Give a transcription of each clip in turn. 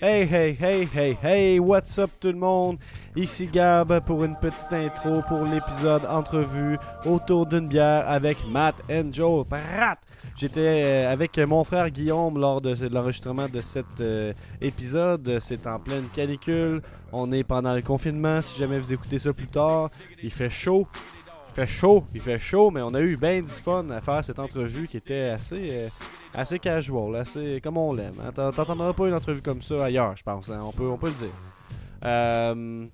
Hey, hey, hey, hey, hey, what's up tout le monde? Ici Gab pour une petite intro pour l'épisode entrevue autour d'une bière avec Matt and Joe. Prat! J'étais euh, avec mon frère Guillaume lors de, de l'enregistrement de cet euh, épisode. C'est en pleine canicule. On est pendant le confinement. Si jamais vous écoutez ça plus tard, il fait chaud. Fait chaud, il fait chaud, mais on a eu bien du fun à faire cette entrevue qui était assez, euh, assez casual, assez comme on l'aime. hein. T'en- T'entendras pas une entrevue comme ça ailleurs, je pense. hein. On, peut, on peut le dire. Euh,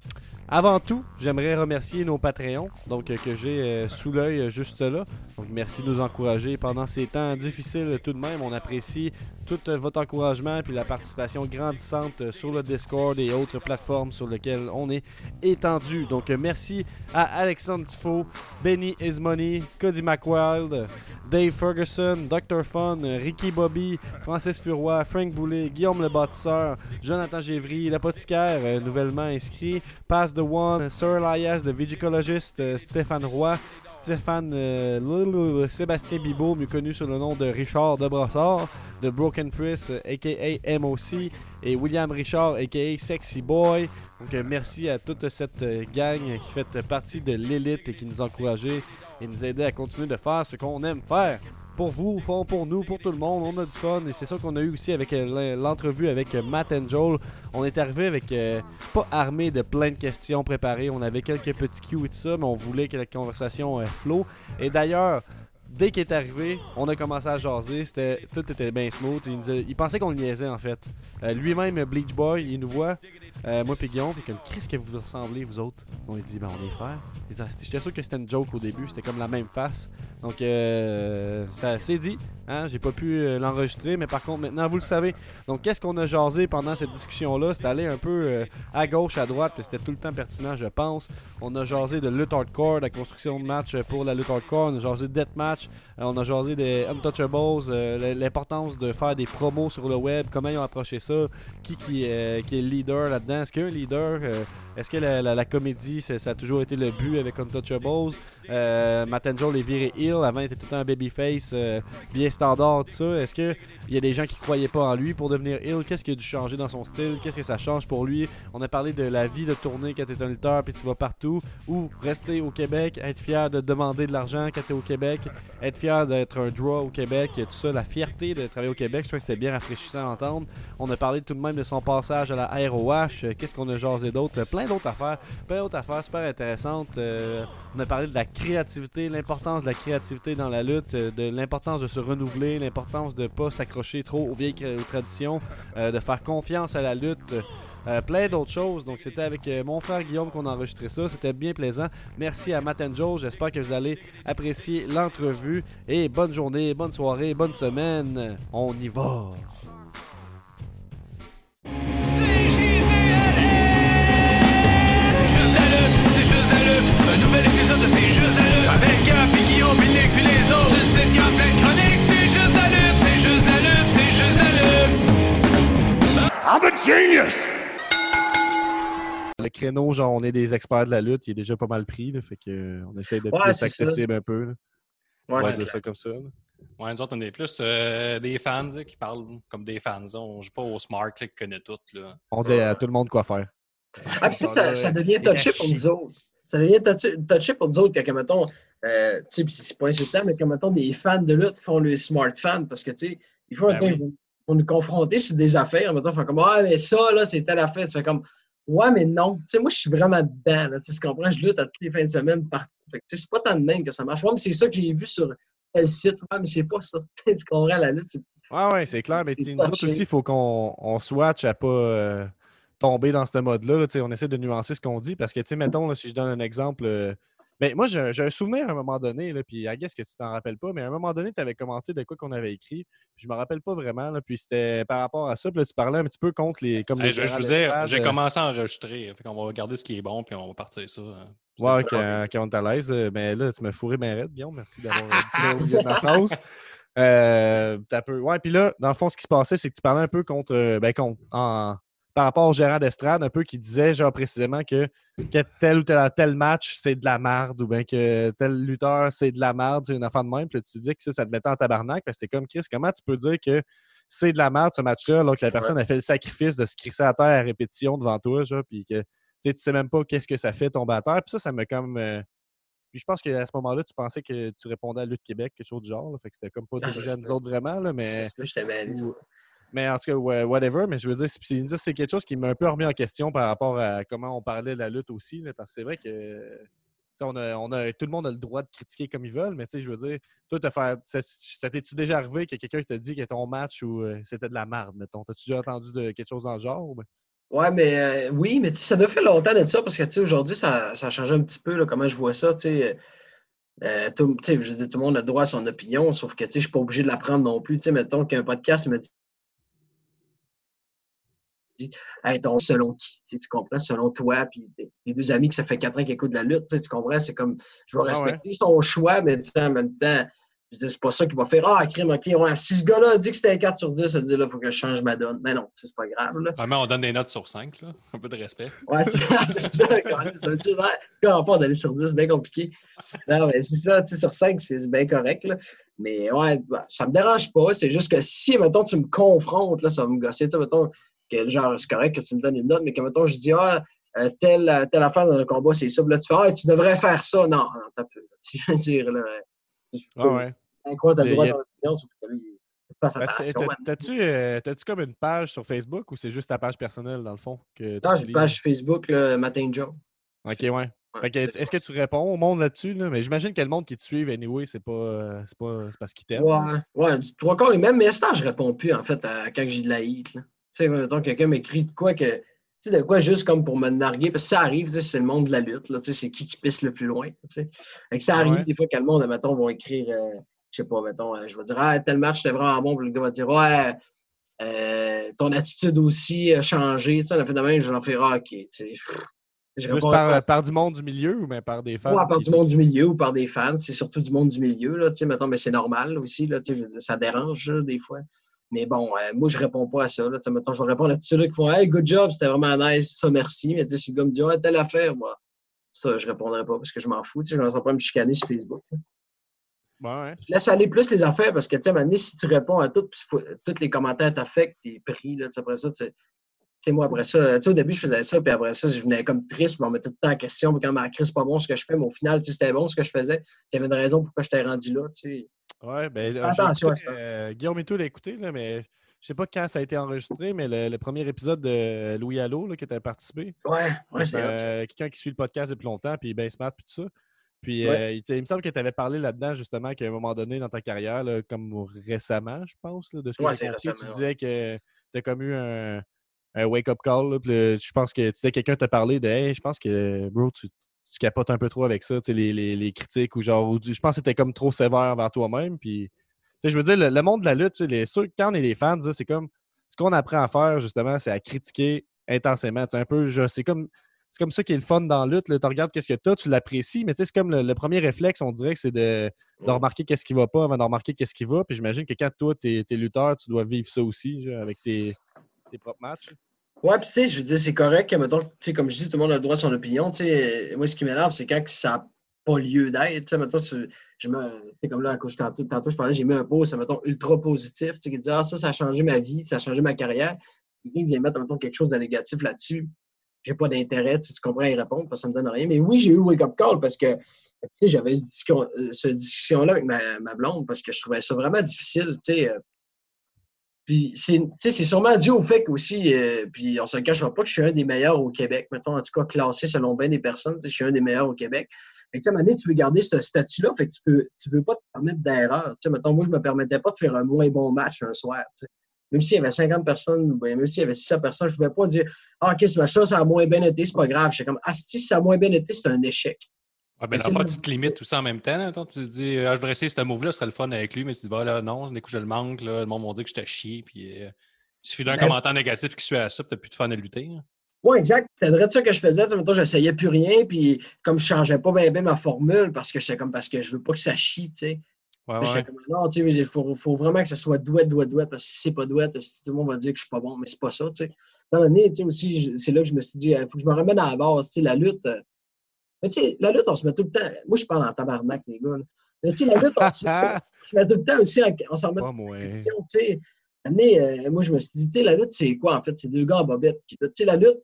avant tout, j'aimerais remercier nos Patreons donc, euh, que j'ai sous l'œil juste là. Donc, merci de nous encourager pendant ces temps difficiles tout de même. On apprécie tout euh, votre encouragement et la participation grandissante euh, sur le Discord et autres plateformes sur lesquelles on est étendu. Donc, euh, merci à Alexandre Tifo, Benny Ismoney, Cody McWild, Dave Ferguson, Dr. Fun, Ricky Bobby, Francis Furoy, Frank Boulet, Guillaume le bâtisseur, Jonathan Gévry, l'apothicaire nouvellement inscrit, Pass the One, Sir Elias, The Vigicologist, euh, Stéphane Roy, Stéphane euh, Sébastien Bibot, mieux connu sous le nom de Richard de Brossard, de Broken Chris, aka MOC, et William Richard, aka Sexy Boy. Donc euh, merci à toute cette euh, gang qui fait partie de l'élite et qui nous encourageait et nous aider à continuer de faire ce qu'on aime faire. Pour vous, pour pour nous, pour tout le monde, on a du fun et c'est ça qu'on a eu aussi avec euh, l'en- l'entrevue avec Matt and Joel. On est arrivé avec pas armé de plein de questions préparées, on avait quelques petits cues et tout ça, mais on voulait que la conversation euh. Et d'ailleurs, dès qu'il est arrivé, on a commencé à jaser, c'était tout était bien smooth. Il, pensait qu'on le niaisait en fait. Euh, Lui-même, Bleach Boy, il nous voit, euh, moi puis Guillaume, puis comme Chris, que vous ressemblez vous autres? On lui dit, ben on est frères. Ah, J'étais sûr que c'était une joke au début, c'était comme la même face. Donc euh, ça c'est dit, hein, j'ai pas pu euh, l'enregistrer, mais par contre maintenant vous le savez. Donc qu'est-ce qu'on a jasé pendant cette discussion-là? C'était allé un peu à gauche, à droite, puis c'était tout le temps pertinent, je pense. On a jasé de lutte hardcore, la construction de match pour la lutte hardcore, on a jasé de deathmatch, euh, on a jasé des Untouchables, l'importance de faire des promos sur le web, comment ils ont approché ça, qui, qui, qui est le leader là-dedans, un leader euh, Est-ce que la, comédie, ça a toujours été le but avec Untouchables? Euh, Matt and Joel est viré heel, avant il était tout un babyface, euh, bien standard, tout ça. Est-ce que il y a des gens qui croyaient pas en lui pour devenir heel Qu'est-ce qui a dû changer dans son style? Qu'est-ce que ça change pour lui? On a parlé de la vie de tournée quand t'es un lutteur puis tu vas partout, ou rester au Québec, être fier de demander de l'argent quand t'es au Québec, être fier d'être un draw au Québec, tout ça, la fierté de travailler au Québec. Je trouve que c'était bien rafraîchissant à entendre. On a parlé tout de même de son passage à la ROH. Qu'est-ce qu'on a jasé d'autre? Euh, D'autres affaires, plein d'autres affaires super intéressantes. Euh, on a parlé de la créativité, l'importance de la créativité dans la lutte, euh, de l'importance de se renouveler, l'importance de pas s'accrocher trop aux vieilles traditions, euh, de faire confiance à la lutte. plein d'autres choses. Donc, c'était avec mon frère Guillaume qu'on a enregistré ça. C'était bien plaisant. Merci à Matt and Joe. J'espère que vous allez apprécier l'entrevue. Et bonne journée, bonne soirée, bonne semaine. On y va. Genius! Le créneau, genre, on est des experts de la lutte, il est déjà pas mal pris. là, fait que, euh, on essaie de Ouais, plus ça. accessible un peu. là. Ouais, On va dire ça comme ça. là. Ouais, nous autres, on est plus euh, des fans là, qui parlent comme des fans. là. On joue pas au smart là, qui connaît tout. Là. On dit à tout le monde quoi faire. Ah, puis ça, ça, devient touché pour nous autres. Ça devient touché, pour nous autres quand, mettons, euh, tu sais, c'est pas insultant, mais quand, mettons, des fans de lutte font le smart fan parce que, tu sais, il faut, Ben oui. Vont nous confronter sur des affaires. Mettons, ils font comme, ah, mais ça, là, c'est telle affaire. Tu fais comme, ouais, mais non. Tu sais, moi, je suis vraiment dedans, là. Tu sais, tu comprends? Je lutte à toutes les fins de semaine partout. Fait que, tu sais, c'est pas tant de même que ça marche. Ouais, mais c'est ça que j'ai vu sur tel site. Ouais, mais c'est pas ça. tu comprends? La lutte, c'est Ouais, ouais, c'est clair. Mais C'est tu sais, nous autres aussi, il faut qu'on on swatch à pas euh, tomber dans ce mode-là. là, tu sais, on essaie de nuancer ce qu'on dit parce que, tu sais, mettons, là, si je donne un exemple. euh, ben, moi, j'ai un- souvenir à un moment donné, là, puis I guess que tu t'en rappelles pas, mais à un moment donné, tu avais commenté de quoi qu'on avait écrit. Puis je me rappelle pas vraiment, là, puis c'était par rapport à ça. Puis là, tu parlais un petit peu contre les. Comme Hey, les je, vous d'estrade, j'ai euh, commencé à enregistrer. Fait qu'on va regarder ce qui est bon, puis on va partir ça. hein. Ouais, quand on est à l'aise. euh, Mais là, tu m'as fourré bien raide, Guillaume. Merci d'avoir dit ça au milieu de ma phrase. Euh, peu... Ouais, puis là, dans le fond, ce qui se passait, c'est que tu parlais un peu contre. euh, Ben, contre. En... par rapport au gérant d'estrade, un peu qui disait, genre, précisément que, que tel ou tel, tel match, c'est de la merde, ou bien que tel lutteur, c'est de la merde, c'est une affaire de même. Puis là, tu dis que ça, ça te mettait en tabarnak, parce que c'est comme Chris, comment tu peux dire que c'est de la merde ce match-là, alors que la personne a fait le sacrifice de se crisser à terre à répétition devant toi, genre, puis que tu sais, même pas qu'est-ce que ça fait tomber à terre. Puis ça, ça me comme. euh, Puis je pense qu'à ce moment-là, tu pensais que tu répondais à Lutte Québec, quelque chose du genre. là. Fait que c'était comme pas se à nous autres vraiment, là, mais. C'est ou- Mais en tout cas, whatever. Mais je veux dire, c'est- quelque chose qui m'a un peu remis en question par rapport à comment on parlait de la lutte aussi. parce que c'est vrai que on a, on a- tout le monde a le droit de critiquer comme ils veulent. Mais je veux dire, toi, te faire, ça, t'es-tu déjà arrivé que quelqu'un t'a dit que ton match ou euh, c'était de la merde, mettons? T'as-tu déjà entendu de quelque chose dans le genre? ou? Ouais, mais euh, oui, mais ça doit faire longtemps de ça parce que aujourd'hui, ça, ça a changé un petit peu comment je vois ça. Euh, tout, tout le monde a le droit à son opinion, sauf que je suis pas obligé de la prendre non plus. Mettons qu'un podcast me dit Hey, ton selon qui, tu comprends, selon toi, puis tes deux amis que ça fait quatre ans qu'ils écoutent de la lutte, tu comprends, c'est comme, je vais Ah ouais. respecter son choix, mais en même temps, c'est pas ça qui va faire, ah, crime, ok, ouais, si ce gars-là a dit que c'était un 4 sur 10, ça veut dire, là, il faut que je change ma donne. Mais non, c'est pas grave, là. Vraiment, on donne des notes sur 5, là. Un peu de respect. Ouais, c'est ça, c'est ça. quand on part d'aller sur 10, c'est bien compliqué. Non, mais c'est ça, tu sais, sur 5, c'est bien correct, là. Mais ouais, bah, ça me dérange pas. C'est juste que si, mettons, tu me confrontes, là, ça va me gosser. Tu sais, mettons, que genre, c'est correct que tu me donnes une note, mais que, mettons, je dis, ah, euh, telle, telle affaire dans le combat, c'est ça. Là, tu fais, ah, tu devrais faire ça. Non, non, t'as peu. Tu veux dire, là. Ah ouais. Quoi, t'as le droit a- dans l'opinion, sauf que là, Ben, T'as-tu euh, comme une page sur Facebook ou c'est juste ta page personnelle, dans le fond? Que Non, j'ai une page Facebook, le Matin Joe. OK, ouais. Est-ce que tu réponds au monde là-dessus? Là? Mais j'imagine que le monde qui te suit, anyway, c'est pas, euh, c'est pas c'est parce qu'ils t'aiment. Ouais, ouais, trois quarts et même, mais temps, je réponds plus, en fait, à- quand j'ai de la hate. là. Tu sais, mettons, quelqu'un m'écrit de quoi que. Tu sais, de quoi juste comme pour me narguer, parce que ça arrive, tu sais, c'est le monde de la lutte, là, tu sais, c'est qui qui pisse le plus loin, tu sais. Fait que ça arrive, ouais. des fois, que le monde, mettons, va écrire, euh, je sais pas, mettons, euh, je vais dire, ah, tel match, c'était vraiment bon, puis le gars va dire, ouais, euh, ton attitude aussi a changé, tu sais, le même, je vais en faire, ah, ok, tu sais, par, ça. par du monde du milieu ou bien par des fans? Ouais, par du monde du milieu ou par des fans. C'est surtout du monde du milieu, là, tu sais, mettons, mais c'est normal aussi, là, ça dérange, là, des fois. Mais bon, euh, moi, je réponds pas à ça, là, mettons, je vais répondre à tous ceux-là qui font « Hey, good job, c'était vraiment nice, ça, merci. » Mais tu sais, si le gars me dit « Ouais, telle affaire, moi, ça, je répondrai pas parce que je m'en fous, je ne vais pas me chicaner sur Facebook. là. Ouais. Je laisse aller plus les affaires parce que, tu sais, si tu réponds à tout, puis tous les commentaires t'affectent, t'es pris, là, tu sais, après ça, tu sais, moi, après ça, au début, je faisais ça, puis après ça, je venais comme triste, puis on me mettait tout le temps en question, puis quand ma crise, pas bon ce que je fais, mais au final, c'était bon ce que je faisais. Il y avait une raison pourquoi je t'ai rendu là, tu sais. Ouais, ben, euh, attention à ça. euh, Guillaume et tout l'a écouté, là, mais je sais pas quand ça a été enregistré, mais le, le premier épisode de Louis Allo là, qui était participé. Ouais, ouais, c'est. Euh, quelqu'un qui suit le podcast depuis longtemps, puis bien smart, puis tout ça. Puis Ouais. euh, il, me semble que tu avais parlé là-dedans, justement, qu'à un moment donné dans ta carrière, là, comme récemment, je pense, là, de ce que Ouais, compris, tu ouais. disais que tu as comme eu un, un wake-up call. là, puis je pense que tu sais, quelqu'un t'a parlé de Hey, je pense que, bro, tu, tu capotes un peu trop avec ça, tu sais, les, les- les critiques, ou genre, ou je pense que c'était comme trop sévère envers toi-même. Puis, tu sais, je veux dire, le, le monde de la lutte, les, ceux- quand on est des fans, c'est comme ce qu'on apprend à faire, justement, c'est à critiquer intensément. Un peu, c'est comme c'est comme ça qui est le fun dans la lutte. Tu regardes qu'est-ce que tu as, tu l'apprécies, mais c'est comme le, le premier réflexe, on dirait que c'est de, de Mm. remarquer qu'est-ce qui va pas avant de remarquer qu'est-ce qui va. Puis j'imagine que quand toi, tu es, lutteur, tu dois vivre ça aussi genre, avec tes, tes propres matchs. Ouais, puis tu sais, je veux dire, c'est correct que, mettons, tu sais, comme je dis, tout le monde a le droit à son opinion. Tu sais, Euh, moi, ce qui m'énerve, c'est quand ça n'a pas lieu d'être. Tu sais, mettons, je me. Comme là, quand je- tantôt, tantôt, je parlais, j'ai mis un post, mettons, ultra positif. Tu sais, qui dit, ah, ça, ça a changé ma vie, ça a changé ma carrière. Quelqu'un vient mettre, mettons, quelque chose de négatif là-dessus. J'ai pas d'intérêt, tu, comprends, à y répondre, parce que ça me donne rien. Mais oui, j'ai eu wake-up call parce que, tu sais, j'avais cette discussion- euh, cette discussion-là avec ma, ma blonde parce que je trouvais ça vraiment difficile, tu sais. Puis c'est sûrement dû au fait qu'aussi, euh, puis on se le cachera pas que je suis un des meilleurs au Québec, mettons, en tout cas classé selon bien des personnes, je suis un des meilleurs au Québec. Fait que, à un moment donné, tu veux garder ce statut-là, fait que tu peux, tu veux pas te permettre d'erreur. Tu mettons, moi, je me permettais pas de faire un moins bon match un soir. Même s'il y avait 50 personnes, même s'il y avait 600 personnes, je ne pouvais pas dire Ah, OK, ce match-là, ça a moins bien été, c'est pas grave. J'étais comme Ah, si ça a moins bien été, c'est un échec. Ah, ben, Mais tu te limites tout ça en même temps. là. Tu te dis, ah, je voudrais essayer ce move-là, ce serait le fun avec lui, mais tu te dis, bah là, non, des coups, je le manque, là, le monde m'a dit que j'étais chier, puis euh, il suffit d'un Ben- commentaire négatif qui suit à ça, puis t'as plus de fun à lutter. là. Oui, exact. C'était vrai de ça que je faisais. Tu sais, j'essayais plus rien, puis comme je changeais pas bien ma formule, parce que j'étais comme parce que je veux pas que ça chie, tu sais. Ouais, j'étais comme, non, tu sais, il faut, faut vraiment que ça soit douette, douette, douette, parce que si c'est pas douette, tout le monde va dire que je suis pas bon, mais c'est pas ça, tu sais. À un moment donné, tu sais, aussi, je- c'est là que je me suis dit, il faut que je me ramène à la base, tu sais, la lutte. Mais tu sais, la lutte, on se met tout le temps. Moi, je parle en tabarnak, les gars. là. Mais tu sais, la lutte, on se, met, on se met tout le temps aussi, en- on s'en tout moi. en question, tu sais. Euh, moi, je me suis dit, tu sais, la lutte, c'est quoi, en fait? C'est deux gars en bobette qui luttent. Tu sais, la lutte,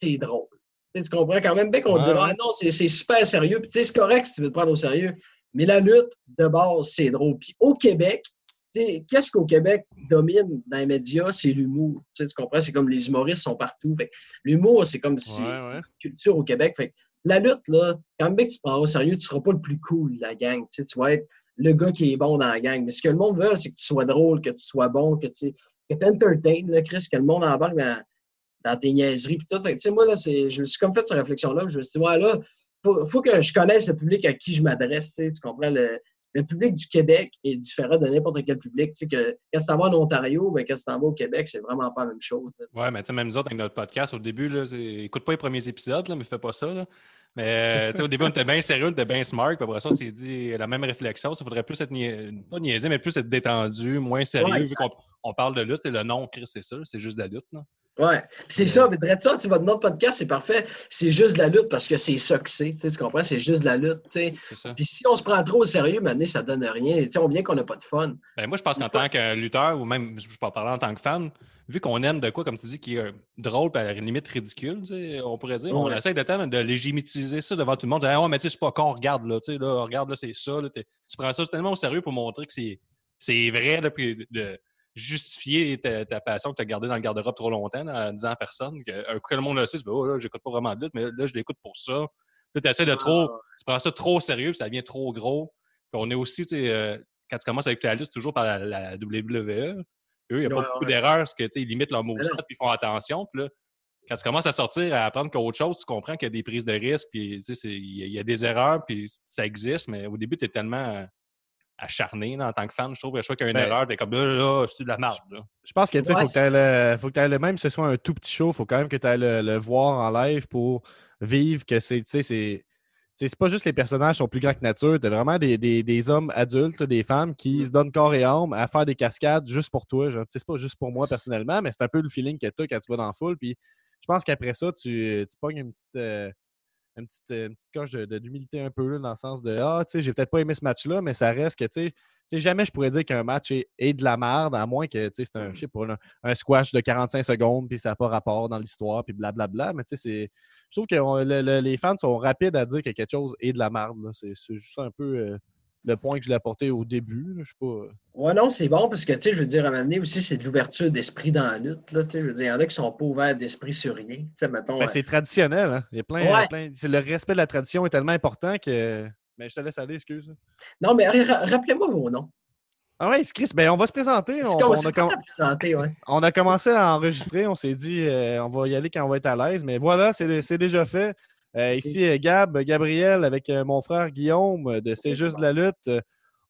c'est drôle. Tu comprends quand même bien qu'on Ouais, dira, ouais. ah non, c'est super sérieux. Puis tu sais, c'est correct si tu veux te prendre au sérieux. Mais la lutte, de base, c'est drôle. Puis au Québec, qu'est-ce qu'au Québec domine dans les médias? C'est l'humour. Tu comprends? C'est comme les humoristes sont partout. L'humour, c'est comme si Ouais, c'est ouais. une culture au Québec. Fait la lutte, là, quand même que tu prends au sérieux, tu ne seras pas le plus cool de la gang. Tu vas être le gars qui est bon dans la gang. Mais ce que le monde veut, c'est que tu sois drôle, que tu sois bon, que tu que entertaines, là, Chris, que le monde embarque dans, dans tes niaiseries. Puis tout. Tu sais, moi, là, je me suis comme fait cette réflexion-là. Je me suis dit, ouais, là, faut, faut que je connaisse le public à qui je m'adresse. Tu tu comprends? Le, le public du Québec est différent de n'importe quel public. Tu sais, que quand tu t'en vas en Ontario, ben, quand tu t'en vas au Québec, c'est vraiment pas la même chose. Ouais, mais tu sais, même nous autres, avec notre podcast, au début, là, écoute pas les premiers épisodes, là, mais fais pas ça. Là. Mais tu sais, au début, on était bien sérieux, on était bien smart, puis après ça, on s'est dit la même réflexion. Il faudrait plus être pas niaisé, mais plus être détendu, moins sérieux, Ouais, vu qu'on on parle de lutte. C'est le nom, c'est ça, c'est juste de la lutte. Là. Ouais. C'est Euh. ça, mais de ça, tu nom de podcast, c'est parfait. C'est juste de la lutte parce que c'est ça que c'est. Tu comprends? C'est juste de la lutte. ça. Puis si on se prend trop au sérieux, maintenant, ça donne rien. On vient qu'on n'a pas de fun. Ben, moi, je pense qu'en tant que lutteur, ou même, je peux pas parler en tant que fan, vu qu'on aime de quoi, comme tu dis, qui est euh, drôle, puis à la limite ridicule, tu sais, on pourrait dire, on essaie de, de légitimiser ça devant tout le monde. Ah, ouais, mais tu sais, c'est pas con, regarde, là, tu sais, là, regarde, là, c'est ça. Là, tu prends ça tellement au sérieux pour montrer que c'est, c'est vrai, là, puis de- de justifier ta, ta passion que tu as gardée dans le garde-robe trop longtemps, en disant à personne. Que, un coup que le monde le sait, tu oh là, j'écoute pas vraiment de lutte, mais là, je l'écoute pour ça. Là, tu essaies de trop, Ah. tu prends ça trop sérieux, puis ça devient trop gros. Puis on est aussi, tu sais, euh, quand tu commences avec la lutte, c'est toujours par la, la WWE. Eux, il n'y a pas Ouais, beaucoup ouais. d'erreurs parce que, tu sais, ils limitent leur moveset non. puis ils font attention. Puis là, quand tu commences à sortir, à apprendre qu'autre chose, tu comprends qu'il y a des prises de risque, puis tu sais, il y, a- il y a des erreurs, puis ça existe, mais au début, tu es tellement acharné là, en tant que fan, je trouve. Chaque fois qu'il y a une Ben, erreur, tu es comme là, là, c'est de la merde. là. Je pense que tu sais, Ouais, faut que tu le, faut que t'ailles le même, que ce soit un tout petit show, faut quand même que tu ailles le, le voir en live pour vivre que c'est, tu sais, c'est. pas juste les personnages sont plus grands que nature, t'as vraiment des, des, des hommes adultes, des femmes qui Mm. se donnent corps et âme à faire des cascades juste pour toi. genre. Tu sais, C'est pas juste pour moi personnellement, mais c'est un peu le feeling que tu as quand tu vas dans la foule. Puis je pense qu'après ça, tu, tu pognes une petite, euh, une petite, une petite coche d'humilité un peu, dans le sens de Ah, tu sais, j'ai peut-être pas aimé ce match-là, mais ça reste que, tu sais, jamais je pourrais dire qu'un match est, est de la merde, à moins que, c'est un, je sais là, un squash de 45 secondes, puis ça n'a pas rapport dans l'histoire, puis blablabla. Mais tu sais, je trouve que les fans sont rapides à dire que quelque chose est de la merde. c'est juste un peu euh, le point que je l'ai apporté au début. là. Je sais pas. euh. Ouais, non, c'est bon parce que, tu sais, je veux dire, à un moment donné aussi, c'est de l'ouverture d'esprit dans la lutte. Là, tu sais, je veux dire, il y en a qui sont pas ouverts d'esprit sur rien. Tu sais, mettons. Ben, euh, c'est traditionnel. Hein? Il y a plein, Ouais. plein- c'est le respect de la tradition est tellement important que. Mais je te laisse aller, excuse. Non, mais ra- rappelez-moi vos noms. Ah ouais, Chris, ben on va se présenter. On, a com- présenter, ouais. on a commencé à enregistrer, on s'est dit euh, on va y aller quand on va être à l'aise, mais voilà, c'est c'est déjà fait. Euh, ici, euh, Gab, Gabriel, avec euh, mon frère Guillaume de C'est juste de la lutte.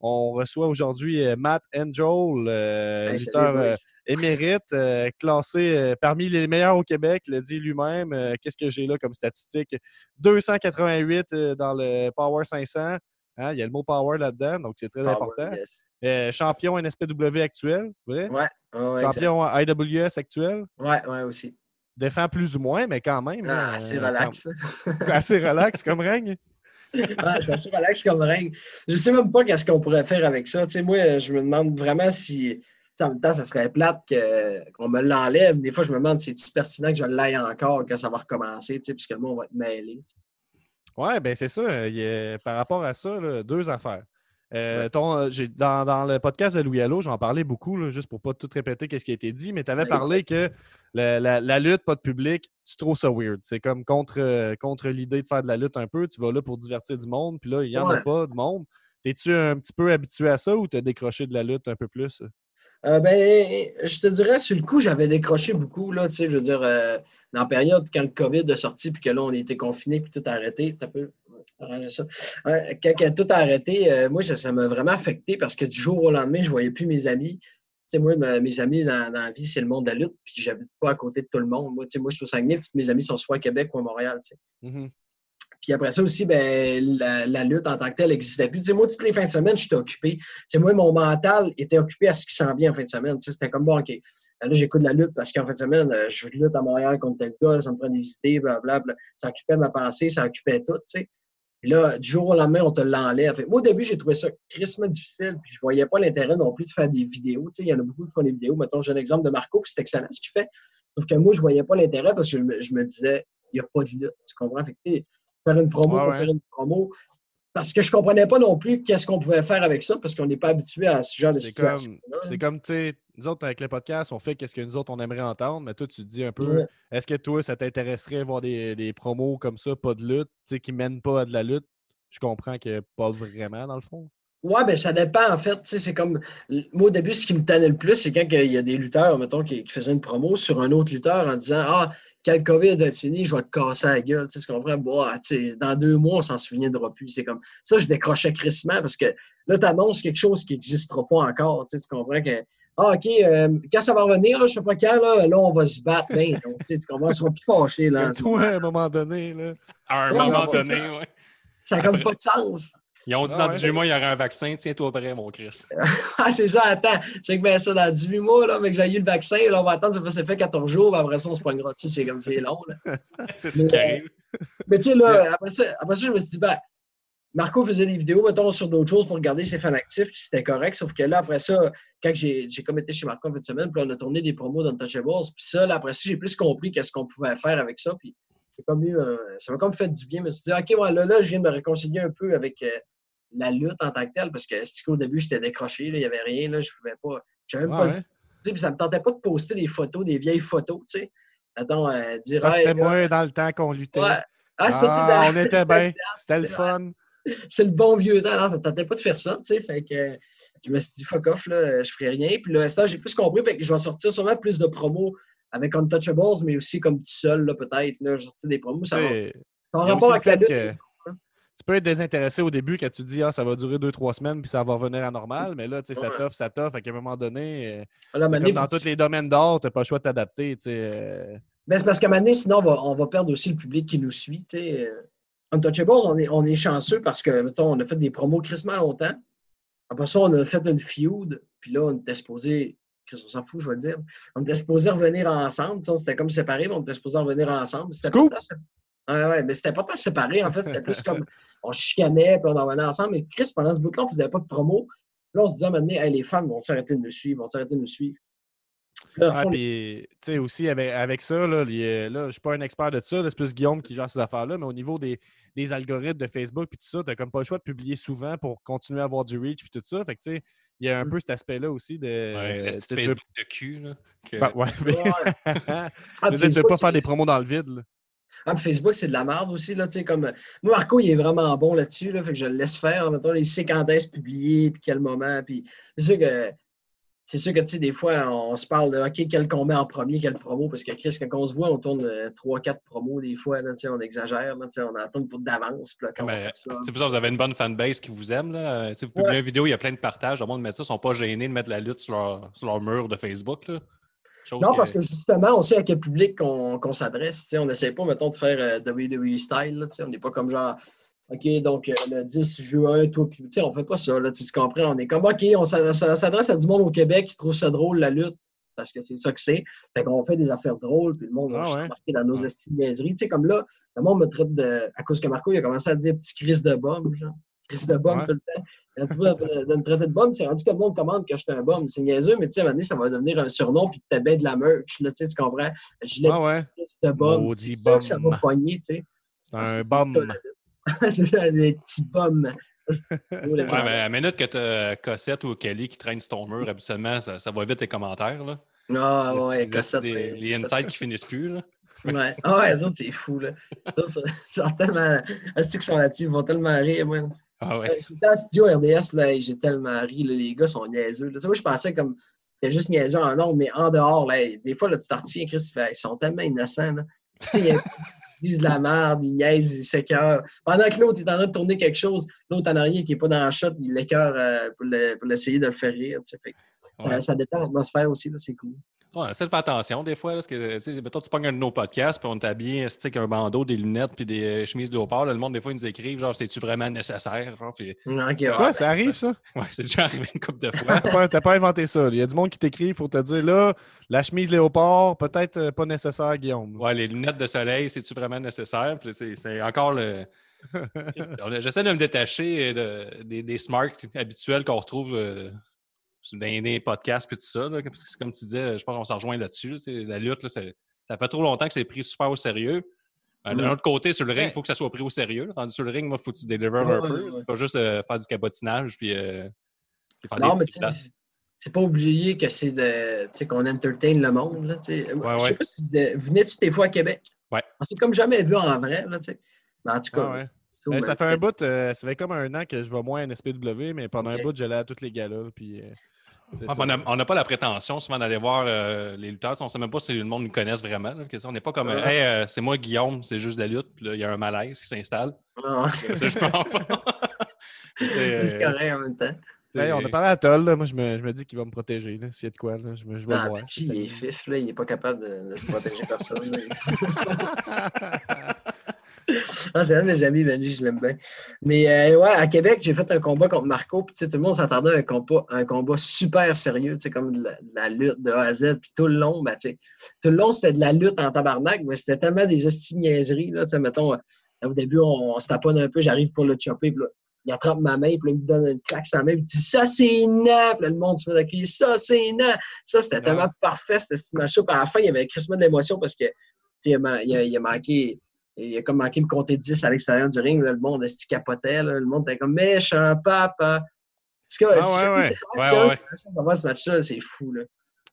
On reçoit aujourd'hui Matt Angel, euh, Hey, lutteur euh, émérite, euh, classé parmi les meilleurs au Québec, le dit lui-même. Qu'est-ce que j'ai là comme statistique? 288 euh, dans le Power 500. Hein, il y a le mot Power là-dedans, donc c'est très Power, important. yes. Champion NSPW actuel, vrai? Ouais, ouais, ouais, exact. champion IWS actuel? ouais, ouais, aussi. Défend plus ou moins, mais quand même. Ah, c'est euh, relax. quand- assez relax comme règne. Ah, c'est assez relax comme règne. Je sais même pas qu'est-ce qu'on pourrait faire avec ça. Tu sais, moi, je me demande vraiment si. En même temps, ça serait plate qu'on me l'enlève. Des fois, je me demande si c'est pertinent que je l'aille encore quand ça va recommencer, tu sais, puisque le monde va être mêlé. tu sais. Oui, ben c'est ça. il y a- par rapport à ça, là, deux affaires. Euh, Ouais. ton, euh, dans, dans le podcast de Louis Allo, j'en parlais beaucoup, là, juste pour pas tout répéter ce qui a été dit, mais tu avais parlé que la, la- la lutte, pas de public, tu trouves ça weird. C'est comme contre, euh, contre l'idée de faire de la lutte un peu. Tu vas là pour divertir du monde, puis là, il n'y en a pas de monde. T'es-tu un petit peu habitué à ça ou t'as décroché de la lutte un peu plus? Euh, ben, je te dirais, sur le coup, j'avais décroché beaucoup, là, tu sais, je veux dire, euh, dans la période quand le COVID est sorti, puis que là, on était confinés, puis tout a arrêté, t'as peu, ça. Quand, quand tout a arrêté, euh, moi, ça m'a vraiment affecté parce que du jour au lendemain, je voyais plus mes amis. Moi, ma- mes amis dans, dans la vie, c'est le monde de la lutte, puis j'habite pas à côté de tout le monde. Moi, moi, je suis au Saguenay, puis tous mes amis sont soit à Québec ou à Montréal. Mhm. Puis après ça aussi, ben, la, la lutte en tant que telle n'existait plus. Moi, toutes les fins de semaine, j'étais occupé. Moi, mon mental était occupé à ce qui s'en vient en fin de semaine. C'était comme bon, OK. Là, j'écoute la lutte parce qu'en fin de semaine, euh, je lutte à Montréal contre tel gars, ça me prend des idées, blablabla. Ça occupait ma pensée, ça occupait tout. Puis là, du jour au lendemain, on te l'enlève. Moi, au début, j'ai trouvé ça crissement difficile, puis je voyais pas l'intérêt non plus de faire des vidéos. Tu sais, il y en a beaucoup qui font des vidéos. Mettons, j'ai un exemple de Marco, puis c'est excellent ce qu'il fait. Sauf que moi, je voyais pas l'intérêt parce que je me, je me disais, il n'y a pas de lutte. Tu comprends? Fait que, faire une promo Ouais, pour faire une promo. Parce que je comprenais pas non plus qu'est-ce qu'on pouvait faire avec ça, parce qu'on n'est pas habitué à ce genre de situation. c'est comme, tu sais, nous autres, avec le podcast, on fait qu'est-ce que nous autres, on aimerait entendre, mais toi, tu te dis un peu, Ouais. est-ce que toi, ça t'intéresserait voir des, des promos comme ça, pas de lutte, tu sais, qui mènent pas à de la lutte? Je comprends que pas vraiment, dans le fond. Ouais, ben ça dépend en fait. Tu sais, c'est comme. Moi, au début, ce qui me tannait le plus, c'est quand il y a des lutteurs, mettons, qui, qui faisaient une promo sur un autre lutteur en disant Ah, quand le COVID va être fini, je vais te casser la gueule. Tu sais, tu comprends? Bon, ah, tu sais, dans deux mois, on s'en souviendra plus. C'est comme ça, je décrochais crissement parce que là, tu annonces quelque chose qui n'existera pas encore. Tu sais, tu comprends que. Ah, OK, euh, quand ça va revenir, là, je sais pas quand, là, là, on va se battre. Ben, donc, tu sais, tu comprends? On sera plus fâchés. Là, toi, à un moment donné, là. À un Ouais, moment donné, ouais. ça n'a comme pas de sens. Ils ont dit Ah dans ouais. 18 mois, il y aurait un vaccin. Tiens-toi prêt, mon Chris. Ah, c'est ça, attends. Check bien ça dans 18 mois, là, mais que j'ai eu le vaccin, là, on va attendre, ça fait, ça fait 14 jours, puis après ça, on se pognera dessus, c'est comme c'est long. C'est ce qui Mais, arrive. Mais tu sais, là, après ça, après ça, je me suis dit, ben, Marco faisait des vidéos, mettons, sur d'autres choses pour regarder ses fans actifs, puis c'était correct, sauf que là, après ça, quand j'ai comme été chez Marco en fin de semaine, puis on a tourné des promos d'Untouchables, puis ça, là, après ça, j'ai plus compris qu'est-ce qu'on pouvait faire avec ça, puis comme eu, euh, ça m'a comme fait du bien, je me suis dit, OK, ouais, là, là, je viens de me réconcilier un peu avec euh, la lutte en tant que telle, parce que qu'au début, j'étais décroché, il n'y avait rien, là, je pouvais pas, j'avais même Ouais, pas le ouais? sais, puis ça me tentait pas de poster des photos, des vieilles photos, tu sais. Attends, euh, dire, Hey, c'était gars, moi dans le temps qu'on luttait. ouais. Ah, Ah, on était bien. C'était le fun. c'est le bon vieux temps. Non, ça ne tentait pas de faire ça, tu sais. Fait que euh, je me suis dit, fuck off, là, je ferai rien. Puis là, j'ai plus compris. Fait que je vais sortir sûrement plus de promos avec Untouchables, mais aussi comme tout seul, là, peut-être. Là, je vais sortir des promos. Ça va. A rapport le avec la fait lutte. que tu peux être désintéressé au début quand tu dis ah, ça va durer deux, trois semaines puis ça va revenir à normal, mais là, tu sais, ça t'offre, ça t'offre. Qu'à un moment donné, euh, À comme faut dans tous tu- les domaines d'art, tu n'as pas le choix de t'adapter. tu sais, euh, Ben, c'est parce qu'à un moment donné, sinon, on va, on va perdre aussi le public qui nous suit. tu sais. Euh, Untouchables, on est, on est chanceux parce que, mettons, on a fait des promos crissement longtemps. Après ça, on a fait une feud. Puis là, on était supposé. Chris, on s'en fout, je vais le dire. On était supposé revenir ensemble. Tu sais, on s'était comme séparés, mais on était supposé revenir ensemble. C'était sé- Ouais, ouais, mais c'était pas tant séparé, en fait. C'était plus comme on chicanait, puis on en revenait ensemble. Mais Chris, pendant ce bout-là, on faisait pas de promo. Puis là, on se disait Hey, les fans vont arrêter de nous suivre, vont arrêter de nous suivre? Puis là, ouais, fond, puis, tu sais, aussi avec, avec ça, là, je ne suis pas un expert de ça, c'est plus Guillaume qui gère ces affaires-là, mais au niveau des, des algorithmes de Facebook et tout ça, tu n'as comme pas le choix de publier souvent pour continuer à avoir du reach et tout ça. Fait que, tu sais, il y a un Mm. peu cet aspect-là aussi de. Ouais, euh, Facebook de cul, là. que- Ben, ouais, mais- Ouais. je Ah, puis pas faire des promos dans le vide. là. Ah, puis Facebook, c'est de la merde aussi. Là, tu sais, comme... Moi, Marco, il est vraiment bon là-dessus. Là, fait que je le laisse faire. là. Mettons, il sait quand est-ce publier, puis quel moment. Puis c'est sûr que, c'est sûr que tu sais, des fois, on se parle de OK, quel qu'on met en premier, quel promo. Parce que Chris, quand on se voit, on tourne 3-4 promos des fois. Là, on exagère. Là, on en tourne pour d'avance. Puis là, quand on Ben, fait ça, tu sais, vous, avez une bonne fanbase qui vous aime. Là. Euh, tu sais, Vous publiez Ouais. une vidéo, il y a plein de partages. Le monde met ça, ils sont pas gênés de mettre la lutte sur leur, sur leur mur de Facebook. Là. Chose Non, parce que justement, on sait à quel public qu'on s'adresse. On n'essaie pas, mettons, de faire euh, WWE style. là, on n'est pas comme genre, OK, donc euh, le 10 juin, toi, puis, on fait pas ça. Là, tu, comprends? On est comme, OK, on s'adresse à du monde au Québec qui trouve ça drôle, la lutte, parce que c'est ça que c'est. Fait qu'on fait des affaires drôles, puis le monde va Ah ouais. embarquer dans nos Ouais. Tu sais, comme là, le monde me traite de. À cause que Marco, il a commencé à dire petit Chris de bombe, genre. Chris de bombe Ouais. tout le temps. A trouvé de, de me traiter de bombe, c'est rendu que le monde commande que je suis un bombe. C'est niaiseux, mais tu sais, à un moment donné, ça va devenir un surnom, puis t'as bien de la merch, là, tu sais, tu comprends? Gilet Ah petit ouais. Chris de bombe. Maudit C'est sûr que ça va bum. pogner, tu sais. C'est un que c'est ça, des petits bums. Ouais, mais à la minute que tu as Cossette ou Kelly qui traîne sur ton mur, habituellement, ça, ça va vite les commentaires. Là. Ah Les- ouais, les, Cossette, les, les insights qui finissent plus. Là. Ouais. Ah ouais, les autres, c'est fou, là. Les autres, Ils sont tellement. Est-ce qu'ils sont là-dessus? Ils vont tellement rire, moi. Ah ouais. Euh, J'étais en studio RDS, là, j'ai tellement ri, là, les gars sont niaiseux. là. Moi, je pensais comme. C'était juste niaiseux en nombre, mais en dehors, là, des fois, là, tu retiens, Chris, ils sont tellement innocents. Là. Ils disent de la merde, ils niaisent, ils s'écœurent. Pendant que l'autre est en train de tourner quelque chose, l'autre en arrière qui n'est pas dans la shot, il l'écœure euh, pour le- pour l'essayer de le faire rire. Fait ça, ça détend l'atmosphère aussi, c'est cool. On essaie de faire attention des fois. là, parce que, mettons, tu pognes un de nos podcasts, puis on t'habille tu sais, avec un bandeau, des lunettes, puis des euh, chemises de là, le monde, des fois, ils nous écrivent genre, c'est-tu vraiment nécessaire? Genre, puis, Ok, ouais, Quoi, ben, ça arrive, ça? ouais, c'est déjà arrivé une couple de fois. T'as pas, pas inventé ça. Il y a du monde qui t'écrit pour te dire là, la chemise léopard, peut-être euh, pas nécessaire, Guillaume. Ouais, les lunettes de soleil, c'est-tu vraiment nécessaire? Puis, c'est encore le. J'essaie de me détacher de- des, des smarts habituels qu'on retrouve euh, dans les podcasts et tout ça. là, parce que c'est comme tu disais, je pense qu'on s'en rejoint là-dessus. la lutte, là, ça fait trop longtemps que c'est pris super au sérieux. Euh, D'un Ouais. autre côté, sur le ring, il Ouais. faut que ça soit pris au sérieux. sur le ring, il faut que tu délivres Ouais, un ouais, peu. ouais. C'est pas juste euh, faire du cabotinage puis euh, c'est faire Non, des mais c'est pas oublier que c'est de. Tu sais, qu'on entertain le monde, là, tu sais. Ouais, Je sais pas si de- venais-tu des fois à Québec? Ouais. On s'est comme jamais vu en vrai, là, tu sais. Mais en tout cas. Ah ouais. ça, ça fait un bout, euh, ça fait comme un an que je vais moins à NSPW, mais pendant un bout, j'allais à tous les galas. Puis, on n'a pas la prétention souvent d'aller voir euh, les lutteurs. On ne sait même pas si le monde nous connaisse vraiment. là, on n'est pas comme euh, Ouais. Hey, euh, c'est moi Guillaume, c'est juste de la lutte. Il y a un malaise qui s'installe. Ah, Ça, je pense pas. C'est euh, correct en même temps. Hey, on a parlé à Toll, là. moi je me, je me dis qu'il va me protéger. S'il y a de quoi, là, je, me, je vais Ah, voir. Benji, il est fif, là, il n'est pas capable de, de se protéger personne. ah, c'est un de mes amis, Benji, je l'aime bien. Mais euh, ouais, à Québec, j'ai fait un combat contre Marco, puis tout le monde s'attendait à un combat, un combat super sérieux, comme de la, de la lutte de A à Z, puis tout le long, ben, tout le long, c'était de la lutte en tabarnak, mais c'était tellement des esti de niaiseries, là, mettons, euh, au début, on, on se taponne un peu, j'arrive pour le chopper, puis là, il attrape ma main, puis là, il me donne une claque sur la main, puis il dit Ça, c'est nain! Puis là, le monde se met à crier Ça, c'est nain! Ça, c'était tellement parfait, petit match-là. Puis à la fin, il y avait un crissement d'émotion parce que, il, a ma- il a, il a manqué. Il a comme manqué me compter 10 à l'extérieur du ring. là, le monde esti capotait. là, le monde était comme méchant, papa. En tout cas, Ah, si ouais, ouais. ce match-là, c'est fou. Là.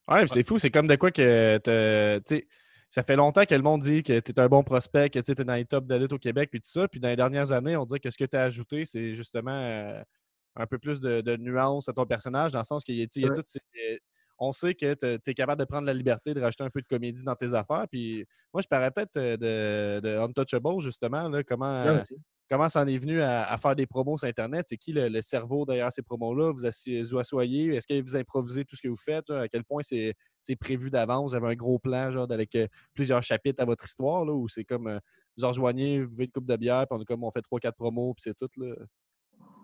Ouais, c'est fou, c'est comme de quoi que te- tu sais, ça fait longtemps que le monde dit que tu es un bon prospect, que tu es dans les top de la lutte au Québec, puis tout ça. Puis dans les dernières années, on dirait que ce que tu as ajouté, c'est justement euh, un peu plus de, de nuance à ton personnage, dans le sens qu'il y a, y toutes ces- On sait que tu es capable de prendre la liberté de rajouter un peu de comédie dans tes affaires. Puis moi, je parlais peut-être euh, de, de Untouchable, justement, là, comment. Là comment ça en est venu à, à faire des promos sur Internet? C'est qui le, le cerveau derrière ces promos-là? Vous vous asseyez? Est-ce que vous improvisez tout ce que vous faites? genre? à quel point c'est c'est prévu d'avance? Vous avez un gros plan genre, avec euh, plusieurs chapitres à votre histoire? Là, ou c'est comme euh, vous en rejoignez, vous buvez une coupe de bière, puis on, comme, on fait 3-4 promos, puis c'est tout? Là.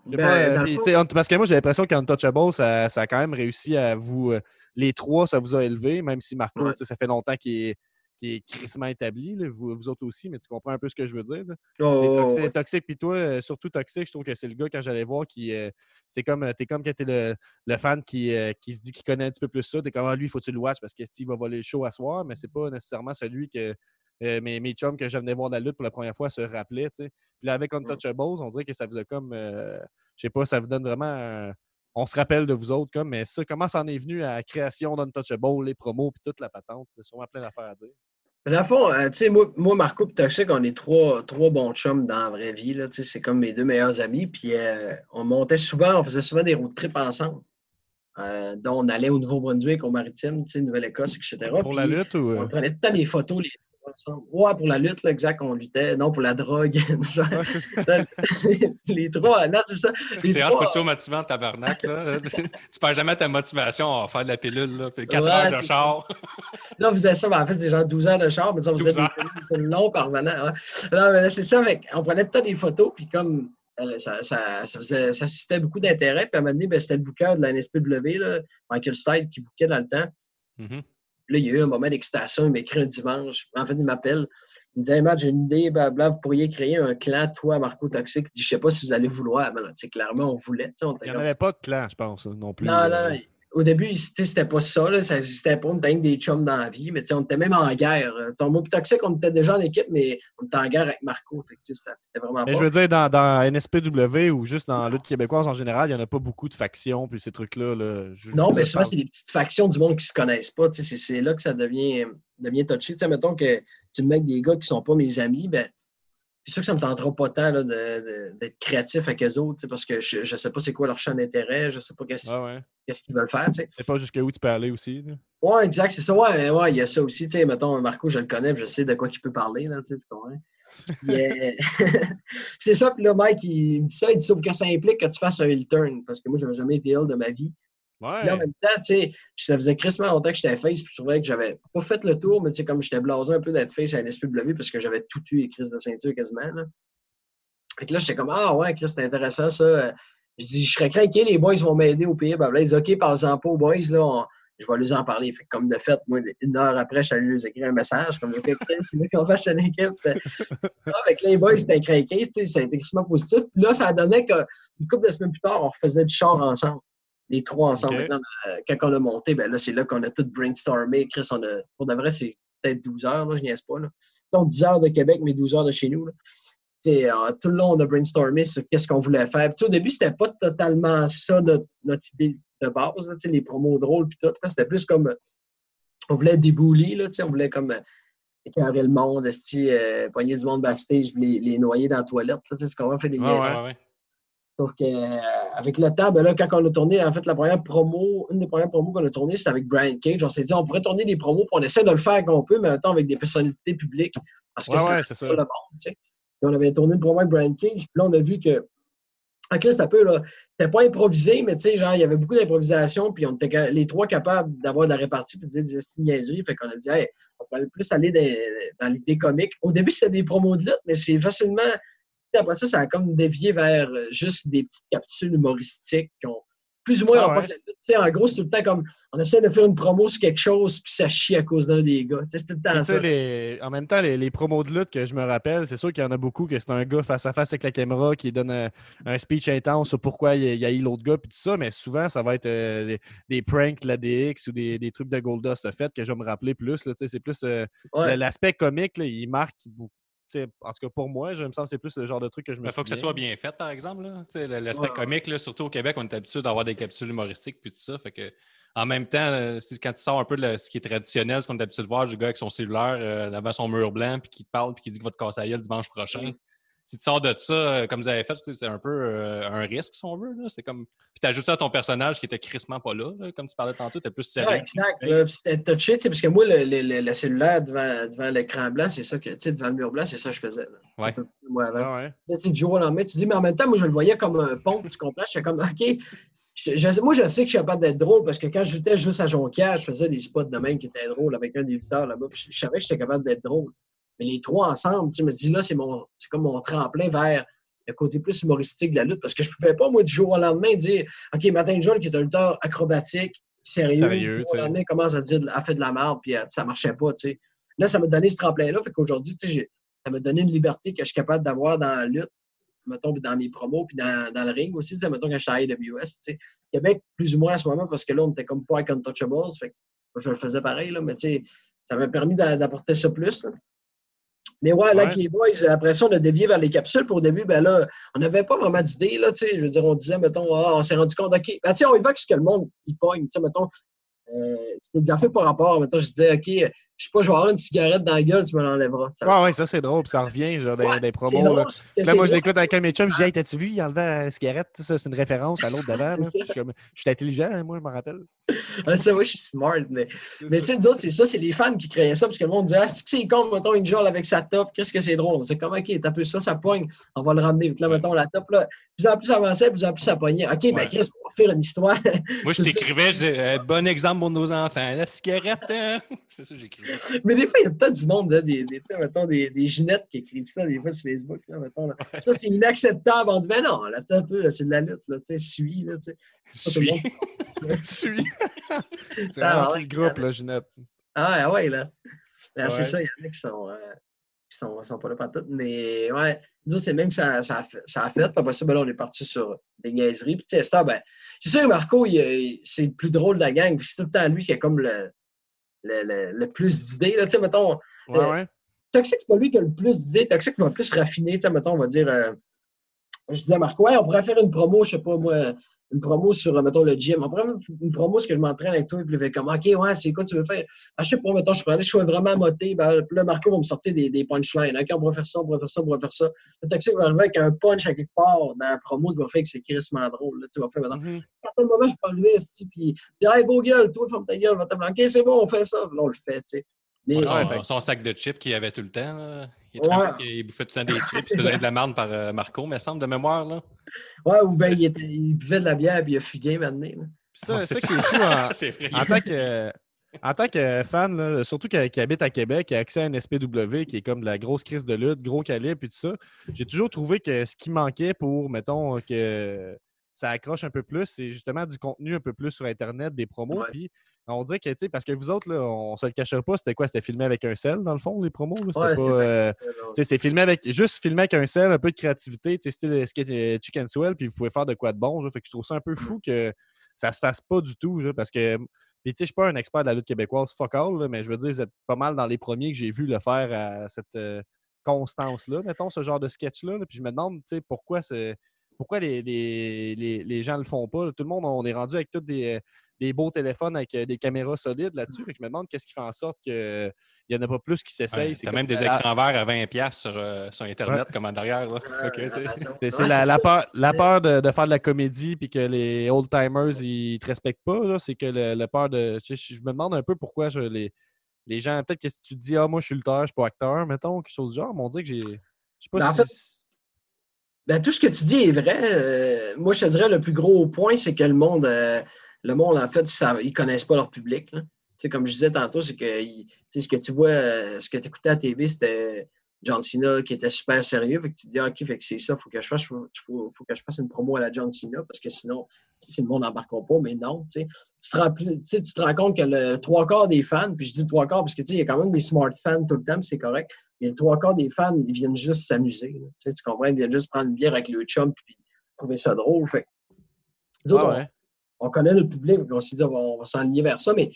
Ben, pas, euh, fond- parce que moi, j'ai l'impression qu'Untouchable, ça, ça a quand même réussi à vous. Les trois, ça vous a élevé, même si Marco, Ouais. ça fait longtemps qu'il est, qu'il est crissement établi. là. Vous, vous autres aussi, mais tu comprends un peu ce que je veux dire. Oh, toxique, ouais. toxique, puis toi, euh, surtout toxique, je trouve que c'est le gars quand j'allais voir qui. euh, c'est comme. euh, T'es comme quand t'es le, le fan qui, qui se dit qu'il connaît un petit peu plus ça. T'es comme, ah, lui, faut-tu le watch parce que Steve va voler le show à soir, mais c'est pas nécessairement celui que. euh, mes, mes chums que je venais voir de la lutte pour la première fois se rappelaient. Puis là, avec Untouchables, on dirait que ça vous a comme. euh, je sais pas, ça vous donne vraiment. un- on se rappelle de vous autres, comme, mais ça, comment ça en est venu à la création d'Untouchable, les promos, puis toute la patente? Il y a sûrement plein d'affaires à dire. Dans le fond, euh, tu sais, moi, moi, Marco et Toxic, on est trois, trois bons chums dans la vraie vie. là, tu sais, C'est comme mes deux meilleurs amis. Puis euh, on montait souvent, on faisait souvent des road trips ensemble. Euh, dont on allait au Nouveau-Brunswick, au Maritime, tu sais, Nouvelle-Écosse, etc. Pour la lutte ou. On prenait tout le temps des photos, les ensemble. Ouais, pour la lutte, là, exact, on luttait. Non, pour la drogue. Les trois, non, c'est ça. C'est trois- Rasputin motivant, tabarnak? Là? tu perds jamais ta motivation à faire de la pilule. Là. Puis 4 Ouais, heures de char. Là, on faisait ça, mais en fait, c'est genre 12 heures de char, mais ça, on faisait 12 heures. des longs par venant. ouais. Non, mais là, c'est ça, fait on prenait tout le temps des photos, puis comme euh, ça, ça, ça, faisait, ça suscitait beaucoup d'intérêt, puis à un moment donné, ben, c'était le booker de la NSPW, là, Michael Stein, qui bookait dans le temps. Mhm. Là, il y a eu un moment d'excitation, il m'écrit un dimanche. En fait, il m'appelle. Il me dit Hey, Matt, j'ai une idée, blabla, vous pourriez créer un clan, toi, Marco. Il dit Je sais pas si vous allez vouloir. Ben, là, clairement, on voulait. on Il n'y en avait pas de clan, je pense, non plus. non, euh. non, non. Au début, c'était pas ça, là, ça n'existait pas. On était des chums dans la vie, mais on était même en guerre. Euh, Ton mot toxique, on était déjà en équipe, mais on était en guerre avec Marco. C'était vraiment Mais pas. je veux dire, dans, dans NSPW ou juste dans la lutte québécoise en général, il n'y en a pas beaucoup de factions, puis ces trucs-là. Là, Non, mais souvent, c'est des petites factions du monde qui se connaissent pas. C'est là que ça devient, devient touché. Sais, mettons que tu me mets des gars qui sont pas mes amis, ben, c'est sûr que ça me tentera pas tant là, de- de- d'être créatif avec eux autres, parce que je, je sais pas c'est quoi leur champ d'intérêt, je sais pas qu'est-ce ouais. qu'ils veulent faire. C'est pas jusqu'où tu peux aller aussi. Ouais, exact, c'est ça. Ouais, ouais, il y a ça aussi. Mettons, Marco, je le connais, je sais de quoi il peut parler, là, tu c'est ça, puis là, Mike, il me dit ça, il dit, sauf que ça implique que tu fasses un heel turn, parce que moi, je n'avais jamais été heel de ma vie. En même temps, tu sais, ça faisait crissement longtemps que j'étais face, puis je trouvais que j'avais pas fait le tour, mais tu sais, comme j'étais blasé un peu d'être face à NSPW parce que j'avais tout eu les crises de ceinture quasiment. Là. Fait que là, j'étais comme, ah ouais, Chris, c'est intéressant ça. Je dis, je serais craqué, les boys vont m'aider au pays. Ben, là, ils disent, OK, parlez-en pas aux boys, là, je vais les en parler. Fait comme de fait, moi, une heure après, je suis allé lui écrire un message, comme, OK, Chris, c'est là qu'on fasse une équipe. Ah, Avec les boys, c'était craqué, tu sais, ça a été extrêmement positif. Puis là, ça donnait qu'une couple de semaines plus tard, on refaisait du char ensemble. Les trois ensemble. Euh, quand on a monté, ben là, c'est là qu'on a tout brainstormé. Chris, on a, pour de vrai, c'est peut-être 12 heures, là, je niaise pas. Là. Donc, 10 heures de Québec, mais 12 heures de chez nous. Là. Euh, tout le long, on a brainstormé sur qu'est-ce qu'on voulait faire. Puis, au début, c'était pas totalement ça notre, notre idée de base, là, les promos drôles puis tout. C'était plus comme euh, on voulait débouler, là, on voulait comme euh, écœurer le monde, euh, poigner du monde backstage, les, les noyer dans la toilette. C'est qu'on va faire des niaiseries. ouais, ouais. Sauf que, euh, avec le temps, ben là, quand on a tourné, en fait, la première promo, une des premières promos qu'on a tournées, c'était avec Brian Cage. On s'est dit, on pourrait tourner des promos, puis on essaie de le faire qu'on peut, mais en même temps avec des personnalités publiques. Parce que Ouais, ça ouais, c'est ça. le monde, tu sais. Puis on avait tourné une promo avec Brian Cage, puis là, on a vu que, OK, ça peut, là, c'était pas improvisé, mais tu sais, genre, il y avait beaucoup d'improvisation, puis on était les trois capables d'avoir de la répartie, puis de dire des niaiseries. Fait qu'on a dit, hey, on pourrait plus aller dans, dans l'idée comique. Au début, c'était des promos de lutte, mais c'est facilement après ça, ça a comme dévié vers euh, juste des petites capsules humoristiques qui ont plus ou moins Ah ouais. Tu sais, en gros, c'est tout le temps comme on essaie de faire une promo sur quelque chose, puis ça chie à cause d'un des gars. Tu sais, c'est tout le temps tu sais, ça. les- En même temps, les, les promos de lutte que je me rappelle, c'est sûr qu'il y en a beaucoup que c'est un gars face à face avec la caméra qui donne un, un speech intense sur pourquoi il y a, eu l'autre gars, puis tout ça, mais souvent, ça va être euh, des, des pranks de la DX ou des, des trucs de Goldust fait que je vais me rappeler plus. là, c'est plus euh, Ouais. l'aspect comique, là, il marque beaucoup. En tout cas, pour moi, je me sens que c'est plus le genre de truc que je me Il faut que ça soit bien fait, par exemple. L'aspect Ouais. comique, là, surtout au Québec, on est habitué d'avoir des capsules humoristiques puis tout ça. Fait que, en même temps, euh, quand tu sors un peu de ce qui est traditionnel, ce qu'on est habitué de voir, du gars avec son cellulaire euh, devant son mur blanc puis qui te parle puis qui dit qu'il va te casser la gueule dimanche prochain. Si tu sors de ça, euh, comme vous avez fait, c'est un peu euh, un risque, si on veut. là. C'est comme... Puis tu ajoutes ça à ton personnage qui était crissement pas là, là, comme tu parlais tantôt, t'es plus Ouais, sérieux. exact. là, C'était touché, tu sais, parce que moi, le, le- le- le cellulaire devant, devant l'écran blanc, c'est ça que, tu sais, devant le mur blanc, c'est ça que je faisais. Là, Ouais. Peu moi, avant. Ah ouais. Là, du jour au lendemain, tu dis, mais en même temps, moi, je le voyais comme un pont, tu comprends? J'étais comme, OK. Je- je- moi, je sais que je suis capable d'être drôle parce que quand je jouais juste à Jonquière, je faisais des spots de même qui étaient drôles avec un des lutteurs là-bas. puis Je, je savais que j'étais capable d'être drôle. Mais les trois ensemble, tu me dis, là, c'est mon, c'est comme mon tremplin vers le côté plus humoristique de la lutte parce que je ne pouvais pas, moi, du jour au lendemain, dire, OK, Martin John, qui est un lutteur acrobatique, sérieux, Sérieux, du jour au lendemain, commence à dire, a fait de la merde, puis euh, ça marchait pas, tu sais. Là, ça m'a donné ce tremplin-là. Fait qu'aujourd'hui, tu sais, ça m'a donné une liberté que je suis capable d'avoir dans la lutte, mettons, puis dans mes promos, puis dans, dans le ring aussi, tu sais, mettons, quand j'étais à AWS, tu sais. Québec, plus ou moins à ce moment, parce que là, on était comme pas avec Untouchables, fait que moi, je le faisais pareil, là, mais tu sais, ça m'a permis d'a- d'apporter ça plus, là. Mais ouais, là, Ouais. avec les boys, après ça, on a dévié vers les capsules. Puis au début, ben là, on n'avait pas vraiment d'idée, là, tu sais. Je veux dire, on disait, mettons, ah, on s'est rendu compte, OK, ben, tu sais, on y va avec ce que le monde, il pogne, tu sais, mettons, euh, c'était des affaires par rapport, mettons, je disais, OK, je sais pas, je vais avoir une cigarette dans la gueule, tu me l'enlèveras. Ça- Ouais, ouais, ça c'est drôle, puis ça revient genre, des, Ouais, des c'est promos. drôle, là. Là, moi, je l'écoute avec un de mes chums, je dis Hey, t'as-tu vu, il enlevait la cigarette, ça, c'est une référence à l'autre d'avant. Je suis comme- je suis intelligent, hein, moi, je me rappelle. Ah, ça, moi, je suis smart, mais Mais tu sais, nous autres, c'est ça, c'est les fans qui créaient ça, parce que le monde dit Ah, c'est que c'est con, mettons une jolle avec sa top, qu'est-ce que c'est drôle? C'est comme, OK, t'as peu ça, ça pogne, on va le ramener. Puis là, mettons la top, là, plus en plus ça avançait, plus en plus ça pognait. OK, ben, Ouais. Chris, on va faire une histoire. Moi, je t'écrivais, euh, bon exemple pour nos enfants. La cigarette, hein? C'est ça que j'écrivais. Mais des fois, il y a peut-être du monde, là, des, des, mettons, des, des ginettes qui écrivent ça, des fois, sur Facebook, là, mettons. là. Ça, c'est inacceptable. On dit, ben non, là, attends un peu, là, c'est de la lutte, là, suis, là, suis. Suis. C'est Ah, vraiment ouais. le groupe, là, Ginette. Ah ouais, ouais, là. Ben, Ouais. C'est ça, il y en a qui sont, euh, qui sont, sont pas là partout. Mais ouais, nous c'est même que ça, ça, a fait, ça a fait. Puis après ça, ben là, on est parti sur des niaiseries. Puis tu sais, ben, c'est sûr, Marco, c'est le plus drôle de la gang. Puis c'est tout le temps lui qui a comme le, le, le, le plus d'idées. là. Tu sais, mettons, Ouais, Euh, ouais. Toxic, c'est pas lui qui a le plus d'idées. Toxic va plus raffiner. Tu sais, mettons, on va dire. euh, je disais à Marco, ouais, on pourrait faire une promo, je sais pas moi, une promo sur, euh, mettons, le gym. On pourrait faire une promo parce que je m'entraîne avec toi. Puis il fait comme, OK, ouais, c'est quoi tu veux faire? Ah, je sais pas, mettons, je aller, je suis vraiment moté. Ben, puis là, Marco va me sortir des, des punchlines. OK, on pourrait faire ça, on pourrait faire ça, on pourrait faire ça. Le Toxic va arriver avec un punch à quelque part dans la promo qui va faire que c'est crissement drôle. Là. Tu vas faire, mettons, Mhm. à quel moment je peux arriver, puis dire, hey, beau gueule, toi, ferme ta gueule, va t'appeler. OK, c'est bon, on fait ça. Puis là, on le fait, tu sais. Mais, Ouais, son, son sac de chips qu'il avait tout le temps. Là. Il, Ouais. trempait- il bouffait tout le temps des chips. Il faisait de la merde par euh, Marco, mais semble de mémoire. Là. ouais, ou bien il, était- il buvait de la bière puis il a fugué maintenant. ça, c'est qui est fou en, vrai. en tant que, en tant que fan, là, surtout qui, habite à Québec, qui a accès à un SPW, qui est comme de la grosse crise de lutte, gros calibre et tout ça, j'ai toujours trouvé que ce qui manquait pour, mettons, que ça accroche un peu plus, c'est justement du contenu un peu plus sur Internet, des promos. Ouais. Puis on dirait que, tu sais, parce que vous autres, là, on se le cachera pas, c'était quoi? C'était filmé avec un sel, dans le fond, les promos? là? C'était Ouais, pas, c'était euh, c'est filmé avec juste filmé avec un sel, un peu de créativité, tu sais, style skate euh, Chicken Swell, puis vous pouvez faire de quoi de bon. genre. Fait que je trouve ça un peu fou que ça se fasse pas du tout, genre, parce que. Puis, tu sais, je suis pas un expert de la lutte québécoise, fuck all, là, mais je veux dire, vous êtes pas mal dans les premiers que j'ai vu le faire à cette euh, constance-là, mettons, ce genre de sketch-là. là. Puis je me demande, tu sais, pourquoi, c'est- pourquoi les, les, les, les gens le font pas. Tout le monde, on est rendu avec tous des, des beaux téléphones avec euh, des caméras solides là-dessus. Fait que je me demande qu'est-ce qui fait en sorte qu'il n'y en a pas plus qui s'essayent. T'as comme même des la- écrans verts à 20$ sur, euh, sur Internet, comme en arrière. Tu la. C'est Ouais, la, la peur, la peur de, de faire de la comédie puis que les old-timers ils te respectent pas. C'est que le, le peur de. Je, me demande un peu pourquoi je, les, les gens. Peut-être que si tu te dis Ah, moi je suis lutteur, je suis pas acteur, mettons, quelque chose du genre, mais on dit que j'ai. Je sais pas Ben, en si. fait, Ben, tout ce que tu dis est vrai. Euh, moi, je te dirais le plus gros point, c'est que le monde, euh, le monde, en fait, ça, ils connaissent pas leur public. là. Comme je disais tantôt, c'est que ils- ce que tu vois, euh, ce que tu écoutais à la TV, c'était John Cena qui était super sérieux. Fait que tu te dis, Ah, OK, fait que c'est ça, faut que je fasse, faut, faut, faut que je fasse une promo à la John Cena parce que sinon, si le monde n'embarquera pas, mais non, tu te, rends, tu te rends compte que le trois quarts des fans, puis je dis trois quarts parce que il y a quand même des smart fans tout le temps, c'est correct. Mais le trois quarts des fans, ils viennent juste s'amuser. Tu, comprends? Ils viennent juste prendre une bière avec le chum puis trouver ça drôle. Fait que, nous autres, Ah on- ouais. On, connaît notre public, on s'est dit on va, va s'enligner vers ça, mais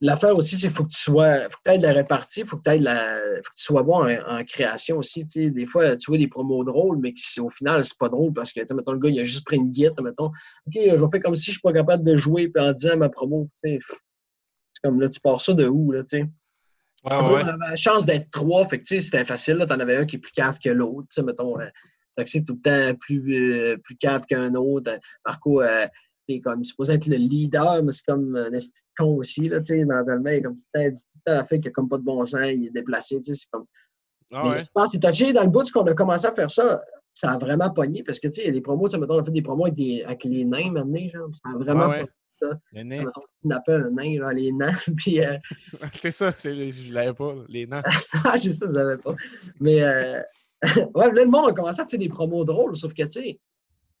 l'affaire aussi, c'est qu'il faut que tu sois. faut que tu aies de la répartie, faut que, la, faut que tu sois bon en, en création aussi. Des fois, tu vois des promos drôles, mais qui, au final, c'est pas drôle parce que, mettons, le gars, il a juste pris une guide, mettons, OK, je vais faire comme si je suis pas capable de jouer, puis en disant ma promo, tu c'est comme là, tu pars ça de où, là, tu sais? Ouais, ouais. On avait la chance d'être trois, fait que c'était facile. Tu en avais un qui est plus cave que l'autre. Mettons, euh, Toxic tout le temps plus, euh, plus cave qu'un autre. Euh, Marco, euh, est comme supposé être le leader, mais c'est comme un de con aussi. Là, tu sais, mentalement, il est comme le le temps la fait qu'il a comme pas de bon sens, il est déplacé. tu sais, C'est comme... Ah Mais ouais. je pense que c'est touché. Dans le bout, qu'on a commencé à faire ça, ça a vraiment pogné parce que tu sais, il y a des promos, tu sais, mettons, on a fait des promos avec, des, avec les nains maintenant, genre. Ça a vraiment Ouais, ouais. pogné. Le. Mettons, on kidnappait un nain, là, les nains, puis. euh, c'est ça, c'est- je l'avais pas, les nains. Ah, c'est ça, je l'avais pas. Mais euh, ouais, là, le monde a commencé à faire des promos drôles, sauf que, tu sais,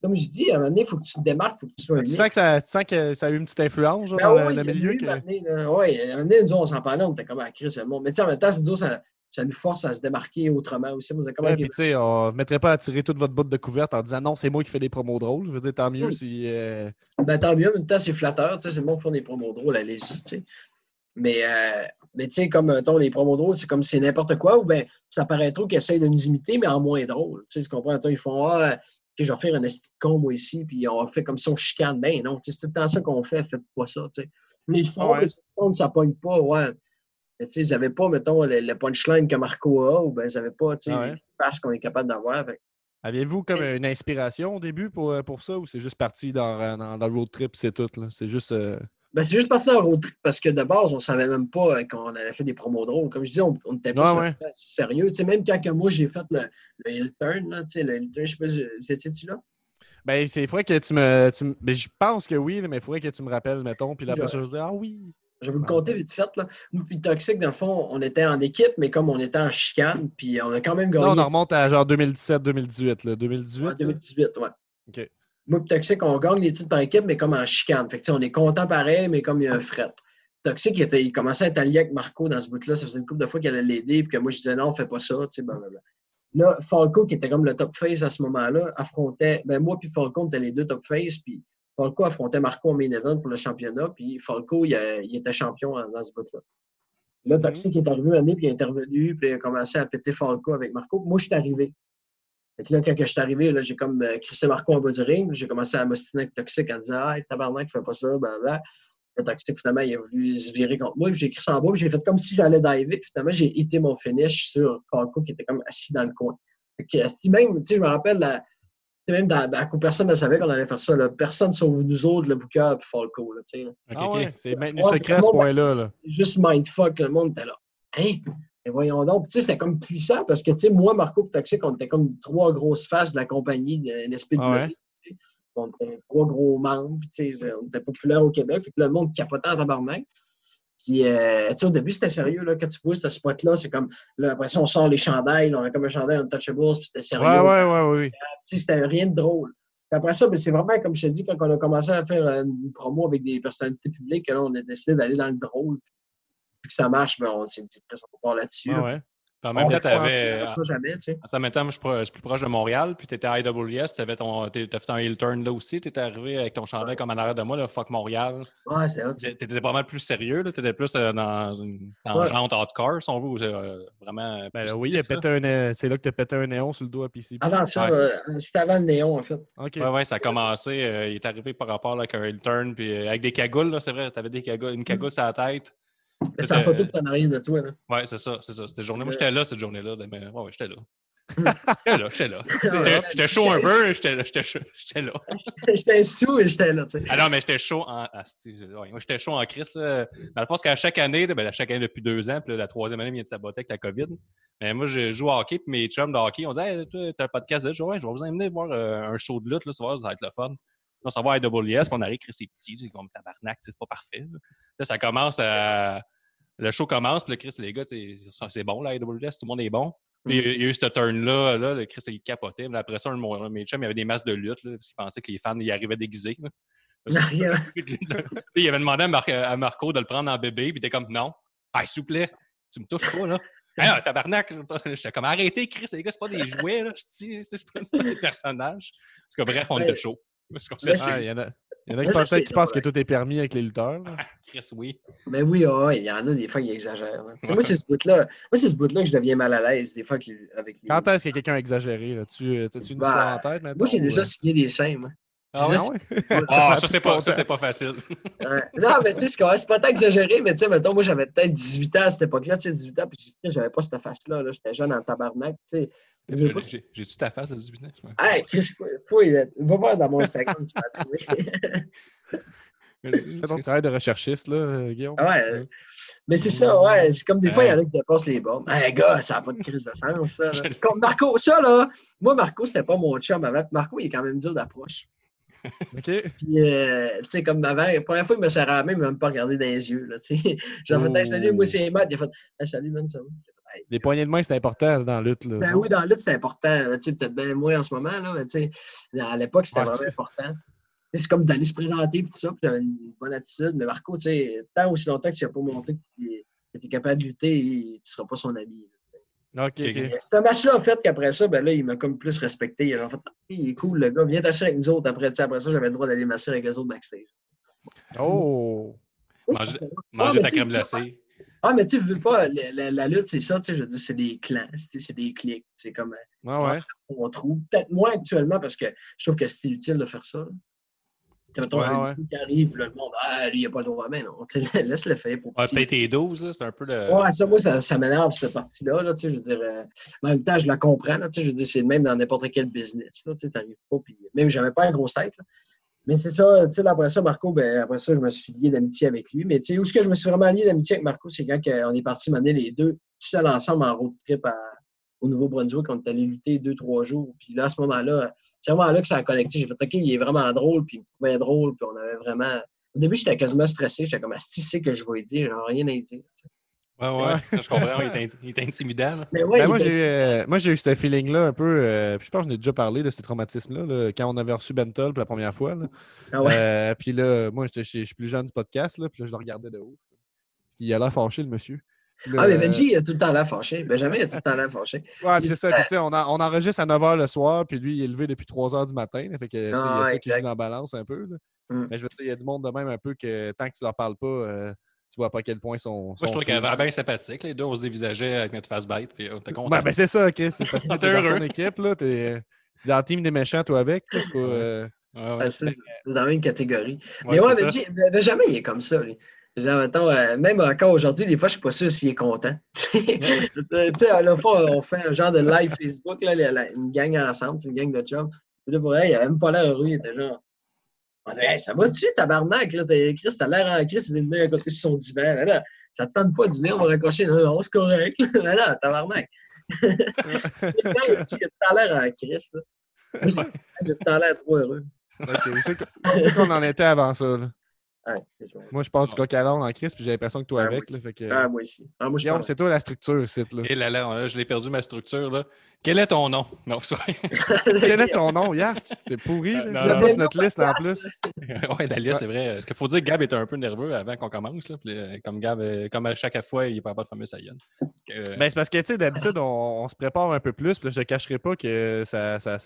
comme je dis, à un moment donné, il faut que tu te démarques, il faut que tu sois Tu unique. sens, que ça, tu sens que ça a eu une petite influence genre, Ben dans oui, le, milieu. eu, que- ouais, à un moment donné, nous, on s'en parlait, on était comme à Chris, le monde. Mais tu sais, en même temps, c'est ça, ça nous force à se démarquer autrement aussi. Moi, Ouais, puis tu sais, on ne mettrait pas à tirer toute votre botte de couverte en disant non, c'est moi qui fais des promos drôles. Je veux dire, tant mieux Mm. si. euh, Ben, tant mieux, en même temps, c'est flatteur, tu sais, c'est le monde qui font des promos drôles, allez-y, tu sais. Mais, euh, mais tu sais, comme mettons, les promos drôles, c'est comme c'est n'importe quoi, ou bien ça paraît trop qu'ils essayent de nous imiter, mais en moins drôle. Tu sais, tu comprends? Ils font Ah, je vais faire un esti de con, moi, ici, puis on fait comme si on chicane. Ben non, c'est tout le temps ça qu'on fait, faites pas ça, tu sais. Mais ils font, Ah ouais. ça, pogne pas, ouais. Mais tu sais, ils n'avaient pas, mettons, le, le punchline que Marco a, ou bien ils n'avaient pas, tu sais, Ah ouais. les passes qu'on est capable d'avoir. Fait Aviez-vous comme une inspiration au début pour, euh, pour ça ou c'est juste parti dans, dans, dans le road trip, c'est tout? là? C'est juste. euh, Ben, c'est juste road trip parce que de base, on savait même pas euh, qu'on avait fait des promos drôles. Comme je dis, on n'était pas Ouais, sur- ouais. sérieux. Même quand moi j'ai fait le, le turn, là, le heel turn, je sais pas, si- c'était-tu là? Ben, c'est vrai que tu me. tu me- ben, je pense que oui, mais il faudrait que tu me rappelles, mettons. Puis la Ouais. je dis Ah oui. Je vais vous le compter vite fait. Là. Nous, puis Toxic, dans le fond, on était en équipe, mais comme on était en chicane, puis on a quand même gagné. Là, on remonte à genre 2017-2018. là. 2018. en ça? 2018, ouais. OK. Moi et Toxic, on gagne les titres par équipe, mais comme en chicane. Fait que, on est content pareil, mais comme il y a un fret. Toxic, il, était, il commençait à être allié avec Marco dans ce bout-là. Ça faisait une couple de fois qu'il allait l'aider, puis que moi, je disais non, fais pas ça, tu sais, blablabla. Là, Falco, qui était comme le top face à ce moment-là, affrontait. Ben, moi puis Falco, on était les deux top face, puis Falco affrontait Marco en main event pour le championnat, puis Falco, il, a- il était champion dans ce bout-là. Là, Mhm. Toxic est arrivé année, puis il est intervenu, puis il a commencé à péter Falco avec Marco. Moi, je suis arrivé. Fait que là, quand je suis arrivé, là, j'ai comme euh, crissé Marco en bas du ring, j'ai commencé à m'ostiner avec Toxic en disant Ah, tabarnak, fais pas ça, blablabla. Le Toxic, finalement, il a voulu se virer contre moi, puis j'ai écrit ça en bas, puis j'ai fait comme si j'allais diver, puis finalement, j'ai hité mon finish sur Falco qui était comme assis dans le coin. Fait que, si même, tu sais, je me rappelle, la, tu sais, même dans, dans- personne ne savait qu'on allait faire ça, là. personne sauf nous autres, le Booker et Falco, là, Ah c'est maintenu secret à ce point-là. Là. juste mindfuck, le monde était là. Hein? Mais voyons donc. Tu sais, c'était comme puissant parce que, tu sais, moi, Marco et Toxic, on était comme trois grosses faces de la compagnie de NSPW. Ah ouais? On était trois gros membres, tu sais, on était populaire au Québec, fait que là, le monde capotait en tabarnak. Puis, euh, tu sais, au début, c'était sérieux, là, quand tu vois ce spot-là, c'est comme, là, après ça, on sort les chandails, là, on a comme un chandail Untouchables, puis c'était sérieux. Ouais, ouais, ouais, ouais, oui. Tu sais, c'était rien de drôle. Puis après ça, ben, c'est vraiment, comme je te dis, quand on a commencé à faire une promo avec des personnalités publiques, que là, on a décidé d'aller dans le drôle. Puis que ça marche, ben, on s'est dit, on part là-dessus. Ouais, ouais. Puis en même temps, le tu avais. le jamais, tu sais. En même temps, moi, je suis pro- je suis plus proche de Montréal, puis tu étais à IWS, tu avais ton, t'as fait un heel turn là aussi, tu étais arrivé avec ton chandail comme en arrière de moi, là, fuck Montréal. Ouais, c'est. Tu étais pas mal plus sérieux, tu étais plus euh, dans une tangente hardcore, si on veut, ou, euh, vraiment. Ben là, oui, il a stylé, pété un, euh, c'est là que tu as pété un néon sur le dos à PC. Avant ça, Ouais. euh, c'était avant le néon, en fait. Ok. Ouais, ouais, ça a commencé. euh, il est arrivé par rapport là, avec un heel turn, puis euh, avec des cagoules, là, c'est vrai, tu avais des cagoules, une cagoule sur la tête. Mais c'est photo que t'en as rien de toi, là. Ouais, c'est ça, c'est ça. Cette journée. Moi, j'étais là cette journée-là. Mais ouais, ouais, j'étais là. j'étais là, j'étais là. J'étais- chaud un peu, j'étais là, j'étais là. J'étais sous et j'étais là, tu sais. Ah non, mais j'étais chaud en. ah, moi, j'étais chaud en crise. Dans le fond, c'est qu'à chaque année, ben, à chaque année depuis deux ans, puis la troisième année vient de saboter avec la COVID. Mais moi, je joue au hockey, puis mes chums de hockey, on dit Hey, toi, t'as un podcast de ouais, je vais vous emmener voir euh, un show de lutte, là, ça va ça va être le fun. Là, on s'en va à IWS, puis on arrive, Chris, c'est petit, c'est comme tabarnak, tu c'est pas parfait. Là, ça commence à. Le show commence, puis le Chris, les gars, c'est bon, là, IWS, tout le monde est bon. Puis il y a- il y a eu ce turn-là, là, le Chris, il capotait. Mais après ça, un mon- mes chums, il y avait des masques de lutte, là, parce qu'ils pensaient que les fans, ils arrivaient déguisés. là. Il avait demandé à, Mar- à Marco de le prendre en bébé, puis il était comme non. Ah, s'il vous plaît, tu me touches pas, là. Ah, tabarnak, j'étais comme arrêtez, Chris, les gars, c'est pas des jouets, là. C'est c'est pas des personnages. Parce que bref, on était chaud. Parce qu'on s'est il y en a, qui pensent, c'est qui pensent que tout est permis avec les lutteurs. là. Chris, oui. Mais oui, ah, il y en a des fois qui exagèrent. hein. Tu Ouais. Moi, c'est ce bout-là. Moi, c'est ce bout-là que je deviens mal à l'aise, des fois, avec les- avec les. Quand est-ce que quelqu'un a exagéré? Là? Tu, euh, As-tu une Ben, histoire en tête maintenant? Moi, j'ai déjà euh? signé des moi. Ah, ouais? Ah, ça, c'est pas, ça, c'est pas facile. Ouais. Non, mais tu sais, c'est quand même- c'est pas tant exagéré, mais tu sais, mettons, moi, j'avais peut-être 18 ans à cette époque-là, tu sais, 18 ans, puis j'avais pas cette face-là, là. J'étais jeune en tabarnak, tu sais. J'ai-tu ta face de 18 ans? Ouais. Hey, Chris, faut, va voir dans mon Instagram, tu vas trouver. Fais ton travail de recherchiste, là, euh, Guillaume. Ah ouais, euh, mais c'est ça, ouais. C'est comme des fois, il y en a qui dépassent les bornes. Hey, gars, ça n'a pas de crise de sens, ça. là. Comme Marco, ça, là, moi, Marco, c'était pas mon chum avant. Marco, il est quand même dur d'approche. OK. Puis, euh, tu sais, comme avant, la première fois, il me la main, il m'a même pas regardé dans les yeux, là, tu sais. J'ai fait, hey, salut, moi, c'est Matt. Il a fait, hey, salut, man, ça va? Les poignées de main, c'est important dans la lutte. Là, Ben oui, dans la lutte, c'est important. Tu sais, peut-être bien moins en ce moment, là, mais tu sais, à l'époque, c'était Ouais, vraiment important. C'est comme d'aller se présenter, puis tout ça, puis j'avais une bonne attitude. Mais Marco, tu sais, tant aussi longtemps que tu n'as pas montré que tu es capable de lutter, tu ne seras pas son ami. là. OK, C'est un match-là, en fait, qu'après ça, ben là, il m'a comme plus respecté. Il a fait, Ah, il est cool, le gars, viens t'asseoir avec nous autres. Après, après ça, j'avais le droit d'aller m'asseoir avec les autres backstage. Oh! Manger- mais ta crème glacée. Ah, mais tu veux pas, la, la- la lutte, c'est ça, tu sais, je veux dire, c'est des clans, c'est des clics. C'est comme, euh, Ah ouais. on trouve. Peut-être moins actuellement parce que je trouve que c'est utile de faire ça. Tu mettons, Ouais, un ouais. qui arrive, là, le monde, ah, lui, il n'a pas le droit. Mais non, tu sais, laisse-le faire pour Ah, paye tes 12, là, c'est un peu le. Ouais, ça, moi, ça, ça m'énerve, cette partie-là. Là, tu sais, je veux dire, euh, en même temps, je la comprends. Là, tu sais, je veux dire, c'est le même dans n'importe quel business. Là, tu sais, t'arrives pas. Puis, même, j'avais pas une grosse tête. là. Mais c'est ça, tu sais, après ça, Marco, ben, après ça, je me suis lié d'amitié avec lui. Mais tu sais, où est-ce que je me suis vraiment lié d'amitié avec Marco, c'est quand que on est parti mener les deux, tout seuls ensemble en road trip au Nouveau-Brunswick. On est allé lutter deux, trois jours. Puis là, à ce moment-là, c'est vraiment là que ça a connecté. J'ai fait, OK, il est vraiment drôle. Puis il me trouvait drôle. Puis on avait vraiment. Au début, j'étais quasiment stressé. J'étais comme, si c'est que je vais dire, j'ai rien à dire. Ouais, ouais, je comprends. Il est, int- il est intimidant. là. Mais ouais, Ben, il moi, était- j'ai euh, moi, j'ai eu ce feeling-là un peu. euh, je pense que j'en ai déjà parlé de ce traumatisme-là là, quand on avait reçu Bentol pour la première fois. là. Ah ouais. Euh, puis là, moi, je suis plus jeune du podcast. Là, puis là, je le regardais de haut. Puis il a l'air fâché, le monsieur. Ah, mais Benji, il a tout le temps l'air fâché. Benjamin, il a tout le temps l'air fâché. Ouais, puis c'est ça. Puis, tu sais, on, on enregistre à 9h le soir, puis lui, il est levé depuis 3h du matin. là, fait que, tu sais, il y a Ah, ça qui joue dans la balance un peu. Mm. Mais je veux dire, il y a du monde de même un peu que tant que tu leur parles pas, euh, tu vois pas à quel point ils sont. Moi, je trouve qu'elle avait bien sympathique. Les deux, on se dévisageait avec notre face bête. Puis on était content. Ben, ben, c'est ça, Chris. C'est parce que T'es t'es dans heureux. son équipe, là. T'es dans le team des méchants, toi, avec. euh, ouais. Ah, c'est dans la même catégorie. Ouais, mais ouais, Ben- Benjamin, il est comme ça. Lui. Genre, mettons, euh, même encore aujourd'hui, des fois, je suis pas sûr s'il est content. tu sais, à la fois, on fait un genre de live Facebook, là, la- la- une gang ensemble, une gang de chums. Puis là, pour elle, il avait même pas l'air heureux, il était genre. On dit, hey, ça va-tu, tabarnak? Là, t'as- Chris, t'as l'air en Chris, il est venu à côté sur son divan. Là, là, ça te tente pas de dîner, on va raccrocher. Non, non, c'est correct. Là, là, tabarnak. Là, il dit que t'as l'air en Chris. là. J'ai- l'air trop heureux. Ok, c'est qu'on en était avant ça? là? Ouais. Moi, je passe du coq à en crise, puis j'ai l'impression que toi Ouais, avec. moi Là, fait que... Ah, moi aussi. Ah, moi, je Guillaume, pense. c'est toi la structure, site, là. Et là, là, là, je l'ai perdu ma structure. Là. Quel est ton nom? Non, c'est vrai. Quel est ton nom, Yark? C'est pourri, là. Euh, non, C'est non, notre liste en plus. ouais, la liste, c'est vrai. Ce qu'il faut dire que Gab était un peu nerveux avant qu'on commence. Là. Puis, euh, comme Gab, euh, comme à chaque fois, il n'est pas pas de fameux Sayan. Euh, Ben, c'est parce que, tu sais, d'habitude, on, on se prépare un peu plus. Puis là, je ne cacherai pas que ça. ça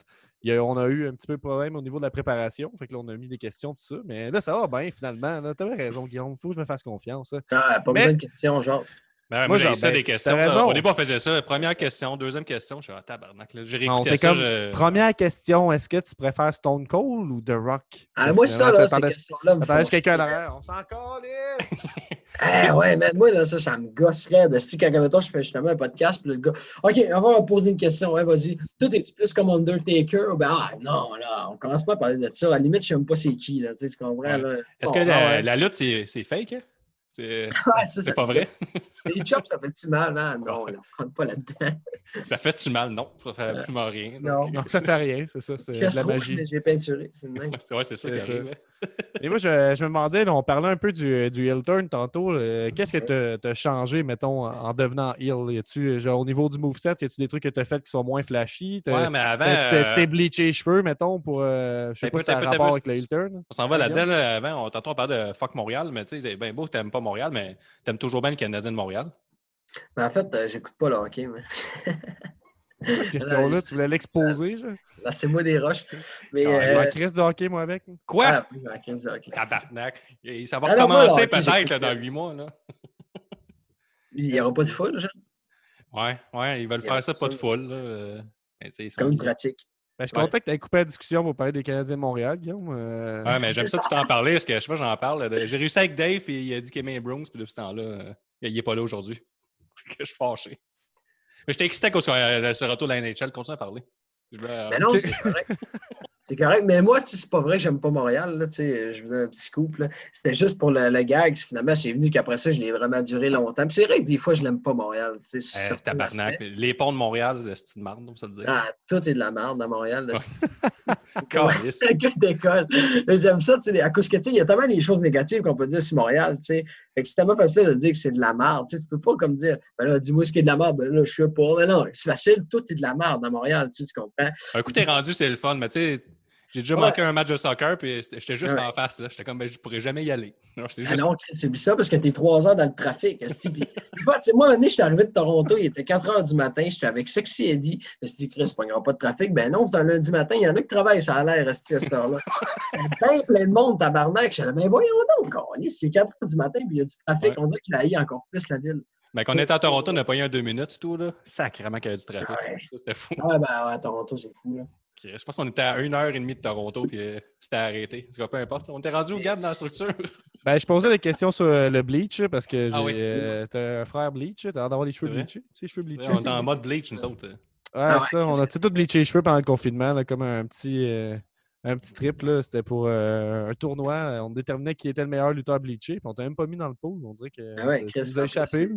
il y a- on a eu un petit peu de problème au niveau de la préparation. Fait que là, on a mis des questions, tout ça. Mais là, ça va bien, finalement. Tu avais raison, Guillaume. Il faut que je me fasse confiance. hein. Ah, pas Mais- besoin de questions, genre. Ben, moi, moi, j'ai ça ben, des questions. là. raison. Au début, on faisait ça. Première question, deuxième question. Je suis en tabarnak. là. J'ai réécouté t'es ça. comme, je- Première question, est-ce que tu préfères Stone Cold ou The Rock? Ah, moi, ça, Finalement, là, ces questions-là me quelqu'un derrière. On s'en calisse! Ah ouais, mais moi, là, ça, ça me gosserait de si quand mettons, je fais justement un podcast, puis le gars, OK, on va me poser une question, ouais, vas-y. Toi, es-tu plus comme Undertaker? Ben, ah, non, là, on commence pas à parler de ça. À la limite, je sais même pas c'est qui, là, tu sais, tu comprends, Ouais. là. Est-ce Bon, que ah la, ouais. la lutte, c'est c'est fake? hein? C'est Ouais, c'est ça pas fait- vrai? Les chops, ça fait-tu mal, hein? Non, on rentre pas là-dedans. Ça fait-tu mal? Non, ça fait absolument rien. Non. Donc, Non, ça fait rien, c'est ça. C'est la rouge, magie. l'ai peinturé, c'est le même. Ouais, c'est- ouais, ça qui arrive. Et moi, je, je me demandais, là, on parlait un peu du, du heel turn tantôt. Qu'est-ce que tu as changé, mettons, en en devenant heel? Y a-tu, genre, au niveau du moveset, y a-tu des trucs que tu as fait qui sont moins flashy? Ouais, mais avant, tu t'es- tu t'es euh, bleaché les cheveux, mettons, pour. euh, je sais T'as pas si ça a rapport avec le heel turn. on s'en va là-dedans. là, avant, on, tantôt, on parlait de fuck Montréal, mais tu sais, c'est bien beau, t'aimes pas Montréal, mais t'aimes toujours bien le Canadien de Montréal. Mais en fait, euh, j'écoute pas le hockey, mais Cette question-là, tu voulais l'exposer, genre? là, c'est moi des roches. Mais, Je euh, vais à Chris de hockey, moi, avec. Quoi? ah, oui, la crise de hockey. Tabarnak. Et Ça va recommencer peut-être dans huit mois. Là. Il n'y aura pas de foule, genre? Ouais, ouais, ils veulent faire ça, pas de foule. Là. euh, sont Comme une pratique. Ben, je suis content que tu aies coupé la discussion pour parler des Canadiens de Montréal, Guillaume. euh. Ouais, mais j'aime ça que tu t'en parles parce que je sais pas, j'en parle. de- J'ai réussi avec Dave, puis il a dit qu'il aimait les Browns, puis depuis ce temps-là, euh, il est pas là aujourd'hui. Je suis fâché. Mais j'étais excité quand euh, ce retour de la NHL. Continue à parler. Voulais, euh, Mais non, c'est correct. C'est correct. Mais moi, c'est pas vrai que j'aime pas Montréal. Là, je vous donne un petit scoop. C'était juste pour le, le gag. Finalement, c'est venu qu'après ça, je l'ai vraiment duré longtemps. C'est vrai que des fois, je l'aime pas Montréal. sur euh, tabarnak. Les ponts de Montréal, c'est une marde, on se le dire. Ah, tout est de la merde à Montréal. C'est que d'école. Mais J'aime ça, tu sais, à cause que, il y a tellement des choses négatives qu'on peut dire sur Montréal, tu sais. Fait que c'est tellement facile de dire que c'est de la merde, tu sais. Tu peux pas comme dire, ben là, dis-moi ce qui est de la merde, ben là, je sais pas. Mais non, c'est facile, tout est de la merde à Montréal, tu sais, tu comprends? Coup, t'es rendu, c'est le fun, mais tu sais, j'ai déjà Ouais. manqué un match de soccer, puis j'étais- juste Ouais. en face. là. J'étais comme, ben, je pourrais jamais y aller. Non, c'est Ah juste... non, c'est ça parce que t'es trois heures dans le trafic. Puis, moi, un je suis arrivé de Toronto, il était 4 heures du matin, j'étais avec Sexy Eddie. Je me suis dit, Chris, il n'y aura pas de trafic. Ben non, c'est un lundi matin, il y en a qui travaillent, ça a l'air, à cette heure-là. Il y a bien plein de monde, tabarnak. Je suis là, mais voyons donc, c'est 4 heures du matin, puis il y a du trafic. Ouais. On dirait qu'il a encore plus la ville. Mais quand on était à Toronto, on a pas eu un deux minutes, tout, là. Sacrément qu'il y avait du trafic. C'était fou. Ah, ben, ouais, Toronto, c'est fou, là. Je pense qu'on était à une heure et demie de Toronto, puis euh, c'était arrêté. En tout cas, peu importe. On était rendu au gap dans la structure. Ben, je posais des questions sur euh, le bleach là, parce que j'ai Ah oui. euh, t'as un frère bleach, là, t'as l'air d'avoir les cheveux bleachés. Tu cheveux bleachés. on était en mode bleach, nous autres. Ouais, Ah ouais, ça, on a tous bleaché les cheveux pendant le confinement, là, comme un petit, euh, un petit trip. là. C'était pour euh, un tournoi. On déterminait qui était le meilleur lutteur bleaché. Puis on t'a même pas mis dans le pool. On dirait que Ah ouais, ça- Chris, tu nous a pas échappé.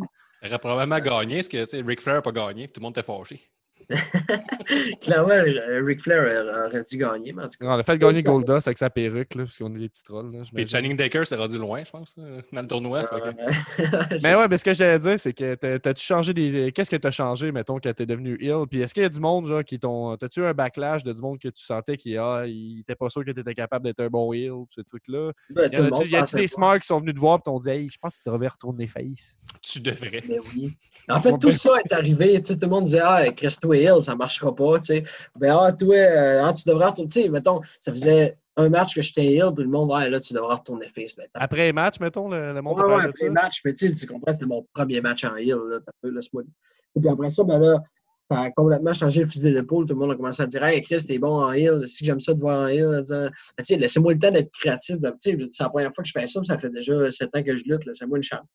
aurait probablement gagné, parce que, Ric Flair n'a pas gagné, puis tout le monde était fâché. Clairement, euh, Ric Flair aurait dû gagner, mais en tout cas. On a fait gagner Goldust avec sa perruque, là, parce qu'on est des petits trolls. Là, Puis j'imagine. Channing Decker s'est rendu loin, je pense, euh, dans le tournoi. que- Mais ouais, mais ce que j'allais dire, c'est que t'as- t'as-tu changé des. Qu'est-ce que t'as changé, mettons, quand t'es devenu ill? Puis est-ce qu'il y a du monde, genre, qui t'ont. T'as-tu eu un backlash de du monde que tu sentais qui, ah, il était pas sûr que t'étais capable d'être un bon heel, ces trucs-là? ben, Y a-tu des smarts qui sont venus te voir et t'ont dit, hey, je pense que tu devrais retourner face? Tu devrais. Mais oui. En fait, tout ça est arrivé. tu sais, Tout le monde disait Ah, Christo Hill, ça ne marchera pas. tu sais. Ben, ah, toi, euh, ah, tu devrais retourner. Tu sais, mettons, ça faisait un match que j'étais Hill, puis le monde, ouais, là, tu devrais retourner face. T'as- Après les matchs, mettons, le, le monde ouais, ouais, après match, mais tu sais, tu comprends, c'était mon premier match en Hill. Là, t'as peu, laisse-moi. Et puis après ça, ben là, ça a complètement changé le fusil d'épaule. Tout le monde a commencé à dire Hey, Chris, t'es bon en Hill. Si j'aime ça de voir en Hill. Ben, laissez-moi le temps d'être créatif. C'est la première fois que je fais ça, puis ça fait déjà sept ans que je lutte. Laissez-moi une chance.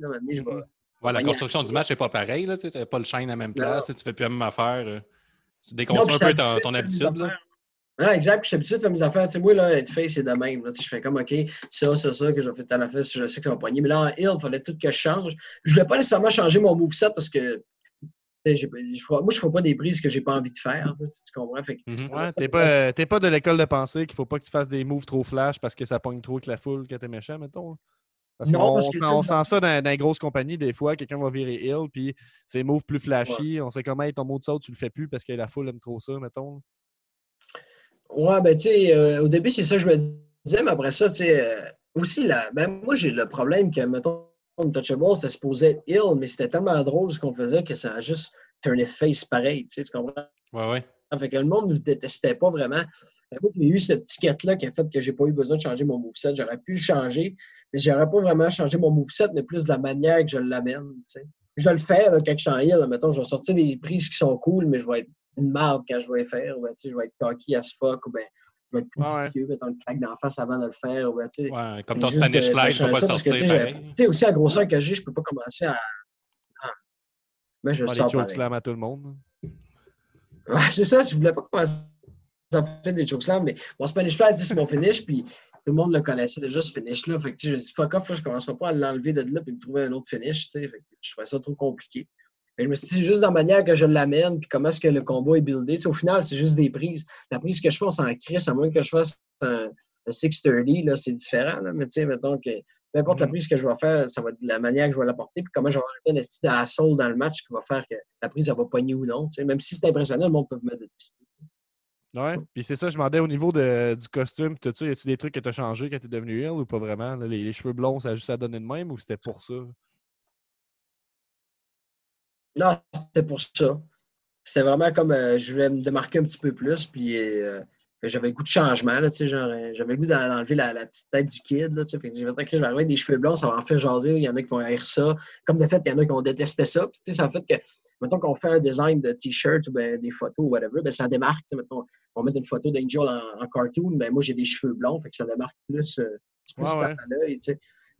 Là, je vais. Ouais, la construction du match n'est pas pareille. Tu n'as pas le chaîne à la même place. Tu fais plus la même affaire. euh, Tu déconstruis un je peu ton, ton habitude. Là. exact. Je suis habitué de faire mes affaires. Tu sais, moi, là, être face, c'est de même. Là. Je fais comme, OK, ça, ça, ça, que j'ai fait à la fesse, je sais que ça va poigner. Mais là, en Hill, il fallait tout que je change. Je voulais pas nécessairement changer mon moveset parce que je moi, je ne fais pas des prises que j'ai pas envie de faire. Tu tu comprends? Fait que, Mhm. Ouais, t'es pas, t'es pas de l'école de pensée qu'il faut pas que tu fasses des moves trop flash parce que ça pogne trop avec la foule que t'es méchant, mettons. Parce Non, on sent ça dans, dans les grosses compagnies, des fois, quelqu'un va virer ill, puis ses moves plus flashy, on sait comment, hey, ton mot de saut, tu le fais plus parce que la foule aime trop ça, mettons. Ouais, ben, tu sais, euh, au début, c'est ça que je me disais, mais après ça, tu sais, euh, aussi, là, ben, moi, j'ai le problème que, mettons, Untouchable, c'était supposé être ill, mais c'était tellement drôle ce qu'on faisait que ça a juste turné face pareil, tu sais, tu comprends? Ouais, ouais. Fait que le monde ne nous détestait pas vraiment. Moi, j'ai eu cette ticket-là qui a fait que j'ai pas eu besoin de changer mon moveset. J'aurais pu le changer, mais j'aurais pas vraiment changé mon moveset, mais plus de la manière que je l'amène. tu sais. Je le fais là, quand je suis en heal, là, mettons, je vais sortir des prises qui sont cool, mais je vais être une marde quand je vais les faire. Ou, ben, tu sais, je vais être cocky as fuck, ou ben, je vais être plus Ouais, vicieux, mettre un claque d'en face avant de le faire. Ou, ben, tu sais, Ouais, comme ton Spanish de- de Fly, je peux pas le ça, sortir tu sais, aussi, à grosseur que j'ai, je peux pas commencer à. à- Mais je le Faire sors chokeslam à tout le monde. Ouais, c'est ça, je voulais pas commencer à faire des chokeslams, mais mon Spanish Fly, c'est mon finish, puis tout le monde le connaissait déjà, ce finish-là. Fait que, tu sais, je dis fuck off, là, je commencerai pas à l'enlever de là puis me trouver un autre finish. Fait que je trouvais ça trop compliqué. Mais je me suis dit, c'est juste dans la manière que je l'amène, puis comment est-ce que le combat est buildé. Au final, c'est juste des prises. La prise que je fais, on s'en crisse, à moins que je fasse un, un 630, là, c'est différent, là. Mais tu sais, mettons que peu importe la Mhm. prise que je vais faire, ça va être la manière que je vais l'apporter, puis comment je vais arrêter un style d'assaut dans le match qui va faire que la prise, elle va pogner ou non. Même si c'est impressionnant, le monde peut me détester. Ouais. Puis c'est ça, je demandais au niveau de- du costume, tout ça, y a-tu des trucs que t'as changé quand t'es devenu ill ou pas vraiment? là? les, les cheveux blonds, ça a juste à donner de même ou c'était pour ça? Non, c'était pour ça. C'était vraiment comme euh, je voulais me démarquer un petit peu plus, puis euh, j'avais le goût de changement, là, tu sais, genre, euh, j'avais le goût d'en- d'enlever la, la petite tête du kid, là, tu sais, fait que j'ai fait, je vais arriver des cheveux blonds, ça va en faire jaser, il y en a qui vont haïr ça. Comme de fait, il y en a qui vont détester ça, puis tu sais, ça fait que, mettons qu'on fait un design de t-shirt ou ben, des photos ou whatever, ben, ça démarque, mettons, on met une photo d'Angel en, en cartoon, ben, moi, j'ai des cheveux blonds, fait que ça démarque plus, euh, plus tape ouais. l'œil.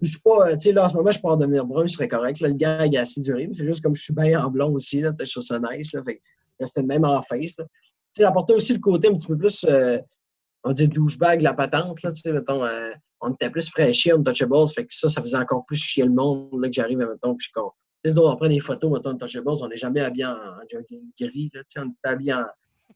Je suis pas, euh, tu sais, là, en ce moment, je peux en devenir brun, ce serait correct. Là, le gars, il est assez duré, mais c'est juste comme je suis bien en blond aussi, là, je trouve ça nice, là. Fait c'était même en face. Tu sais, apporter aussi le côté un petit peu plus, euh, on dit douchebag, la patente, là, tu sais, mettons, euh, on était plus fraîchis, untouchables, fait que ça, ça faisait encore plus chier le monde, là, que j'arrive, mettons, puis qu'on, sais, on prend des photos, mettons, untouchables, on n'est jamais habillé en, en jogging gris, là, tu sais, on est habillé en,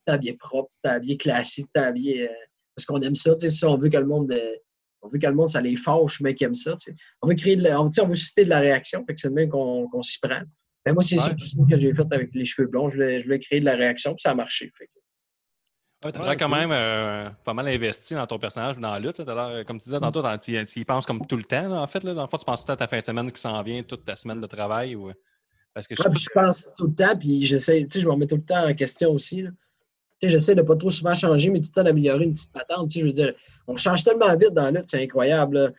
t'es habillé propre, t'es habillé classique, t'es habillé, euh, parce qu'on aime ça, tu sais, si on veut que le monde, euh, on veut que le monde, ça les fâche, mais qui aime ça, tu sais. On veut créer de la, on, on veut susciter de la réaction, fait que c'est de même qu'on qu'on s'y prend. Ben, moi, c'est ça Ouais. tout ça que j'ai fait avec les cheveux blonds. Je voulais, je voulais créer de la réaction, puis ça a marché. Fait que- Ouais, t'as Ouais, l'air quand cool. même euh, pas mal investi dans ton personnage, dans la lutte. là. Comme tu disais tantôt, tu tu y penses comme tout le temps, là, en fait. Là. Dans le fond, tu penses tout à ta fin de semaine qui s'en vient, toute ta semaine de travail. Ou... Parce que je Ouais, puis je pense tout le temps, puis j'essaie, tu sais, je me remets tout le temps en question aussi. là. Tu sais, j'essaie de pas trop souvent changer, mais tout le temps d'améliorer une petite patente. Tu sais, je veux dire, on change tellement vite dans la lutte, c'est incroyable. là.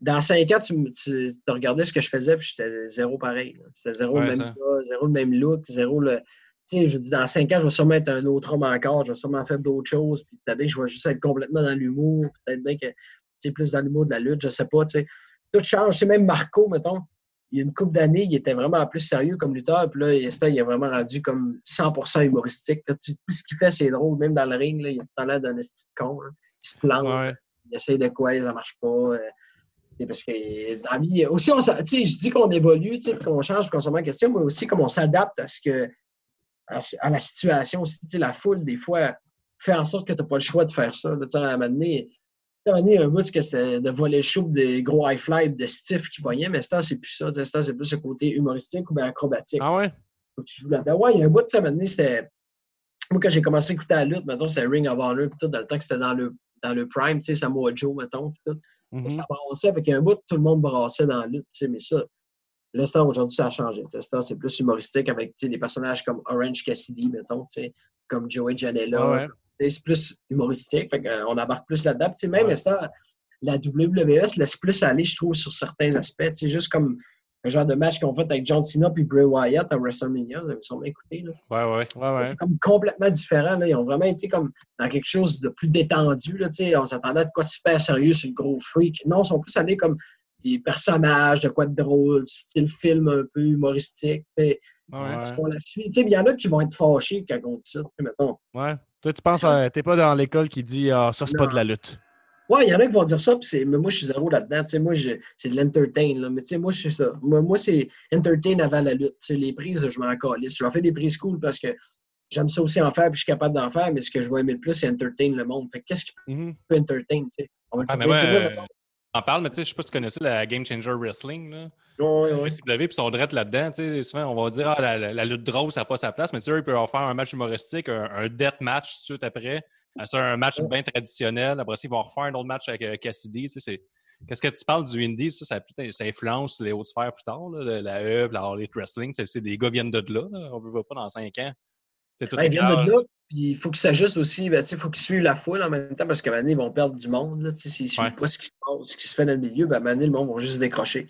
Dans cinq ans, tu, tu te regardais ce que je faisais, puis j'étais zéro pareil. C'était zéro le même ça. gars, zéro le même look, zéro le. Sais, je dis, dans cinq ans, je vais sûrement être un autre homme encore, je vais sûrement faire d'autres choses, puis peut-être que je vais juste être complètement dans l'humour, peut-être bien que, tu sais, plus dans l'humour de la lutte, je sais pas, tu sais. Tout change. C'est même Marco, mettons il y a une couple d'années, il était vraiment plus sérieux comme lutteur. Puis là, il est vraiment rendu comme 100% humoristique. là. Tout ce qu'il fait, c'est drôle. Même dans le ring, là, il a tout l'air d'un de con. là. Il se plante, Ouais. il essaye de quoi, ça marche pas. euh, parce que dans la vie, aussi, on, s'a- tu sais, je dis qu'on évolue, qu'on change, qu'on se remet en question, mais aussi comme on s'adapte à ce que à, à la situation aussi. Tu sais, la foule, des fois, fait en sorte que tu n'as pas le choix de faire ça. là. Tu sais, à un moment donné, à un moment donné, un bout, que c'était de voler le show des gros high fly de stiff qui poignaient, mais ça, c'est plus ça. Tu sais, ça, c'est plus le côté humoristique ou bien acrobatique. Ah ouais? Faut que tu joues là-dedans. Ouais, il y a un bout, tu sais, à un moment donné, c'était. Moi, quand j'ai commencé à écouter la lutte, mettons, c'était Ring of Honor, puis tout, dans le temps que c'était dans le, dans le prime, tu sais, Samoa Joe, mettons, puis tout. Mhm. Ça brassait, avec un bout, tout le monde brassait dans la lutte, tu sais, mais ça, le star aujourd'hui, ça a changé. Le star, c'est plus humoristique avec des personnages comme Orange Cassidy, mettons, comme Joey Janela. Ouais. C'est plus humoristique, fait qu'on embarque plus là-dedans. Même Ouais. ça, la WWE se laisse plus aller, je trouve, sur certains aspects. C'est juste comme un genre de match qu'on fait avec John Cena puis Bray Wyatt à WrestleMania. Vous avez sûrement écouté. Là. Ouais, ouais. Ouais, ouais. C'est comme complètement différent. Là. Ils ont vraiment été comme dans quelque chose de plus détendu. Là, on s'attendait à de quoi super sérieux sur le gros freak. Non, ils sont plus allés comme des personnages, de quoi de drôle, style film un peu humoristique. Ouais. Sais, Il y en a qui vont être fâchés quand on dit ça. tu sais, Mettons. Ouais. Toi, tu penses, à- t'es pas dans l'école qui dit Ah, ça, c'est pas de la lutte. Ouais, il y en a qui vont dire ça, puis c'est- mais moi, je suis zéro là-dedans. Tu sais, moi, je- c'est de l'entertain. là. Mais tu sais, moi, je suis ça. Moi, moi, c'est entertain avant la lutte. Tu sais, les prises, je m'en calisse. Je vais faire des prises cool parce que j'aime ça aussi en faire, puis je suis capable d'en faire, mais ce que je vais aimer le plus, c'est entertain le monde. Fait que qu'est-ce qui Mhm. peut entertain, tu sais? On va Ah, le trouver. C'est on parle, mais tu sais, je sais pas si tu connais ça, la Game Changer Wrestling. Là. Ouais. JCW, puis ils sont drettes là-dedans. Souvent, on va dire ah, la, la- la lutte drôle, ça n'a pas sa place, mais tu sais, ils peuvent faire un match humoristique, un, un death match tout de suite après. Ça, un match bien traditionnel. Après ça, ils vont refaire un autre match avec euh, Cassidy. tu sais, c'est- Qu'est-ce que tu parles du indie? Ça, ça, putain, ça influence les hautes sphères plus tard. là, la E, la Elite Wrestling. c'est des gars viennent de là. là. On ne veut pas dans cinq ans. C'est tout Ouais, ils viennent de là, puis il faut qu'ils s'ajustent aussi. Ben, faut qu'ils suivent la foule en même temps parce qu'à un moment donné, ils vont perdre du monde. S'ils ne suivent Ouais. pas ce qui se passe, ce qui se fait dans le milieu, ben, à un moment donné, le monde va juste se décrocher.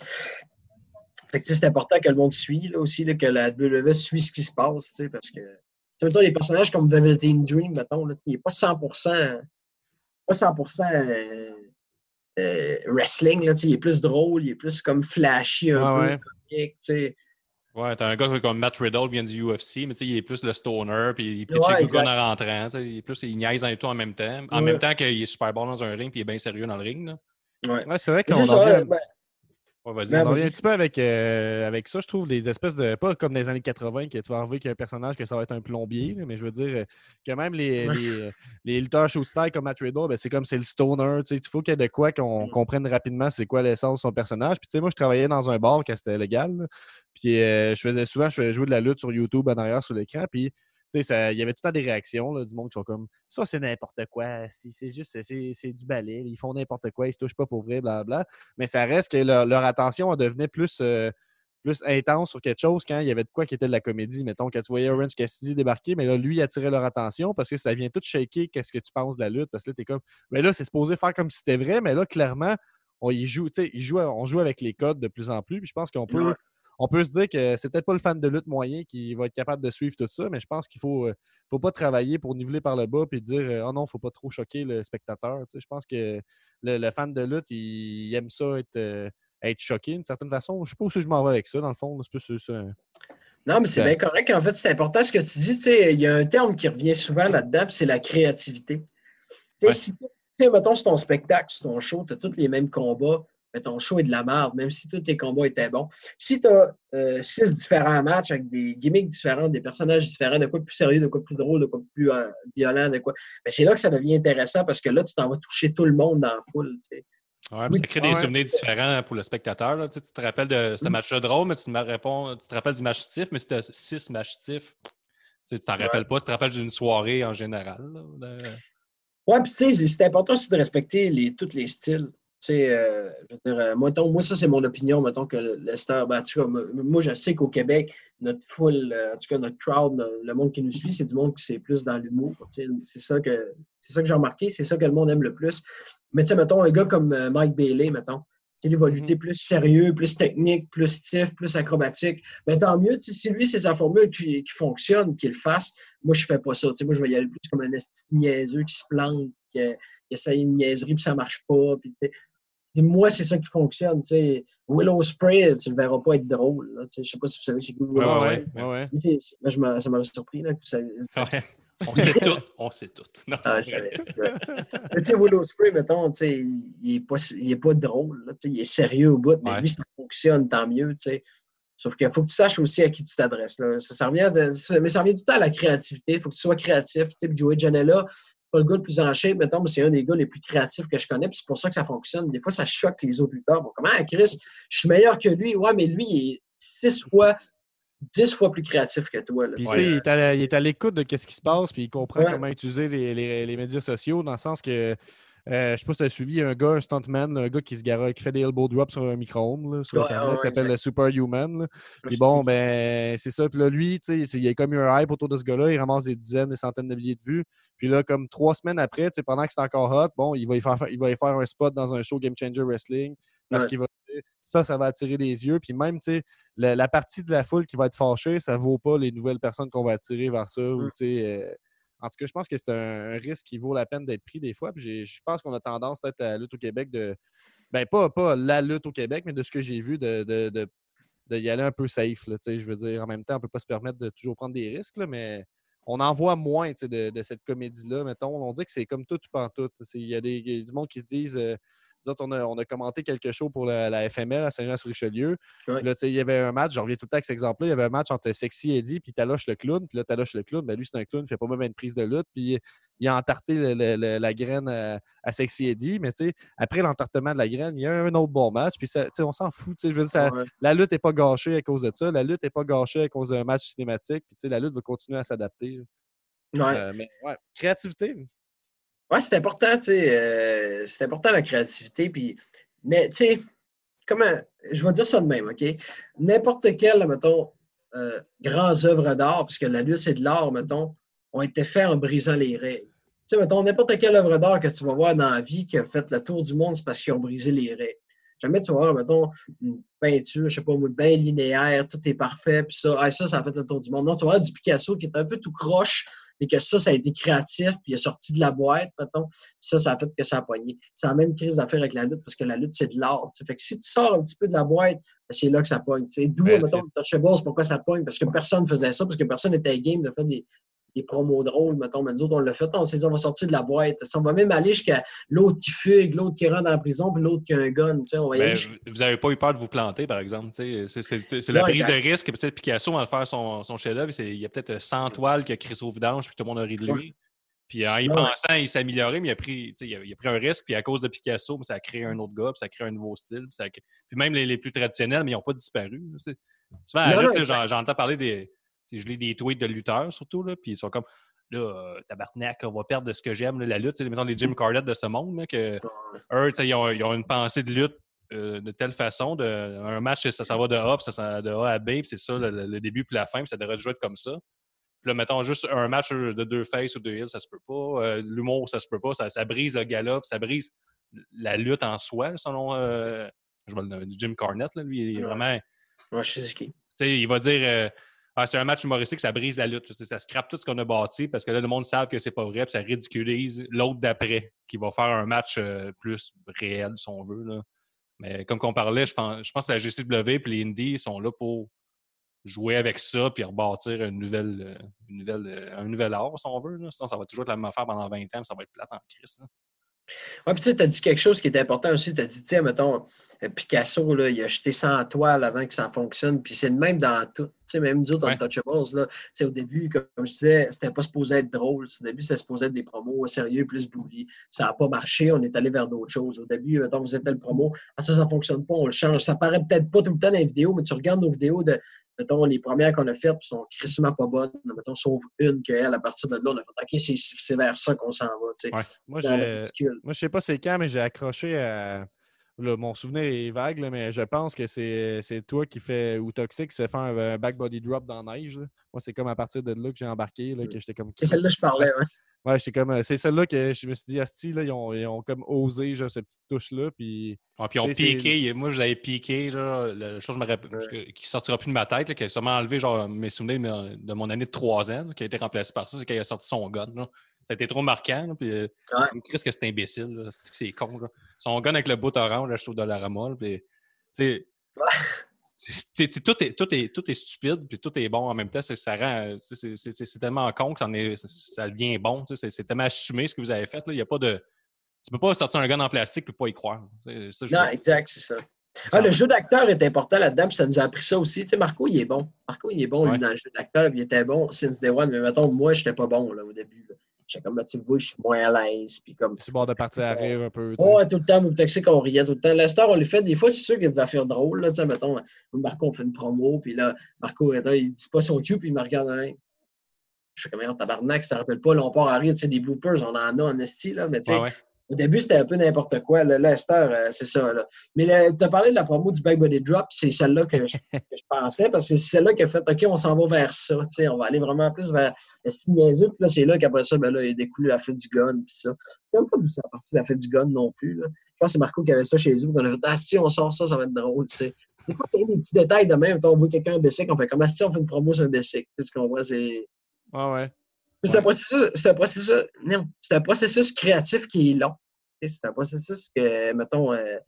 Fait que, c'est important que le monde suive là, aussi, là, que la WWE suit ce qui se passe, parce que. Mettons, les personnages comme Velveteen Dream, mettons, là, il n'est pas 100%, pas 100% euh, euh, wrestling, là, il est plus drôle, il est plus comme flashy un peu, ouais. comique. Ouais, t'as un gars comme Matt Riddle vient du UFC, mais tu sais, il est plus le stoner, puis il pitch Ouais, les gars exact. en rentrant. tu sais, Il est plus, il niaise en tout en même temps. En Ouais. même temps qu'il est super bon dans un ring, puis il est bien sérieux dans le ring. Là. Ouais. Ouais, c'est vrai qu'on en revient- ben, Ouais, vas-y. On en revient un petit peu avec, euh, avec ça, je trouve, des espèces de. Pas comme dans les années 80, que tu vas arriver qu'il y a un personnage que ça va être un plombier, mais je veux dire euh, que même les, Ouais. les, les lutteurs show style comme Matt Riddle, ben, c'est comme c'est le stoner. tu sais, Il faut qu'il y ait de quoi qu'on Mm. comprenne rapidement c'est quoi l'essence de son personnage. Puis tu sais, moi, je travaillais dans un bar quand c'était légal. là, Puis euh, je faisais souvent, je faisais jouer de la lutte sur YouTube en arrière sur l'écran. Puis il y avait tout le temps des réactions du monde qui sont comme ça, c'est n'importe quoi. Si, c'est juste, c'est, du balai. Ils font n'importe quoi. Ils se touchent pas pour vrai, blablabla. Mais ça reste que leur, attention devenait plus, euh, plus intense sur quelque chose quand il y avait de quoi qui était de la comédie. Mettons, quand tu voyais Orange Cassidy débarquer, mais là, lui, il attirait leur attention parce que ça vient tout shaker qu'est-ce que tu penses de la lutte. Parce que là, t'es comme, mais là, c'est supposé faire comme si c'était vrai, mais là, clairement, on y joue, on joue avec les codes de plus en plus. Puis je pense qu'on peut. On peut se dire que c'est peut-être pas le fan de lutte moyen qui va être capable de suivre tout ça, mais je pense qu'il faut, euh, faut pas travailler pour niveler par le bas puis dire oh non, faut pas trop choquer le spectateur. Tu sais, je pense que le, le fan de lutte, il, il aime ça être, euh, être choqué d'une certaine façon. Je sais pas où je m'en vais avec ça, dans le fond. C'est ça. Non, mais c'est Ben- bien correct. En fait, c'est important ce que tu dis. Il y a un terme qui revient souvent là-dedans, c'est la créativité. Ouais. si mettons, c'est ton spectacle, c'est ton show, tu as tous les mêmes combats, mais ton show est de la merde, même si tous tes combats étaient bons. Si tu as six différents matchs avec des gimmicks différents, des personnages différents, de quoi de plus sérieux, de quoi de plus drôle, de quoi de plus euh, violent, de quoi. Mais c'est là que ça devient intéressant parce que là, tu t'en vas toucher tout le monde dans la foule. tu sais. Ouais, Oui, ça crée des ouais. souvenirs différents pour le spectateur. là. Tu, sais, tu te rappelles de ce Mm. match-là drôle, mais tu, me réponds, tu te rappelles du match stiff, mais si tu as six matchs stiff, tu sais, t'en rappelles pas. Tu te rappelles d'une soirée en général. là, de- Ouais, puis tu sais, c'est important aussi de respecter les, tous les styles. Tu sais, euh, je veux dire, euh, moi, ça, c'est mon opinion, mettons que le- Lester, ben, en tout cas, moi- je sais qu'au Québec, notre foule, euh, en tout cas, notre crowd, le, monde qui nous suit, c'est du monde qui c'est plus dans l'humour. tu. C'est ça que c'est ça que j'ai remarqué, c'est ça que le monde aime le plus. Mais tu sais, mettons, un gars comme Mike Bailey, mettons, tu il va lutter plus sérieux, plus technique, plus stiff, plus acrobatique. Ben, tant mieux, tu si lui, c'est sa formule qui, qui fonctionne, qu'il le fasse. Moi, je fais pas ça. Tu moi, je vais y aller plus comme un niaiseux qui se plante, qui, qui essaye une niaiserie, puis ça marche pas. Puis, tu. Puis moi, c'est ça qui fonctionne. Willow Spray, tu le verras pas être drôle. Je sais pas si vous savez c'est qui Willow Spray. ouais. ouais, ouais. Mais tu sais, moi, je m'a- ça m'avait surpris. Là, que. On sait tout. On sait tout. Non, Ah, vrai. Mais tu sais, Willow Spray, mettons, il est pas, il est pas drôle. Là, il est sérieux au bout, mais Ouais. lui, ça fonctionne, tant mieux. Sauf qu'il faut que tu saches aussi à qui tu t'adresses. Ça, ça revient de- ça- mais ça revient tout le temps à la créativité. Il faut que tu sois créatif. Joey Janela, pas le gars le plus en shape, mettons, mais c'est un des gars les plus créatifs que je connais. Puis c'est pour ça que ça fonctionne. Des fois, ça choque les autres lutteurs. Bon, comment, Chris, je suis meilleur que lui. Ouais, mais lui, il est six fois, dix fois plus créatif que toi. là. Puis, tu Ouais. sais, il est à, l'écoute de ce qui se passe, puis il comprend Ouais. comment utiliser les, les- les médias sociaux, dans le sens que, euh, je sais pas si tu as suivi, il y a un gars, un stuntman, un gars qui, se gara- qui fait des elbow drops sur un micro-ondes, sur Ouais, Internet, ouais, qui s'appelle Superhuman. Puis bon, ben, c'est ça. Puis là, lui, il y a comme eu un hype autour de ce gars-là. Il ramasse des dizaines, des centaines de milliers de vues. Puis là, comme trois semaines après, pendant que c'est encore hot, bon, il va y faire, il va y faire un spot dans un show Game Changer Wrestling. Parce Ouais. qu'il va ça, ça va attirer les yeux. Puis même, tu sais, la, la partie de la foule qui va être fâchée, ça vaut pas les nouvelles personnes qu'on va attirer vers ça. Ou, Mm. tu sais, euh, en tout cas, je pense que c'est un, risque qui vaut la peine d'être pris des fois. Puis je pense qu'on a tendance, peut-être, à la lutte au Québec, de. Ben, pas, pas la lutte au Québec, mais de ce que j'ai vu, de, de, de, y aller un peu safe. Je veux dire, en même temps, on peut pas se permettre de toujours prendre des risques, mais on en voit moins de, de cette comédie-là, mettons. On dit que c'est comme tout ou pas tout. C'est- Il y a des, il y a du monde qui se disent. euh, nous autres, on a, on a commenté quelque chose pour la, la FML à Saint-Jean-sur-Richelieu. Là, il y avait un match, je reviens tout le temps avec cet exemple-là. Il y avait un match entre Sexy Eddie puis Taloche le clown. Puis là, Taloche le clown, ben lui, c'est un clown, il fait pas même une prise de lutte. Puis il a entarté le- le- le- la graine à, à Sexy Eddie. Mais après l'entartement de la graine, il y a un autre bon match. Puis ça, on s'en fout. Je veux dire, ça- Ouais. la lutte n'est pas gâchée à cause de ça. La lutte n'est pas gâchée à cause d'un match cinématique. Puis la lutte va continuer à s'adapter. Ouais. Euh, mais ouais, créativité. Ouais, c'est important, tu sais. euh, c'est important la créativité. Puis, mais, tu sais. Je vais dire ça de même, OK? N'importe quel, mettons, euh, grands œuvres d'art, parce que la lutte, c'est de l'art, mettons, ont été faits en brisant les règles. Tu sais, mettons, n'importe quelle œuvre d'art que tu vas voir dans la vie qui a fait le tour du monde, c'est parce qu'ils ont brisé les règles. Jamais tu vas voir, mettons, une peinture, je sais pas, bien linéaire, tout est parfait, puis ça, ça, ça a fait le tour du monde. Non, tu vas voir du Picasso qui est un peu tout croche, mais que ça, ça a été créatif, puis il est sorti de la boîte, mettons. Ça, ça a fait que ça a poigné. C'est la même crise d'affaires avec la lutte, parce que la lutte, c'est de l'art. Fait que si tu sors un petit peu de la boîte, ben, c'est là que ça pogne. D'où, Ouais, mettons, le Touchables, pourquoi ça pogne? Parce que personne faisait ça, parce que personne n'était game de faire des, des promos drôles, mettons. Mais nous autres, on l'a fait, on s'est dit, on va sortir de la boîte. Ça, on va même aller jusqu'à l'autre qui fugue, l'autre qui rentre en prison, puis l'autre qui a un gun. On va y Ben, aller vous n'avez pas eu peur de vous planter, par exemple. C'est la prise exact. de risque. Peut-être Picasso, va faire son, son chef-d'œuvre, il y a peut-être 100 toiles qui a créé au vidange, puis tout le monde a ri de lui. Puis en y Ah ouais. pensant, il s'est amélioré, mais il a, pris, il, a, il a pris un risque, puis à cause de Picasso, ça a créé un autre gars, puis ça a créé un nouveau style. Puis, ça a cré- puis même les, les plus traditionnels, mais ils n'ont pas disparu. Souvent, j'entends parler des. Je lis des tweets de lutteurs, surtout, là, puis ils sont comme. Là, euh, tabarnak, on va perdre de ce que j'aime, la lutte. Mettons les Jim Cornette de ce monde, là, que eux, ils ont, ils ont une pensée de lutte euh, de telle façon. De, un match, ça, ça va de A, puis ça, ça- de A à B, puis c'est ça le, début puis la fin, puis ça devrait toujours être comme ça. Puis là, mettons juste un match de deux faces ou deux heels, ça se peut pas. Euh, L'humour, ça se peut pas. Ça, ça brise le gala, puis ça brise la lutte en soi, selon euh, je vois le, Jim Cornette. Là, lui, il est Ouais. vraiment. Ouais, je sais qui. Tu sais, il va dire euh, Ah, c'est un match humoristique, ça brise la lutte. Ça, scrape tout ce qu'on a bâti parce que là, le monde savent que c'est pas vrai, puis ça ridiculise l'autre d'après qui va faire un match euh, plus réel, si on veut. Mais comme qu'on parlait, je pense, je pense que la GCW et les Indies sont là pour jouer avec ça puis rebâtir une nouvelle, euh, une nouvelle, euh, un nouvel art, si on veut. Sinon, ça va toujours être la même affaire pendant 20 ans, puis ça va être plate en crise. Ouais, puis tu as dit quelque chose qui est important aussi. Tu as dit, sais, mettons, Picasso, là, il a jeté 100 toiles avant que ça fonctionne. Puis c'est le même dans tout. Tu sais, même nous autres, dans Ouais. Touchables, là, tu sais, au début, comme je disais, c'était pas supposé être drôle. Au début, c'était supposé être des promos sérieux, plus bully. Ça n'a pas marché. On est allé vers d'autres choses. Au début, mettons, vous êtes le promo. Ah, ça, ça fonctionne pas. On le change. Ça paraît peut-être pas tout le temps dans les vidéos, mais tu regardes nos vidéos de, mettons, les premières qu'on a faites, sont crissement pas bonnes. Mettons, sauf une qu'elle, à partir de là, on a fait, OK, c'est- vers ça qu'on s'en va. tu sais. Ouais. Moi, je sais pas c'est quand, mais j'ai accroché à. Là, mon souvenir est vague, là, mais je pense que c'est c'est toi qui fait, ou Toxic, qui s'est fait un, un back body drop dans la neige. là. Moi, c'est comme à partir de là que j'ai embarqué, là, que j'étais comme. C'est celle-là que je parlais, ouais. Ouais, j'étais comme. C'est celle-là que je me suis dit, Asti, là, ils ont, ils ont comme osé, genre, cette petite touche-là. Puis. Ah, puis on Tu sais, c'est- piqué. Moi, je l'avais piqué, là, la chose je me rappelle- Ouais. qui sortira plus de ma tête, là, qui a sûrement enlevé genre, mes souvenirs de, de mon année de 3 ans, là, qui a été remplacé par ça, c'est qu'il a sorti son gun. là. Ça a été trop marquant. Là, puis, euh, Ouais. Chris que c'est imbécile. C'est que c'est con. Là. Son gun avec le bout orange acheté au Dollarama. là, Puis, tout, est, tout, est, tout est stupide, puis tout est bon en même temps. C'est, ça rend, euh, c'est, tellement con que ça, en est- ça devient bon. C'est, tellement assumé ce que vous avez fait. là. Il y a pas de. Tu peux pas sortir un gun en plastique et pas y croire. Ça, Non, exact, c'est ça. Ah, le jeu d'acteur est important là-dedans, puis ça nous a appris ça aussi. Tu sais, Marco, il est bon. Marco, il est bon, Ouais. lui, dans le jeu d'acteur, il était bon since day one, mais mettons, moi, je n'étais pas bon là, au début. là. J'étais comme, Ben, tu le vois, je suis moins à l'aise, puis comme... Tu bord de partir à rire un peu. tu sais. Ouais, tout le temps, au toxique, on riait tout le temps. Lester, on lui fait, des fois, c'est sûr qu'il y a des affaires drôles, là, tu sais, mettons, Marco, on fait une promo, puis là, Marco, il dit pas son cue, puis il me regarde, hein. Je fais comme, tabarnak, ça ne rappelle pas, là, on part à rire, tu sais, des bloopers, on en a en esti, là, mais tu sais, Ouais, ouais. Au début, c'était un peu n'importe quoi. Là, Lester, euh, c'est ça. Là. Mais tu as parlé de la promo du Back Body Drop, c'est celle-là que, je- pensais, parce que c'est celle-là qui a fait OK, on s'en va vers ça. On va aller vraiment plus vers le niaiseux. Puis là, c'est là qu'après ça, ben là, il a découlé la fête du gun. Puis ça. Je même pas d'où ça a parti la fête du gun non plus. Je pense que c'est Marco qui avait ça chez eux. On a fait Ah, si on sort ça, ça va être drôle. tu sais. Des fois, tu des petits détails de même. On voit quelqu'un en basic, on fait comme Ah, si on fait une promo sur un basic. Tu comprends? C'est. Ouais, ouais. C'est un processus, c'est un processus, non, c'est un processus créatif qui est long. Sais, C'est un processus que, mettons, euh,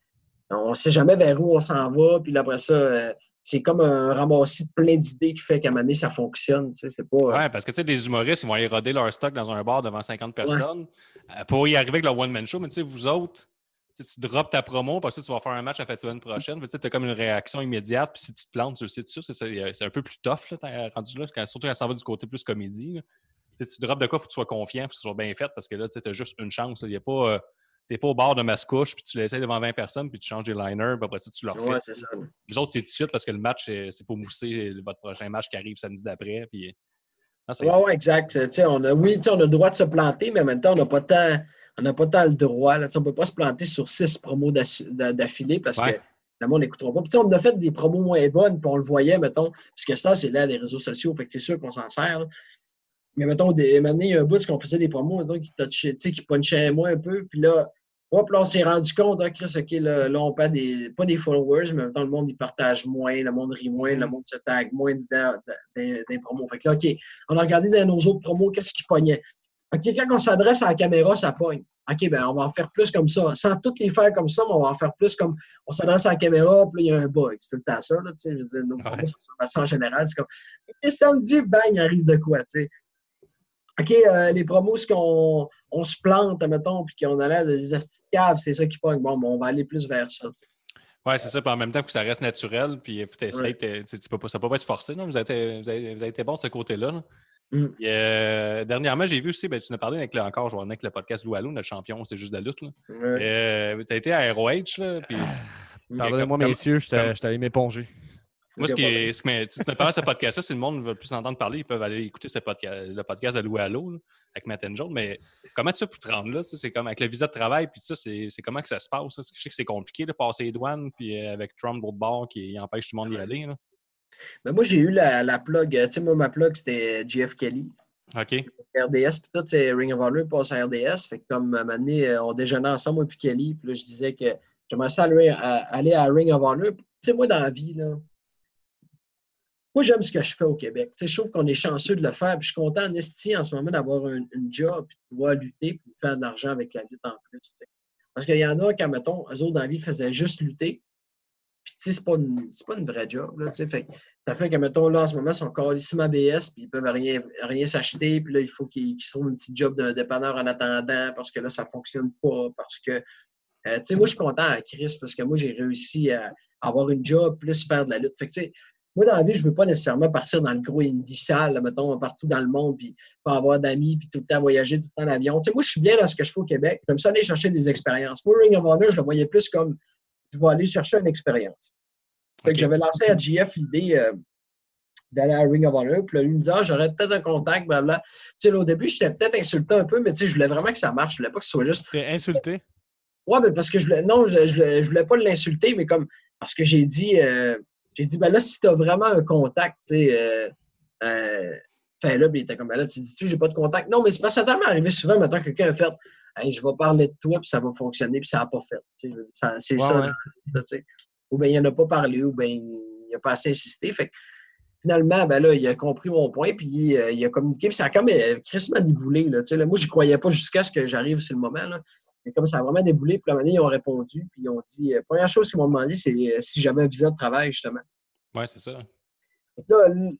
on ne sait jamais vers où on s'en va, puis après ça, euh, c'est comme un ramassis de plein d'idées qui fait qu'à un moment donné, ça fonctionne. Tu sais, c'est pas. euh, Ouais, parce que tu sais, des humoristes, ils vont aller roder leur stock dans un bar devant 50 personnes pour y arriver avec leur one-man show. Mais tu sais, vous autres, tu sais, tu drops ta promo, parce que tu vas faire un match à la semaine prochaine. Tu as comme une réaction immédiate. Puis si tu te plantes, tu le sais. C'est c'est- un peu plus tough, là, t'as rendu là, surtout quand ça va du côté plus comédie. là. Tu sais, tu drops de quoi, il faut que tu sois confiant, faut que ce soit bien fait, parce que là, tu as juste une chance. Y a pas. euh, pas au bar de Mascouche, puis tu l'essayes devant 20 personnes, puis tu changes des liners, puis après ça, tu leur fais. ouais, c'est ça. Vous autres, c'est tout de suite parce que le match, c'est pour mousser votre prochain match qui arrive samedi d'après. Puis... Non, c'est- Ouais, exact. Tu sais, on a, oui, tu on a le droit de se planter, mais en même temps, on n'a pas tant, on n'a pas tant le droit. Là. Tu On ne peut pas se planter sur six promos d'affilée parce Ouais. que le monde n'écoutera pas. Puis, tu on a fait des promos moins bonnes, puis on le voyait, mettons, parce que ça, c'est là des réseaux sociaux, fait que c'est sûr qu'on s'en sert. là. Mais mettons, des, a un bout qu'on faisait des promos, mettons, qui, touchaient- tu sais, qui punchaient moins un peu, puis là, hop, là, on s'est rendu compte, ah, Chris, OK, là, là, on perd des, pas des followers, mais temps, le monde, il partage moins, le monde rit moins, le monde se tag moins dans, les promos. Fait que là, OK, on a regardé dans nos autres promos, qu'est-ce qui pognait. OK, quand on s'adresse à la caméra, ça pogne. OK, ben on va en faire plus comme ça. Sans toutes les faire comme ça, mais on va en faire plus comme on s'adresse à la caméra, puis là, il y a un bug. C'est tout le temps ça, là, tu sais. Je veux dire, nos promos, ça à ça en général. C'est comme, OK, samedi, bang, il arrive de quoi, tu sais. OK, euh, les promos, ce qu'on on se plante, mettons, puis qu'on a l'air de des astuces de cave, c'est ça qui pogne. Bon, ben, on va aller plus vers ça, tu. Ouais, c'est ça. Puis en même temps, il faut que ça reste naturel. Puis il faut que Ouais. tu peux pas, ça peut pas être forcé. Non? Vous, avez été, vous, avez, vous avez été bon de ce côté-là. là. Mm. Euh, dernièrement, j'ai vu aussi, ben, tu nous as parlé avec le, encore, je vois avec le podcast Lou Alou, notre champion, c'est juste de la lutte. Là. Ouais. Euh, tu as été à ROH. Là, puis, Pardonnez-moi, comme- messieurs, j'étais allé m'éponger. Moi, ce qui est, ce qui de ce podcast-là, si le monde veut plus entendre parler, ils peuvent aller écouter ce podcast, le podcast de Lou Allo là, avec Matt and Joel. Mais comment tu fais pour te rendre là? C'est comme avec le visa de travail, puis ça, c'est comment que ça se passe? ça? Je sais que c'est compliqué de passer les douanes, puis euh, avec Trump l'autre bord qui empêche tout le monde d'y aller. Là. Ben, moi, j'ai eu la, la plug. euh, Tu sais, moi, ma plug, c'était GF Kelly. OK. RDS, puis tout, c'est Ring of Honor passe à RDS. Fait que comme à un moment donné, euh, on déjeunait ensemble, moi puis Kelly, puis là, je disais que j'aimerais ça aller à, aller à Ring of Honor. Tu sais, moi, dans la vie, là, moi, j'aime ce que je fais au Québec. Je trouve qu'on est chanceux de le faire, puis je suis content en en ce moment d'avoir un, une job, puis de pouvoir lutter, de faire de l'argent avec la lutte en plus. Parce qu'il y en a, quand, mettons, eux autres, dans la vie, faisaient juste lutter. Puis, tu c'est pas, une- pas vraie job, là. Fait ça fait que, mettons, là, en ce moment, ils sont calissement ABS, puis ils peuvent rien, rien s'acheter, puis là, il faut qu'ils trouvent une petite job d'un dépanneur en attendant, parce que là, ça fonctionne pas, parce que, euh, tu sais, moi, je suis content à Chris, parce que moi, j'ai réussi à avoir une job, plus faire de la lutte. Fait que, tu sais, moi, dans la vie, je veux pas nécessairement partir dans le gros indie sale, mettons, partout dans le monde, puis pas avoir d'amis, puis tout le temps voyager, tout le temps en avion. Tu sais, moi, je suis bien dans ce que je fais au Québec. J'aime ça aller chercher des expériences. Moi, Ring of Honor, je le voyais plus comme, je vais aller chercher une expérience. J'avais lancé à GF l'idée euh, d'aller à Ring of Honor. Puis là, lui me dit, ah, j'aurais peut-être un contact, blablabla. Tu sais, au début, j'étais peut-être insulté un peu, mais tu sais, je voulais vraiment que ça marche. Je voulais pas que ce soit juste. T'es insulté? Ouais, mais parce que je voulais. Non, je, je, je voulais pas l'insulter, mais comme. Parce que j'ai dit. euh, j'ai dit, ben là, si tu as vraiment un contact, tu sais. Euh, euh, fais-le, puis il était comme, ben là, tu dis-tu, j'ai pas de contact? Non, mais c'est parce que ça doit m'arriver souvent, maintenant, que quelqu'un a fait, hey, je vais parler de toi, puis ça va fonctionner, puis ça n'a pas fait. Ça- C'est ça, ouais. ça. Ou bien il n'en a pas parlé, ou bien il n'a pas assez insisté. Fait que, finalement, ben là, il a compris mon point, puis euh, il a communiqué, puis ça a comme euh, crissement déboulé. Là, tu sais, là. moi, je croyais pas jusqu'à ce que j'arrive sur le moment. Là. Mais comme ça a vraiment déboulé, puis la manière, ils ont répondu, puis ils ont dit, euh, première chose qu'ils m'ont demandé, c'est euh, si j'avais un visa de travail, justement. Ouais, c'est ça. Là,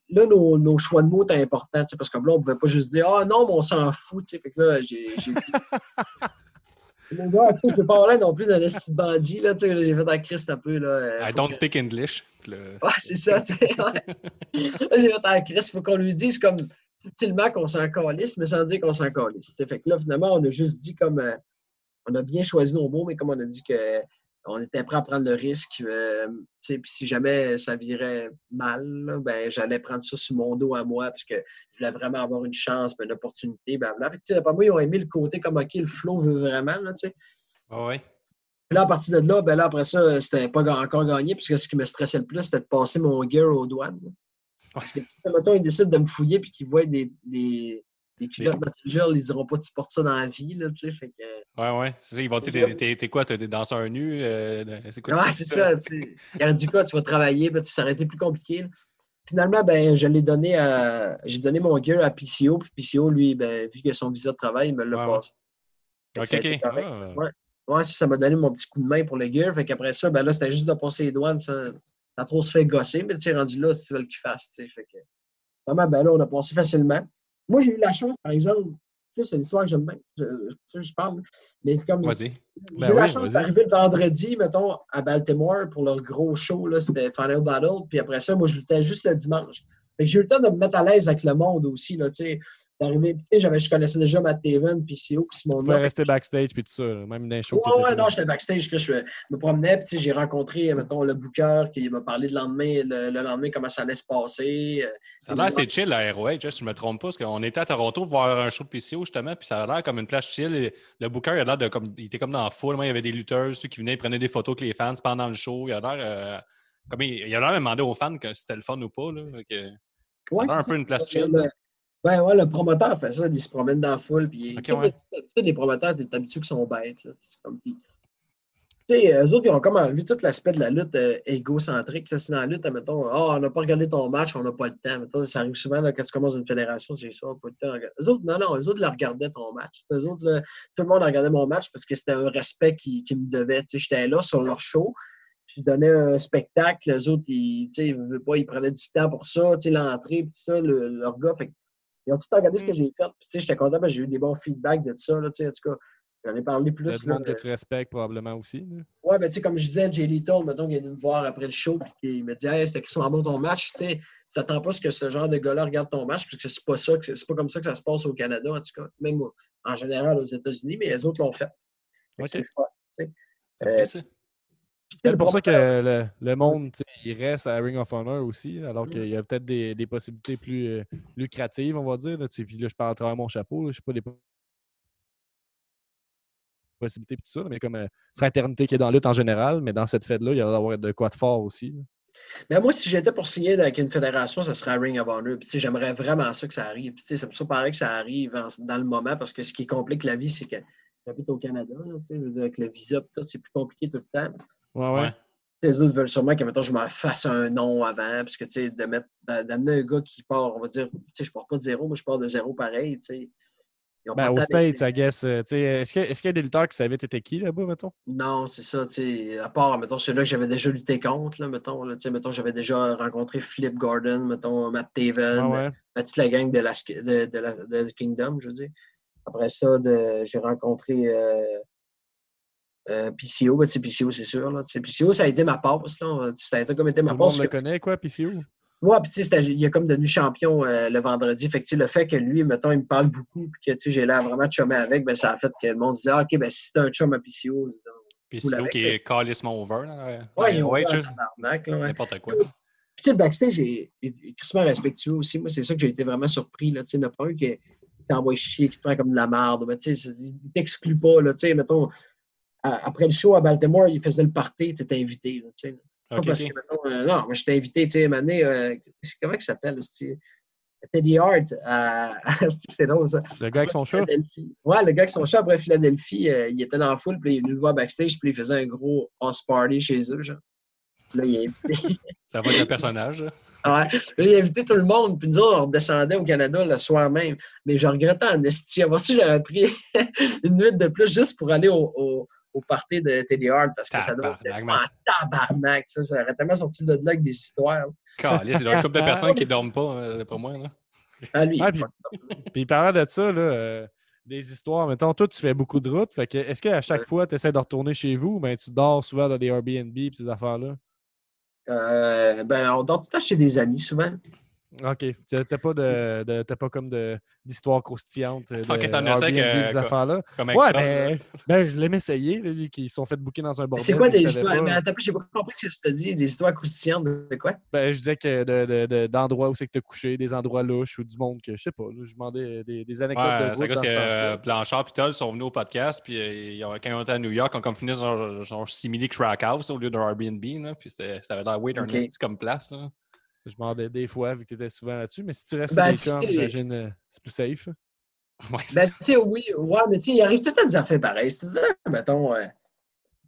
là nos, nos choix de mots étaient importants, parce que là, on ne pouvait pas juste dire Ah non, mais on s'en fout. Fait que là, j'ai dit. Gars, je ne peux pas parler non plus d'un esti bandit. Là, j'ai fait un Christ un peu. Là, euh, I don't que- speak English. Le- Ouais, c'est ça. j'ai fait un Christ. Il faut qu'on lui dise comme subtilement qu'on s'en calisse, mais sans dire qu'on s'en calisse. Fait que là, finalement, on a juste dit comme. euh, on a bien choisi nos mots, mais comme on a dit que on était prêt à prendre le risque. euh, puis si jamais ça virait mal, là, ben, j'allais prendre ça sur mon dos à moi, parce que je voulais vraiment avoir une chance, ben, une opportunité, blablabla. Fait que, d'après moi, ils ont aimé le côté comme, OK, le flow veut vraiment, là, tu sais. Ah ouais. Puis là, à partir de là, ben là, après ça, c'était pas encore gagné, puisque ce qui me stressait le plus, c'était de passer mon gear aux douanes. là. Parce que si, mettons, ils décident de me fouiller puis qu'ils voient des, des, des culottes Mattel, ils diront pas tu portes ça dans la vie, là, tu sais. Fait que... Ouais, ouais. C'est ça, ils vont dire, t'es- quoi? T'es des danseurs nus? Euh, c'est quoi? Ouais, c'est ça, tu sais. Dit quoi, tu vas travailler, ben, tu- ça aurait été plus compliqué. là. Finalement, ben, je l'ai donné à. J'ai donné mon gear à PCO, puis PCO, lui, ben, vu qu'il a son visa de travail, il me l'a Ouais, passé. Que Ok, ok. Ah. Ouais. Ouais, ça m'a donné mon petit coup de main pour le gear. Fait qu'après ça, ben là, c'était juste de passer les douanes. Ça, t'as trop se fait gosser, mais tu sais, rendu là, si tu veux qu'il fasse, tu sais. Fait que, vraiment, ben là, on a passé facilement. Moi, j'ai eu la chance, par exemple, tu sais, c'est une histoire que j'aime bien, je, je, je parle, mais c'est comme. Vas-y. J'ai Ben eu la chance d'arriver le vendredi, mettons, à Baltimore pour leur gros show, là, c'était Final Battle. Puis après ça, moi, je luttais juste le dimanche. Fait que j'ai eu le temps de me mettre à l'aise avec le monde aussi, là, tu sais. D'arriver, tu sais, j'avais- je connaissais déjà Matt Taven, puis CEO, puis Tu Simon pouvais rester backstage puis tout ça, même dans les shows. Ouais, ouais, non, j'étais backstage, que je me promenais, puis tu sais, j'ai rencontré, mettons, le booker qui m'a parlé le lendemain, le, le lendemain, comment ça allait se passer. euh, Ça a l'air assez chill à ROH, hein, si je me trompe pas, parce qu'on était à Toronto voir un show de PCO justement, puis ça a l'air comme une place chill. Et le booker, il a l'air de comme. Il était comme dans la foule, il y avait des lutteurs, ceux qui venaient, ils prenaient des photos avec les fans pendant le show. Il a l'air. euh, comme il, il a l'air de demander aux fans que c'était le fun ou pas. Là, que- Ouais, a l'air un peu une place chill. Le- Ouais, ouais, le promoteur fait ça, il se promène dans la foule. Puis, ouais. les promoteurs, t'es habitué qu'ils sont bêtes. Là, comme, puis- tu sais, eux autres, ils ont comme enlevé tout l'aspect de la lutte euh, égocentrique. Là. C'est dans la lutte, mettons, Ah, on n'a pas regardé ton match, on n'a pas le temps. Mettons, ça arrive souvent là, quand tu commences une fédération, c'est ça, on n'a pas le temps. Eux autres, non, non, eux autres, ils regardaient ton match. Eux autres, là, tout le monde regardait mon match parce que c'était un respect qu'ils qu'ils me devaient. Tu sais, J'étais là sur leur show. Je donnais un spectacle, les autres, ils, ils, pas, ils prenaient du temps pour ça, l'entrée, puis tout ça, le- leur gars. Fait ils ont tout regardé ce Mm. que j'ai fait. Puis, tu sais, j'étais content parce que j'ai eu des bons feedbacks de ça. Là, tu sais, en tout cas, j'en ai parlé plus. là, monde que euh, tu respectes probablement aussi. là. Ouais, ben, tu sais, comme je disais, Jay Little, mettons, il est venu me voir après le show, puis il me dit, hey, c'était extrêmement bon ton match. Tu sais, t'attends pas à ce que ce genre de gars-là regarde ton match, parce que c'est pas ça, c'est pas comme ça que ça se passe au Canada, en tout cas. Même en général aux États-Unis, mais les autres l'ont fait. C'est le fun, tu sais. C'est pour ça que le, le monde, il reste à Ring of Honor aussi, alors qu'il y a peut-être des, des possibilités plus euh, lucratives, on va dire. Là, puis là, je parle à travers mon chapeau, là, je sais pas des po- possibilités tout ça, mais comme euh, fraternité qui est dans la lutte en général, mais dans cette fête-là, il y a d'avoir de quoi de fort aussi. là. Mais moi, si j'étais pour signer avec une fédération, ça serait à Ring of Honor. Puis, j'aimerais vraiment ça que ça arrive. Puis, ça pareil que ça arrive en- dans le moment, parce que ce qui complique la vie, c'est que j'habite au Canada. là, je veux dire, avec le visa, c'est plus compliqué tout le temps. Ouais, ouais. Les autres veulent sûrement que mettons, je me fasse un nom avant, parce que tu sais, de mettre, d'a- d'amener un gars qui part, on va dire, tu sais, je pars pas de zéro, mais je pars de zéro pareil. tu sais. Ils ont Ben, d'être- States, I guess. euh, tu sais, est-ce que- est-ce qu'il y a des lutteurs qui savaient t'étais qui là-bas, mettons? Non, c'est ça, tu sais, à part, mettons, ceux-là que j'avais déjà lutté contre, là, mettons, là, tu sais, mettons, j'avais déjà rencontré Flip Gordon, mettons, Matt Taven, ouais. ben, toute la gang de, la, de, de, la, de Kingdom, je veux dire. Après ça, j'ai rencontré euh, euh, PCO, ben, tu sais, PCO, c'est sûr, là, tu sais, PCO, ça a été ma passe, là, ça a été comme été Tout ma le monde passe. le que- connaît, quoi, PCO? Ouais, puis tu sais, il est comme devenu champion euh, le vendredi. Fait que le fait que lui, mettons, il me parle beaucoup, puis que tu sais, j'ai l'air vraiment de chummer avec, ben, ça a fait que le monde disait, Ah, OK, ben, si c'est un chum à PCO, Puis Cool c'est avec, qui est calissement over. Là, ouais, là, ouais. n'importe quoi. Puis tu sais, le backstage est, est extrêmement respectueux aussi. Moi, c'est ça que j'ai été vraiment surpris. Là. Tu sais, il n'y en a pas un qui, t'envoie chier, qui te prend comme de la merde. Ben, tu sais, c'est- il ne t'exclut pas. Là, tu sais, mettons, à- après le show à Baltimore, il faisait le party, tu étais invité. Là. Pas parce que, euh, non, moi, j'étais invité, tu sais, année, euh, comment il s'appelle? Teddy Hart, c'est drôle ça. Le gars avec son chat? Ouais, le gars avec son chat, après Philadelphie, euh, il était dans la foule, puis il est venu le voir backstage, puis il faisait un gros house party chez eux. Genre. Là, il a invité, Ça va être le personnage. là. ouais. Là, il a invité tout le monde, puis nous autres, on redescendait au Canada le soir même. Mais je regrettais en esti. Avant ça, j'aurais pris une nuit de plus juste pour aller au, au, au party de Teddy Hart, parce que ça doit être Tabarnak. Ça, ça aurait tellement sorti de là avec des histoires. A une couple de personnes qui ne dorment pas, euh, pour moi. Là. Ah, lui, Ah, puis- Puis parlant de ça, là, euh, des histoires, mettons, toi, tu fais beaucoup de routes. Fait que est-ce qu'à chaque Ouais. fois, tu essaies de retourner chez vous, ben tu dors souvent dans des Airbnb et ces affaires-là? Euh, ben, on dort tout le temps chez des amis, souvent. OK. T'as t'as pas de, de- t'as pas comme de d'histoire croustillante de Ok, t'en as que- ces que- affaires-là? Comme Ouais, mais là. ben, je l'aime essayer, là, qui se sont fait booker dans un bordel. C'est quoi des histoires? pas. Mais attends, j'ai pas compris ce que tu as dit. Des histoires croustillantes de quoi? Ben, je disais que de- de- de- d'endroits où c'est que tu as couché, des endroits louches ou du monde que je sais pas. là, je demandais des, des anecdotes Ouais, de c'est dans que euh, Blanchard et Toll sont venus au podcast, puis euh, ils ont- quand ils ont été à New York, ils ont comme fini genre, genre simili crack house au lieu d'un Airbnb, là, puis c'était- ça avait l'air weird, un Ok. esti comme place. là. Je demandais des fois, vu que tu étais souvent là-dessus. Mais si tu restes Ben, des tu sais- j'imagine euh, c'est plus safe. Ouais, Ben, tu sais, oui, ouais, mais tu sais, il arrive tout le temps des affaires pareilles. C'est tout le temps, mettons, euh,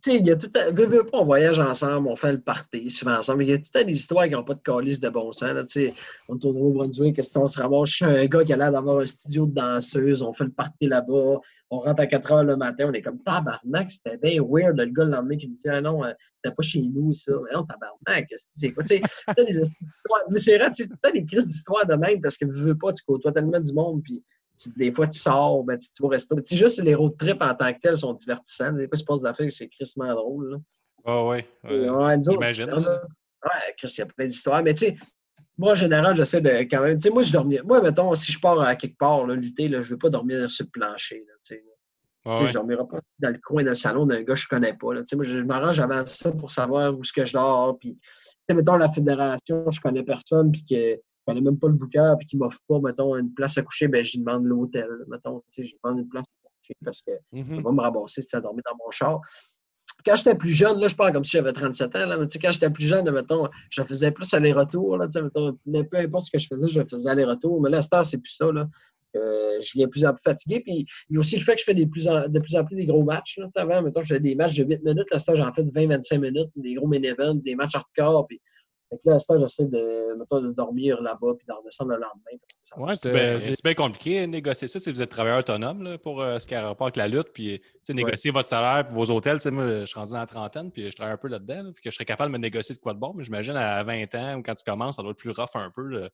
tu sais, il y a tout à... veux, veux pas, on voyage ensemble, on fait le party souvent ensemble. Il y a tout à des histoires qui n'ont pas de calice de bon sens. Là, tu sais. on tourne au Brunswick, qu'est-ce qu'on se ramasse? Je suis un gars qui a l'air d'avoir un studio de danseuse, on fait le party là-bas, on rentre à 4 heures le matin, on est comme tabarnak, c'était bien weird. Le gars le lendemain qui me dit Ah non, euh, c'était pas chez nous, ça. Mais non, tabarnak, c'est quoi? Tu sais, des histoires. Mais c'est vrai, tu t'as des crises d'histoire de même parce que tu veux pas, tu côtoies tellement du monde, puis tu- des fois, tu sors, ben, tu, tu vas au resto. Tu sais, juste les road trips en tant que tels sont divertissants. Des fois, il se passe des affaires, c'est crissement drôle. Ah ouais. Et, ouais. j'imagine, Ouais, Chris, il y a plein d'histoires. Mais tu sais, moi, en général, j'essaie de quand même. Tu sais, moi, je dormais. Moi, mettons, si je pars à quelque part, là, lutter, là, je veux pas dormir sur le plancher. Là, tu sais. Ah ouais. Je dormirai pas dans le coin d'un salon d'un gars que je connais pas. Là. Tu sais, Moi, je, m'arrange avant ça pour savoir où est-ce que je dors. Puis, tu sais, mettons, la fédération, je connais personne, puis que connais même pas le booker, puis qu'il m'offre pas, mettons, une place à coucher, ben, je lui demande l'hôtel. Mettons, tu sais, je lui demande une place à coucher parce que je Mhm. vais me ramasser si tu as dormi dans mon char. Quand j'étais plus jeune, là, je parle comme si j'avais 37 ans, là, mais tu sais, quand j'étais plus jeune, mettons, je faisais plus aller-retour, là, tu sais, mettons, peu importe ce que je faisais, je faisais aller-retour, mais là, à c'est plus ça, là. Euh, je viens de plus en plus fatigué, puis il y a aussi le fait que je fais des plus en- de plus en plus des gros matchs, là, avant, mettons, je faisais des matchs de 8 minutes, là, j'en fais de 20-25 minutes, des gros main events, des matchs hardcore, puis fait que là, à j'essaie de, mettons, de dormir là-bas, puis d'en descendre le lendemain. Ouais, C'est bien, compliqué de négocier ça si vous êtes travailleur autonome là, pour euh, ce qui a rapport avec la lutte. Puis, tu sais, négocier votre salaire puis vos hôtels. Tu sais, Moi, je suis rendu dans la trentaine puis je travaille un peu là-dedans. là, puis que je serais capable de me négocier de quoi de bon. Mais j'imagine à 20 ans ou quand tu commences, ça doit être plus rough un peu là, de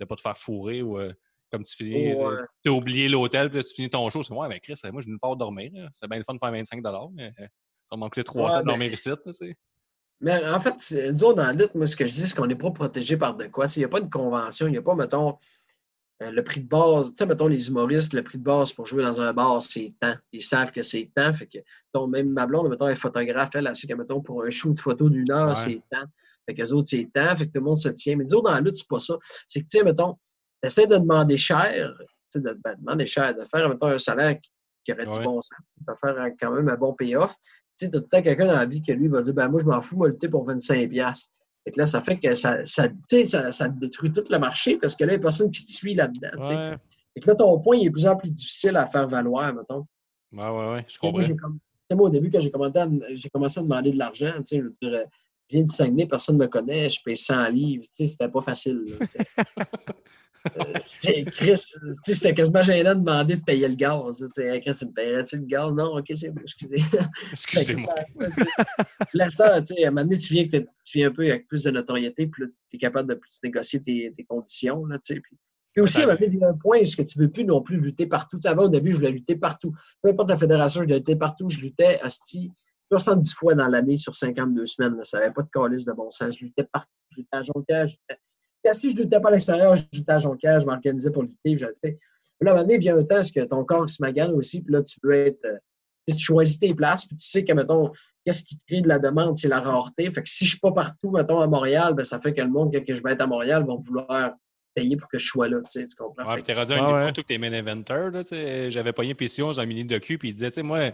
ne pas te faire fourrer ou euh, comme tu finis. Ouais. Tu as oublié l'hôtel puis là, tu finis ton show. C'est ouais, mais Chris, moi, je ne pas dormir. C'est bien le fun de faire 25 mais euh, ça m'a coûté 300 Ouais, de mais- dormir ici. Mais en fait, nous autres, dans la lutte, moi, ce que je dis, c'est qu'on n'est pas protégé par de quoi. Il n'y a pas de convention, il n'y a pas, mettons, euh, le prix de base. Tu sais, mettons, les humoristes, le prix de base pour jouer dans un bar, c'est tant. Ils savent que c'est tant. Fait que, donc, même ma blonde, mettons, elle est photographe, elle, elle sait que, mettons, pour un shoot photo d'une heure, Ouais. c'est tant. Fait que les autres, c'est tant. Fait que tout le monde se tient. Mais nous autres, dans la lutte, c'est pas ça. C'est que, tu sais, mettons, tu essaies de demander cher, tu sais, de, ben, demander cher, de faire, mettons, un salaire qui, aurait Ouais. du bon sens, de faire un- quand même un bon payoff tu sais, tout le temps quelqu'un dans la vie que lui va dire, ben moi, je m'en fous, moi, lutter pour 25$. piastres. Fait que là, ça fait que ça, ça, ça, ça détruit tout le marché parce que là, il n'y a personne qui te suit là-dedans. Ouais. Fait que là, ton point, il est de plus en plus difficile à faire valoir, mettons. Ouais, ouais, ouais. Je comprends. Moi, moi, au début, quand j'ai commencé, à, j'ai commencé à demander de l'argent, tu sais, je veux dire, euh, je viens du Saguenay, personne ne me connaît, je paye 100 livres, tu sais, c'était pas facile. tu. Euh, c'est- tu c'était quasiment gênant de demander de payer le gaz. Tu Hey, Chris, il me paierait-tu le gaz? Non, ok, c'est bon, excusez. Excusez-moi. L'instant, tu sais, à un moment donné, tu viens, que tu viens un peu avec plus de notoriété, puis tu es capable de plus négocier tes, tes conditions. Là, tu puis, puis aussi, à un moment donné, il y a un point, est-ce que tu ne veux plus non plus lutter partout? Tu sais, avant, au début, je voulais lutter partout. Peu importe la fédération, je voulais lutter partout. Je luttais, asti, 70 fois dans l'année sur 52 semaines. là. Ça n'avait pas de calice de bon sens. Je luttais partout. Je luttais à Jonquière. je luttais- Si je luttais pas à l'extérieur, je luttais à Jonquière, je m'organisais pour lutter. Je, tu sais. Puis là, à un moment donné, vient un temps, est-ce que ton corps se magane aussi, puis là, tu veux être. euh, tu tu choisis tes places, puis tu sais que, mettons, qu'est-ce qui crée de la demande, c'est la rareté. Fait que si je suis pas partout, mettons, à Montréal, ben, ça fait que le monde, quand que je vais être à Montréal, va vouloir payer pour que je sois là, tu sais, tu comprends? Ouais, t'es rendu à Ah un niveau ouais. où tes main là, tu sais, J'avais pogné PCO dans un mini docu, puis il disait, tu sais, moi,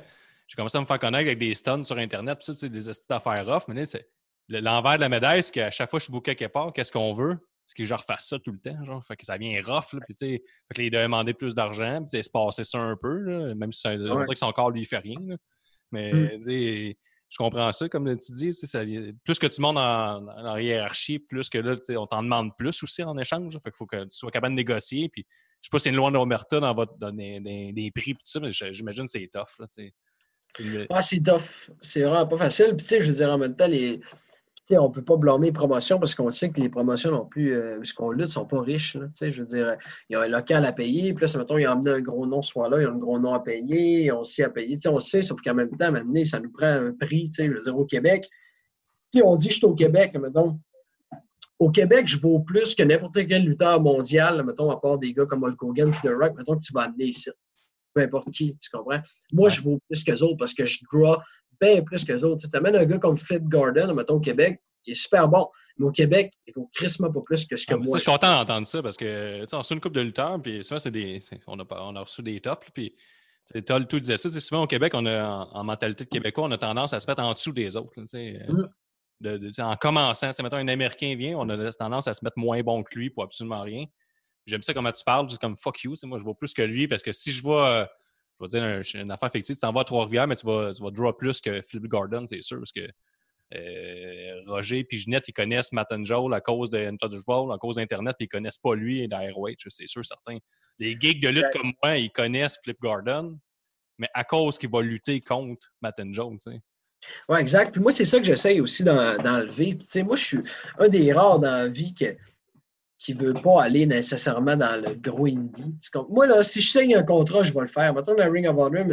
j'ai commencé à me faire connaître avec des stuns sur Internet, puis ça, tu sais, des astuces d'affaires off, mais là, c'est- le- l'envers de la médaille, c'est qu'à chaque fois que je suis booké quelque part, qu'est-ce qu'on veut? C'est que je refasse ça tout le temps, genre. Fait que ça vient rough, là, puis tu sais, fait que les demander plus d'argent, puis se passer ça un peu, là, même si c'est un- on Ouais. dirait que son corps lui fait rien, là. Mais, Mm. tu sais, je comprends ça, comme tu dis, tu sais, ça plus que tu montes en, hiérarchie, plus que là, tu sais, on t'en demande plus aussi en échange. là. Fait qu'il faut que tu sois capable de négocier. Puis, je sais pas si c'est une loi d'Omerta dans, votre, dans des prix, pis tout ça, mais j'imagine que c'est tough. Là, tu sais. Ah, c'est tough. C'est vraiment pas facile. Puis, tu sais, je veux dire, en même temps, les... on peut pas blâmer les promotions parce qu'on sait que les promotions non plus, euh, ce qu'on lutte, sont pas riches. là. Je veux dire, il y a un local à payer. Puis là, mettons, ils ont amené un gros nom ce soir-là, ils ont un gros nom à payer, ils ont aussi à payer. Tu sais, on sait, sauf qu'en même temps, donné, ça nous prend un prix. Je veux dire, au Québec, on dit que je suis au Québec, mettons. Au Québec, je vaux plus que n'importe quel lutteur mondial, mettons, à part des gars comme Hulk Hogan et The Rock, mettons, que tu vas amener ici. Peu importe qui, tu comprends? Moi, je vaux plus qu'eux autres parce que je draw bien plus qu'eux autres. Tu amènes un gars comme Flip Gordon, mettons, au Québec, il est super bon. Mais au Québec, il vaut crissement pas plus que ce que Ah, ça, moi. je suis content d'entendre ça parce que, on reçoit une couple de lutteurs, puis souvent, c'est des. On a, pas- on a reçu des tops, puis. Tol tout disait ça. Souvent au Québec, on a, en, en mentalité de Québécois, on a tendance à se mettre en dessous des autres. là, euh, Mm. de- de- en commençant, mettons un Américain vient, on a tendance à se mettre moins bon que lui pour absolument rien. J'aime ça comment tu parles, c'est comme fuck you. Moi, je vois plus que lui parce que si je vois, euh, je vais dire un- une affaire fictive, tu t'en vas à Trois-Rivières, mais tu vas, tu vas draw plus que Flip Garden, c'est sûr, parce que euh, Roger et Ginette, ils connaissent Matt and Joel à cause de Untouchable, à cause d'Internet, puis ils connaissent pas lui et d'ROH, c'est sûr, certain. Les geeks de lutte comme moi, ils connaissent Flip Garden, mais à cause qu'il va lutter contre Matt and Joel, tu sais. Ouais, exact. Puis moi, c'est ça que j'essaye aussi d'en- d'enlever. Puis, Tu sais, moi, je suis un des rares dans la vie que- qui ne veut pas aller nécessairement dans le gros indie. Moi, là, si je signe un contrat, je vais le faire. Mettons, la Ring of Honor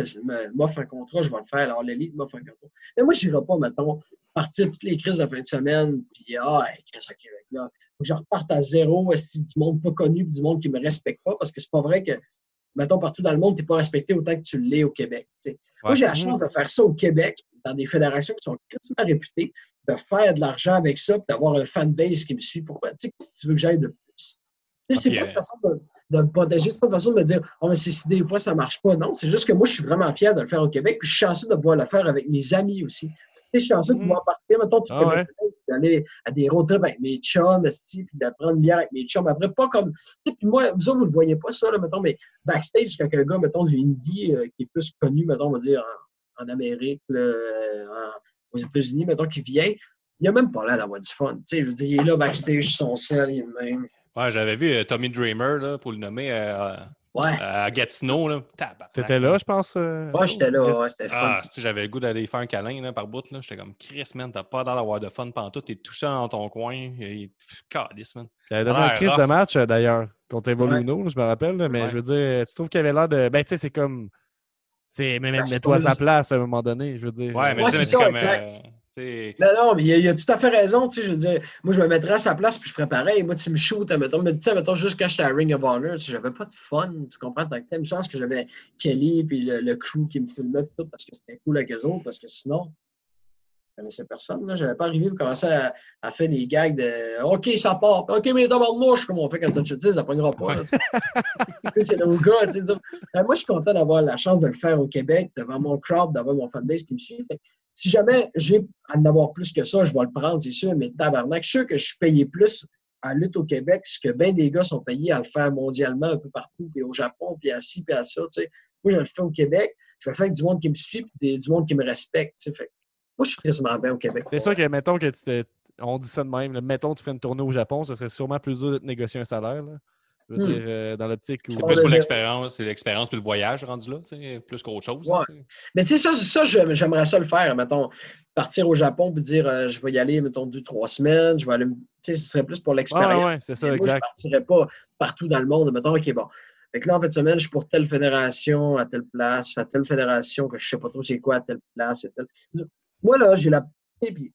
m'offre un contrat, je vais le faire. Alors, l'Elite m'offre un contrat. Mais moi, je n'irai pas, mettons, partir toutes les crises de fin de semaine, puis, ah, Chris, OK, là, faut que je reparte à zéro, est du monde pas connu, du monde qui ne me respecte pas, parce que c'est pas vrai que, mettons, partout dans le monde, tu n'es pas respecté autant que tu l'es au Québec. Moi, j'ai la chance de faire ça au Québec, dans des fédérations qui sont quasiment réputées, de faire de l'argent avec ça, puis d'avoir un fanbase qui me suit. Pourquoi? Tu sais, si tu veux que j'aille de plus. Tu sais, c'est pas une façon de, de me protéger, c'est pas une façon de me dire, oh, mais si des fois ça marche pas. Non, c'est juste que moi, je suis vraiment fier de le faire au Québec, puis je suis chanceux de pouvoir le faire avec mes amis aussi. Tu sais, je suis chanceux de Mhm. pouvoir partir, mettons, tout Ah le ouais. d'aller à des road trips avec mes chums, puis de prendre une bière avec mes chums. Après, pas comme. Tu sais, puis moi, vous autres, vous le voyez pas, ça, là, mettons, mais backstage, quand un gars, mettons, du indie, euh, qui est plus connu, mettons, on va dire, en, en Amérique, là, en- aux États-Unis, mettons, qui vient, il a même pas l'air d'avoir du fun. Tu sais, je veux dire, il est là backstage, son sel, il est le même. Ouais, j'avais vu euh, Tommy Dreamer, là, pour le nommer, euh, Ouais. à Gatineau. Là. T'étais là, je pense. euh, Ouais, j'étais là, ouais, c'était fun. Ah, j'avais le goût d'aller faire un câlin là, par bout. là. J'étais comme, Chris, man, t'as pas l'air d'avoir de fun pendant tout. T'es tout seul dans ton coin. Et... Calice, man. Il avait Ça a donné un crise rough. de match, euh, d'ailleurs, contre Evoluno, je me rappelle. là, mais Ouais. je veux dire, tu trouves qu'il avait l'air de. Ben, tu sais, c'est comme. C'est. Mais même c'est mets-toi à sa place à un moment donné, je veux dire. Ouais, mais Ouais, mais c'est c'est ça, comme. exact. euh, Non, non, mais il a, il a tout à fait raison. Tu sais, je veux dire, moi, je me mettrais à sa place puis je ferais pareil. Moi, tu me shootes, mettons, mais tu sais, mettons, juste quand j'étais à Ring of Honor, tu sais, j'avais pas de fun. Tu comprends? Tant que t'as une chance que j'avais Kelly puis le, le crew qui me filmait tout parce que c'était cool avec eux autres, parce que sinon, je connaissais personne. Là. J'avais pas arrivé pour commencer à, à faire des gags de OK, ça part. OK, mais d'abord, moi, comme on fait quand tu te dis, ça pas. tu sais. Tu sais, c'est le gars. tu sais, euh, moi, je suis content d'avoir la chance de le faire au Québec, devant mon crowd, d'avoir mon fanbase qui me suit. Fait si jamais j'ai à en avoir plus que ça, je vais le prendre, c'est sûr, mais tabarnak, je suis sûr que je suis payé plus à lutte au Québec, ce que bien des gars sont payés à le faire mondialement un peu partout, puis au Japon, puis à ci, puis à ça. tu sais. Moi, je le fais au Québec, je le fais avec du monde qui me suit, puis du monde qui me respecte. tu sais. Fait que moi, je suis quasiment bien au Québec. C'est sûr que, mettons que tu t'es- On dit ça de même. là, mettons que tu ferais une tournée au Japon, ce serait sûrement plus dur de te négocier un salaire. là. Je veux Hmm. dire, euh, dans l'optique où. C'est plus pour l'expérience, c'est l'expérience puis le voyage rendu là, plus qu'autre chose. Ouais. Mais tu sais, ça, ça j'aimerais ça le faire. Mettons, partir au Japon et dire euh, je vais y aller, mettons, deux, trois semaines, je vais aller. me- Tu sais, ce serait plus pour l'expérience. ouais, c'est ça, Mais moi, je ne exact. partirais pas partout dans le monde. Mettons, OK, bon. Fait que là, en fin de semaine, je suis pour telle fédération, à telle place, à telle fédération, que je ne sais pas trop c'est quoi, à telle place, à telle. Moi, là, j'ai la. puis,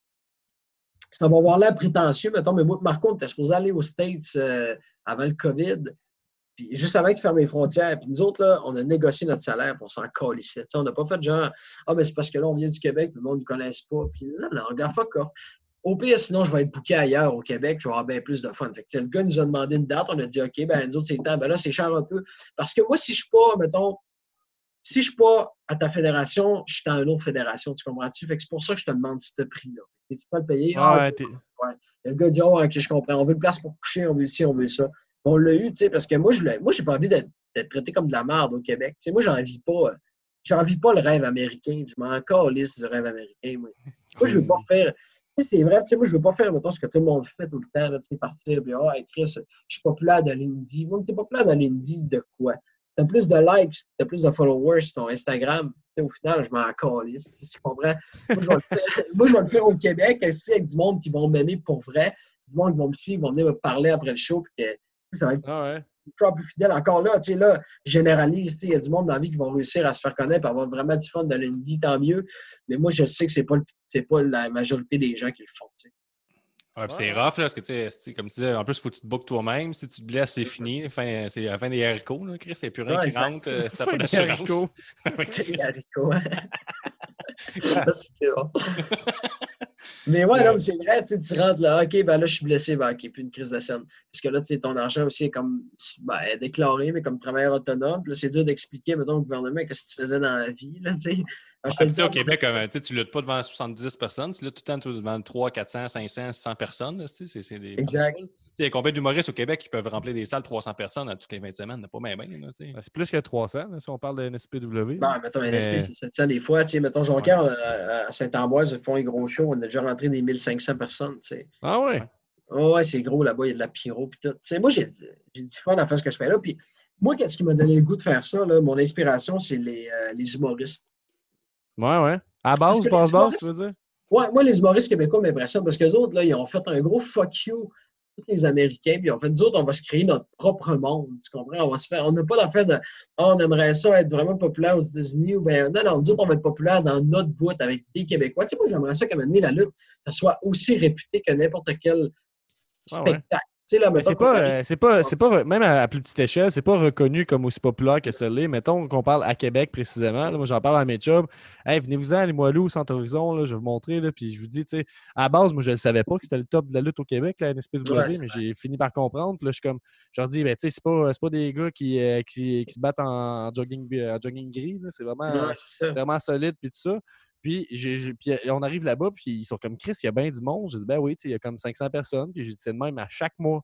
ça va avoir l'air prétentieux, mettons, mais moi, Marco, on était supposé aller aux States euh, avant le COVID. Puis juste avant de fermer les frontières. Puis nous autres, là, on a négocié notre salaire pour s'en ici. Tu sais, On n'a pas fait genre Ah, mais c'est parce que là, on vient du Québec, le monde ne connaisse pas. Puis là, non, gars, fuck off. Au pire, sinon, je vais être booké ailleurs au Québec, je vais avoir bien plus de fun. Fait que, le gars nous a demandé une date, on a dit OK, ben nous autres, c'est le temps. Ben là, c'est cher un peu. Parce que moi, si je suis pas, mettons, si je suis pas à ta fédération, je suis dans une autre fédération, tu comprends-tu? Fait que c'est pour ça que je te demande ce prix-là. Et tu peux le payer. Ah, et le gars dit Oh, ok, je comprends. On veut une place pour coucher, on veut ci, on veut ça. On l'a eu, tu sais, parce que moi, je moi, j'ai pas envie d'être traité comme de la merde au Québec. Tu sais, moi, j'en vis pas. euh, J'en vis pas le rêve américain. Je m'en calisse du rêve américain. Moi, moi je veux pas faire. Tu sais, c'est vrai, tu sais, moi, je veux pas faire, mettons, ce que tout le monde fait tout le temps, là, tu sais, partir, puis, ah, hey, Chris, je suis populaire dans l'indie. Moi, t'es populaire dans l'indie de quoi? T'as plus de likes, t'as plus de followers sur ton Instagram. Au final, je m'en calisse. Tu comprends? Moi, je vais le faire, moi, je vais le faire au Québec, ici, avec du monde qui vont m'aimer pour vrai, du monde qui vont me suivre, vont venir me parler après le show, puis que ça va être Ah ouais. plus fidèle. Encore là, tu sais, là, généralise, il y a du monde dans la vie qui vont réussir à se faire connaître, avoir vraiment du fun dans l'indie, tant mieux. Mais moi, je sais que c'est pas, le- pas la majorité des gens qui le font, Ouais, puis c'est rough, là, parce que, tu sais, c'est- comme tu disais, en plus, il faut que tu te bookes toi-même. Si tu te blesses, c'est fini. Fin- c'est la fin des haricots, là, Chris. Il n'y a plus rien Ouais, qui rentre. euh, Fin pas des d'assurance. Ouais. Les haricots, c'est bon. Mais ouais, c'est vrai, tu rentres là, OK, ben là, je suis blessé, ben OK, puis une crise de scène. Parce que là, tu sais, ton argent aussi est comme ben, déclaré, mais comme travailleur autonome. Puis là, c'est dur d'expliquer, mettons, au gouvernement, qu'est-ce que tu faisais dans la vie, là, tu sais. Je te le tu sais, au Québec, comme, tu sais, tu luttes pas devant 70 personnes, tu luttes tout le temps devant 300, 400, 500, 600 personnes. là, tu sais, C'est c'est des Exact. il y a combien d'humoristes au Québec qui peuvent remplir des salles 300 personnes à toutes les 20 semaines? Pas bien, sais. Ben, C'est plus que 300, là, si on parle de NSPW. Ben, mettons, un Mais- c'est 700 des fois. Mettons, Jonquière, euh, à Saint-Ambroise, ils font un gros show. On a déjà rentré des 1500 personnes. Ah ouais? Oh, ouais, c'est gros là-bas, il y a de la pyro. Puis tout. Moi, j'ai du fun à faire ce que je fais là. Puis moi, qu'est-ce qui m'a donné le goût de faire ça? Là? Mon inspiration, c'est les, euh, les humoristes. Ouais, ouais. À base, que les humoristes- tu veux dire? Ouais, moi, les humoristes québécois m'impressionnent parce qu'eux autres, là, ils ont fait un gros fuck you, tous les Américains, puis ont fait, nous autres, on va se créer notre propre monde, tu comprends? On va se faire, on n'a pas l'affaire de, Ah, on aimerait ça être vraiment populaire aux États-Unis, ou bien, non, non, nous autres, on va être populaire dans notre bout avec des Québécois. Tu sais, moi, j'aimerais ça qu'à un moment donné, la lutte, ça soit aussi réputé que n'importe quel Ah ouais. Là, mettons, c'est pas, euh, c'est pas, c'est pas, même à, à plus petite échelle, c'est pas reconnu comme aussi populaire que celle-là. Mettons qu'on parle à Québec précisément. là, moi, j'en parle à mes jobs. Hey, venez-vous-en à Limoilou, Centre Horizon, là, je vais vous montrer. Là, puis je vous dis, tu sais, à la base, moi, je ne savais pas que c'était le top de la lutte au Québec, la NSPW, Ouais, mais j'ai fini par comprendre. Puis là, je suis comme, je leur dis, ben, tu sais, c'est pas, c'est pas des gars qui, euh, qui, qui se battent en, en jogging, en jogging gris. C'est vraiment. Ouais. C'est vraiment solide, puis tout ça. Puis, j'ai, j'ai- puis, euh, on arrive là-bas, puis ils sont comme Chris, il y a bien du monde. J'ai dit, ben oui, il y a comme 500 personnes. Puis j'ai dit, c'est de même à chaque mois.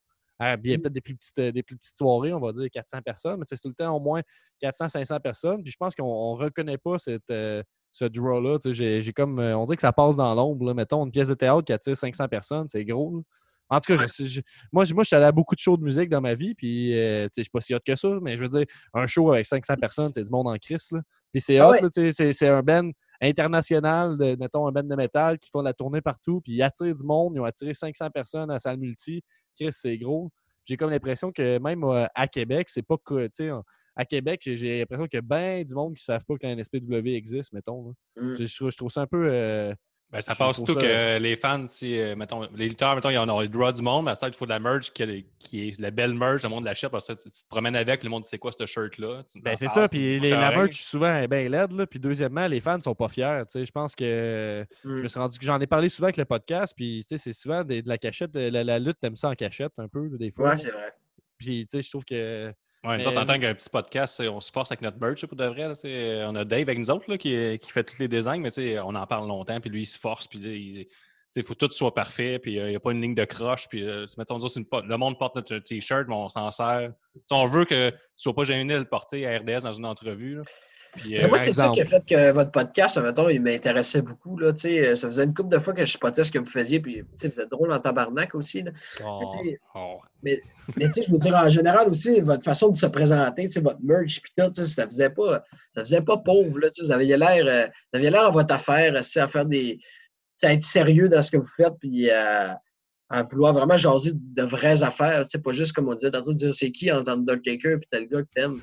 Puis il y a peut-être des plus, petites, euh, des plus petites soirées, on va dire 400 personnes, mais c'est tout le temps au moins 400, 500 personnes. Puis je pense qu'on ne reconnaît pas cette, euh, ce draw-là. J'ai, comme, on dirait que ça passe dans l'ombre. Mettons, une pièce de théâtre qui attire 500 personnes, c'est gros. là. En tout cas, je sais- je- moi, je- moi, je suis allé à beaucoup de shows de musique dans ma vie, puis euh, je suis pas si hot que ça, mais je veux dire, un show avec 500 personnes, c'est du monde en crise. là. Puis c'est Ah hot, ouais. c'est un band international, de, mettons un band de métal qui font la tournée partout, puis ils attirent du monde, ils ont attiré 500 personnes à la salle multi. Chris, c'est gros. J'ai comme l'impression que même euh, à Québec, c'est pas que, tu sais, à Québec, j'ai l'impression qu'il y a bien du monde qui ne savent pas que la NSPW existe, mettons. Mm. Je, je trouve- je trouve ça un peu. euh, Ben, ça passe tout ça- que les fans, si, euh, mettons, les lutteurs, mettons, ils en ont le droit du monde, mais ça, il faut de la merch qui, est- qui est la belle merch, le monde l'achète parce que tu, tu te promènes avec, le monde sait quoi ce shirt-là. Ben, en c'est ça. Puis les- la merch, souvent, est bien laide. Là. Puis deuxièmement, les fans ne sont pas fiers. tu sais. Je pense que je me suis rendu que j'en ai parlé souvent avec le podcast. Puis tu sais, c'est souvent des- de la cachette. de La, la lutte, t'aimes ça en cachette un peu, des fois. Ouais, c'est vrai. Puis tu sais, je trouve que. Ouais, nous autres, en tant qu'un petit podcast, on se force avec notre merch pour de vrai. là, on a Dave avec nous autres là, qui, qui fait tous les designs, mais on en parle longtemps, puis lui, il se force, puis il il faut que tout soit parfait, puis euh, il n'y a pas une ligne de croche. Puis, euh, mettons, une le monde porte notre t-shirt, mais on s'en sert. On veut que tu ne sois pas gêné de le porter à RDS dans une entrevue. là. Puis, Mais euh, moi, c'est ça qui a fait que votre podcast, mettons, il m'intéressait beaucoup. Là, ça faisait une couple de fois que je spotais ce que vous faisiez, puis vous êtes drôle en tabarnak aussi. Là. oh, Mais oh. Je veux dire, en général aussi, votre façon de se présenter, votre merch, puis tout, ça faisait pas, ça faisait pas pauvre, là, vous aviez l'air, euh, vous aviez l'air à votre affaire, à faire des, à être sérieux dans ce que vous faites, puis euh, à vouloir vraiment jaser de vraies affaires, tu sais, pas juste comme on disait tantôt, dire c'est qui en Undertaker, puis t'as le gars que t'aimes,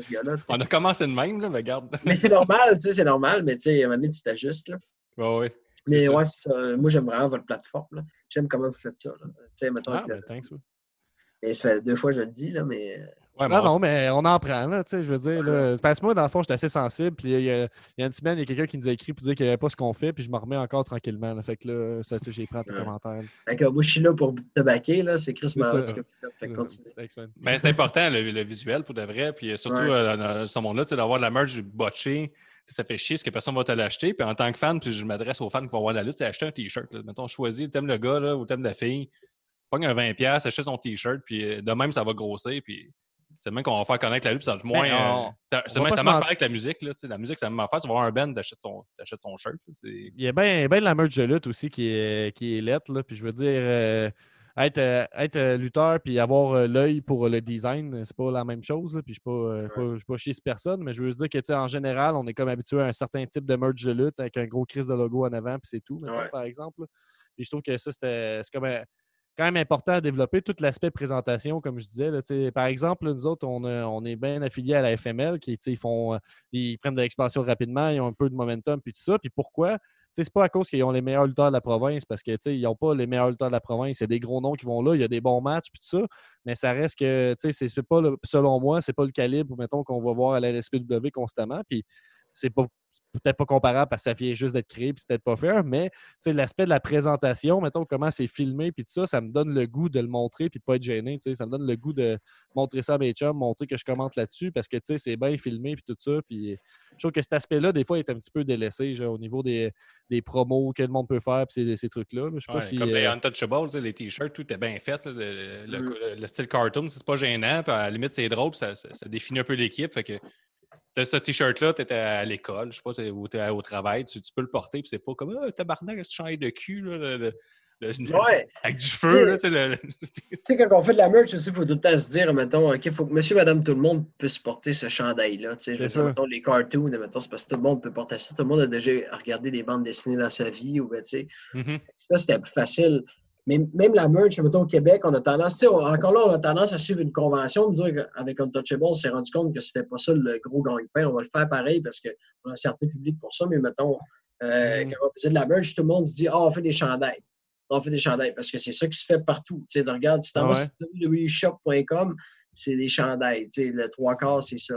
ce gars-là. On a commencé de même, là, mais regarde. Mais c'est normal, tu sais, c'est normal, mais tu sais, à un moment donné, tu t'ajustes, là. Ouais, ouais. Mais ouais, c'est ça. moi, j'aime vraiment votre plateforme. J'aime comment vous faites ça, là. Tu sais, mettons, Ah, que- ben, thanks, oui. mais ça fait deux fois que je le dis, là, mais... Ouais, mais Non, on- non, mais on en prend, là, tu sais, je veux dire. Là, parce que moi, dans le fond, j'étais assez sensible. Puis il y, a, il y a une semaine, il y a quelqu'un qui nous a écrit pour dire qu'il n'avait pas ce qu'on fait, puis je me remets encore tranquillement. là. fait que là, ça, tu sais, j'ai pris tes Ouais. commentaires. Fait que moi, je suis là pour te baquer, là. C'est Chris C'est Marot ce que man. Ben, c'est important, le, le visuel, pour de vrai. Puis euh, surtout, Ouais. euh, dans ce monde-là, tu sais, d'avoir de la merch botchée, tu ça fait chier parce que personne va te l'acheter. Puis en tant que fan, puis je m'adresse aux fans qui vont voir la lutte, c'est acheter un T-shirt. Mettons, choisis, t'aimes le gars là, ou t'aimes la fille, pogne un 20$, achète son T-shirt, puis euh, de même, ça va grossir. Puis c'est même qu'on va faire connaître la lutte, ça va être moins. Ben, euh, ça pas marche pareil avec la musique. Là, la musique, c'est la même affaire. Tu vas voir un band, t'achètes son, son shirt. là, Il y a bien ben de la merch de lutte aussi qui est, qui est lettre, là. Puis je veux dire, euh, être, euh, être euh, lutteur puis avoir l'œil pour le design, c'est pas la même chose. là. Puis je ne suis pas, pas- pas personne, mais je veux juste dire que, tu sais, en général, on est comme habitué à un certain type de merch de lutte avec un gros crise de logo en avant, puis c'est tout, Ouais. par exemple. là. Puis je trouve que ça, c'était c'est comme un- quand même important à développer tout l'aspect présentation, comme je disais. là, par exemple, nous autres, on, a- on est bien affiliés à la FML, qui ils font euh, ils prennent de l'expansion rapidement, ils ont un peu de momentum, puis tout ça. Puis pourquoi? C'est pas à cause qu'ils ont les meilleurs lutteurs de la province, parce que ils n'ont pas les meilleurs lutteurs de la province. Il y a des gros noms qui vont là, il y a des bons matchs, puis tout ça. Mais ça reste que, c'est- c'est pas, selon moi, c'est pas le calibre, mettons, qu'on va voir à la SPW constamment. Puis c'est pas peut-être pas comparable parce que ça vient juste d'être créé puis c'est peut-être pas fair, mais tu sais, l'aspect de la présentation, mettons comment c'est filmé puis tout ça, ça me donne le goût de le montrer puis de pas être gêné. tu sais. Ça me donne le goût de montrer ça à mes chums, montrer que je commente là-dessus parce que tu sais, c'est bien filmé puis tout ça. Puis je trouve que cet aspect-là, des fois, est un petit peu délaissé genre, au niveau des, des promos que le monde peut faire puis ces, ces trucs-là. là. Je sais pas Ouais, si. comme les euh, Untouchables, tu sais, les t-shirts, tout est bien fait. là, le, le- Mm. le- le style cartoon, c'est pas gênant. Puis à la limite, c'est drôle. puis Ça, ça- ça définit un peu l'équipe. Fait que t'as ce t-shirt-là, t'étais à l'école, je sais pas, t'es- au travail, tu, tu peux le porter. Puis c'est pas comme, ah, tabarnak, tu changes de cul. Là, le- le- le- Ouais. Avec du feu. Là, tu sais, Tu quand on fait de la merch aussi, il faut tout le temps se dire, mettons, OK, il faut que monsieur, madame, tout le monde puisse porter ce chandail-là. Tu sais, je veux dire, mettons, les cartoons, mettons, c'est parce que tout le monde peut porter ça. Tout le monde a déjà regardé des bandes dessinées dans sa vie. Ou, ben, tu sais, Mhm. ça, c'était plus facile. Mais même la merch, mettons, au Québec, on a tendance, tu sais, on- encore là, on a tendance à suivre une convention. Nous avec Untouchable, on s'est rendu compte que c'était pas ça le gros gagne-pain. On va le faire pareil parce qu'on a un certain public pour ça. Mais mettons, euh, Mhm. quand on faisait de la merch, tout le monde se dit, ah, on fait des chandails. On fait des chandails parce que c'est ça qui se fait partout. Tu sais, de regarde, si tu Ah vas ouais. sur www.shop.com, c'est des chandails. Tu sais, le trois quarts, c'est ça.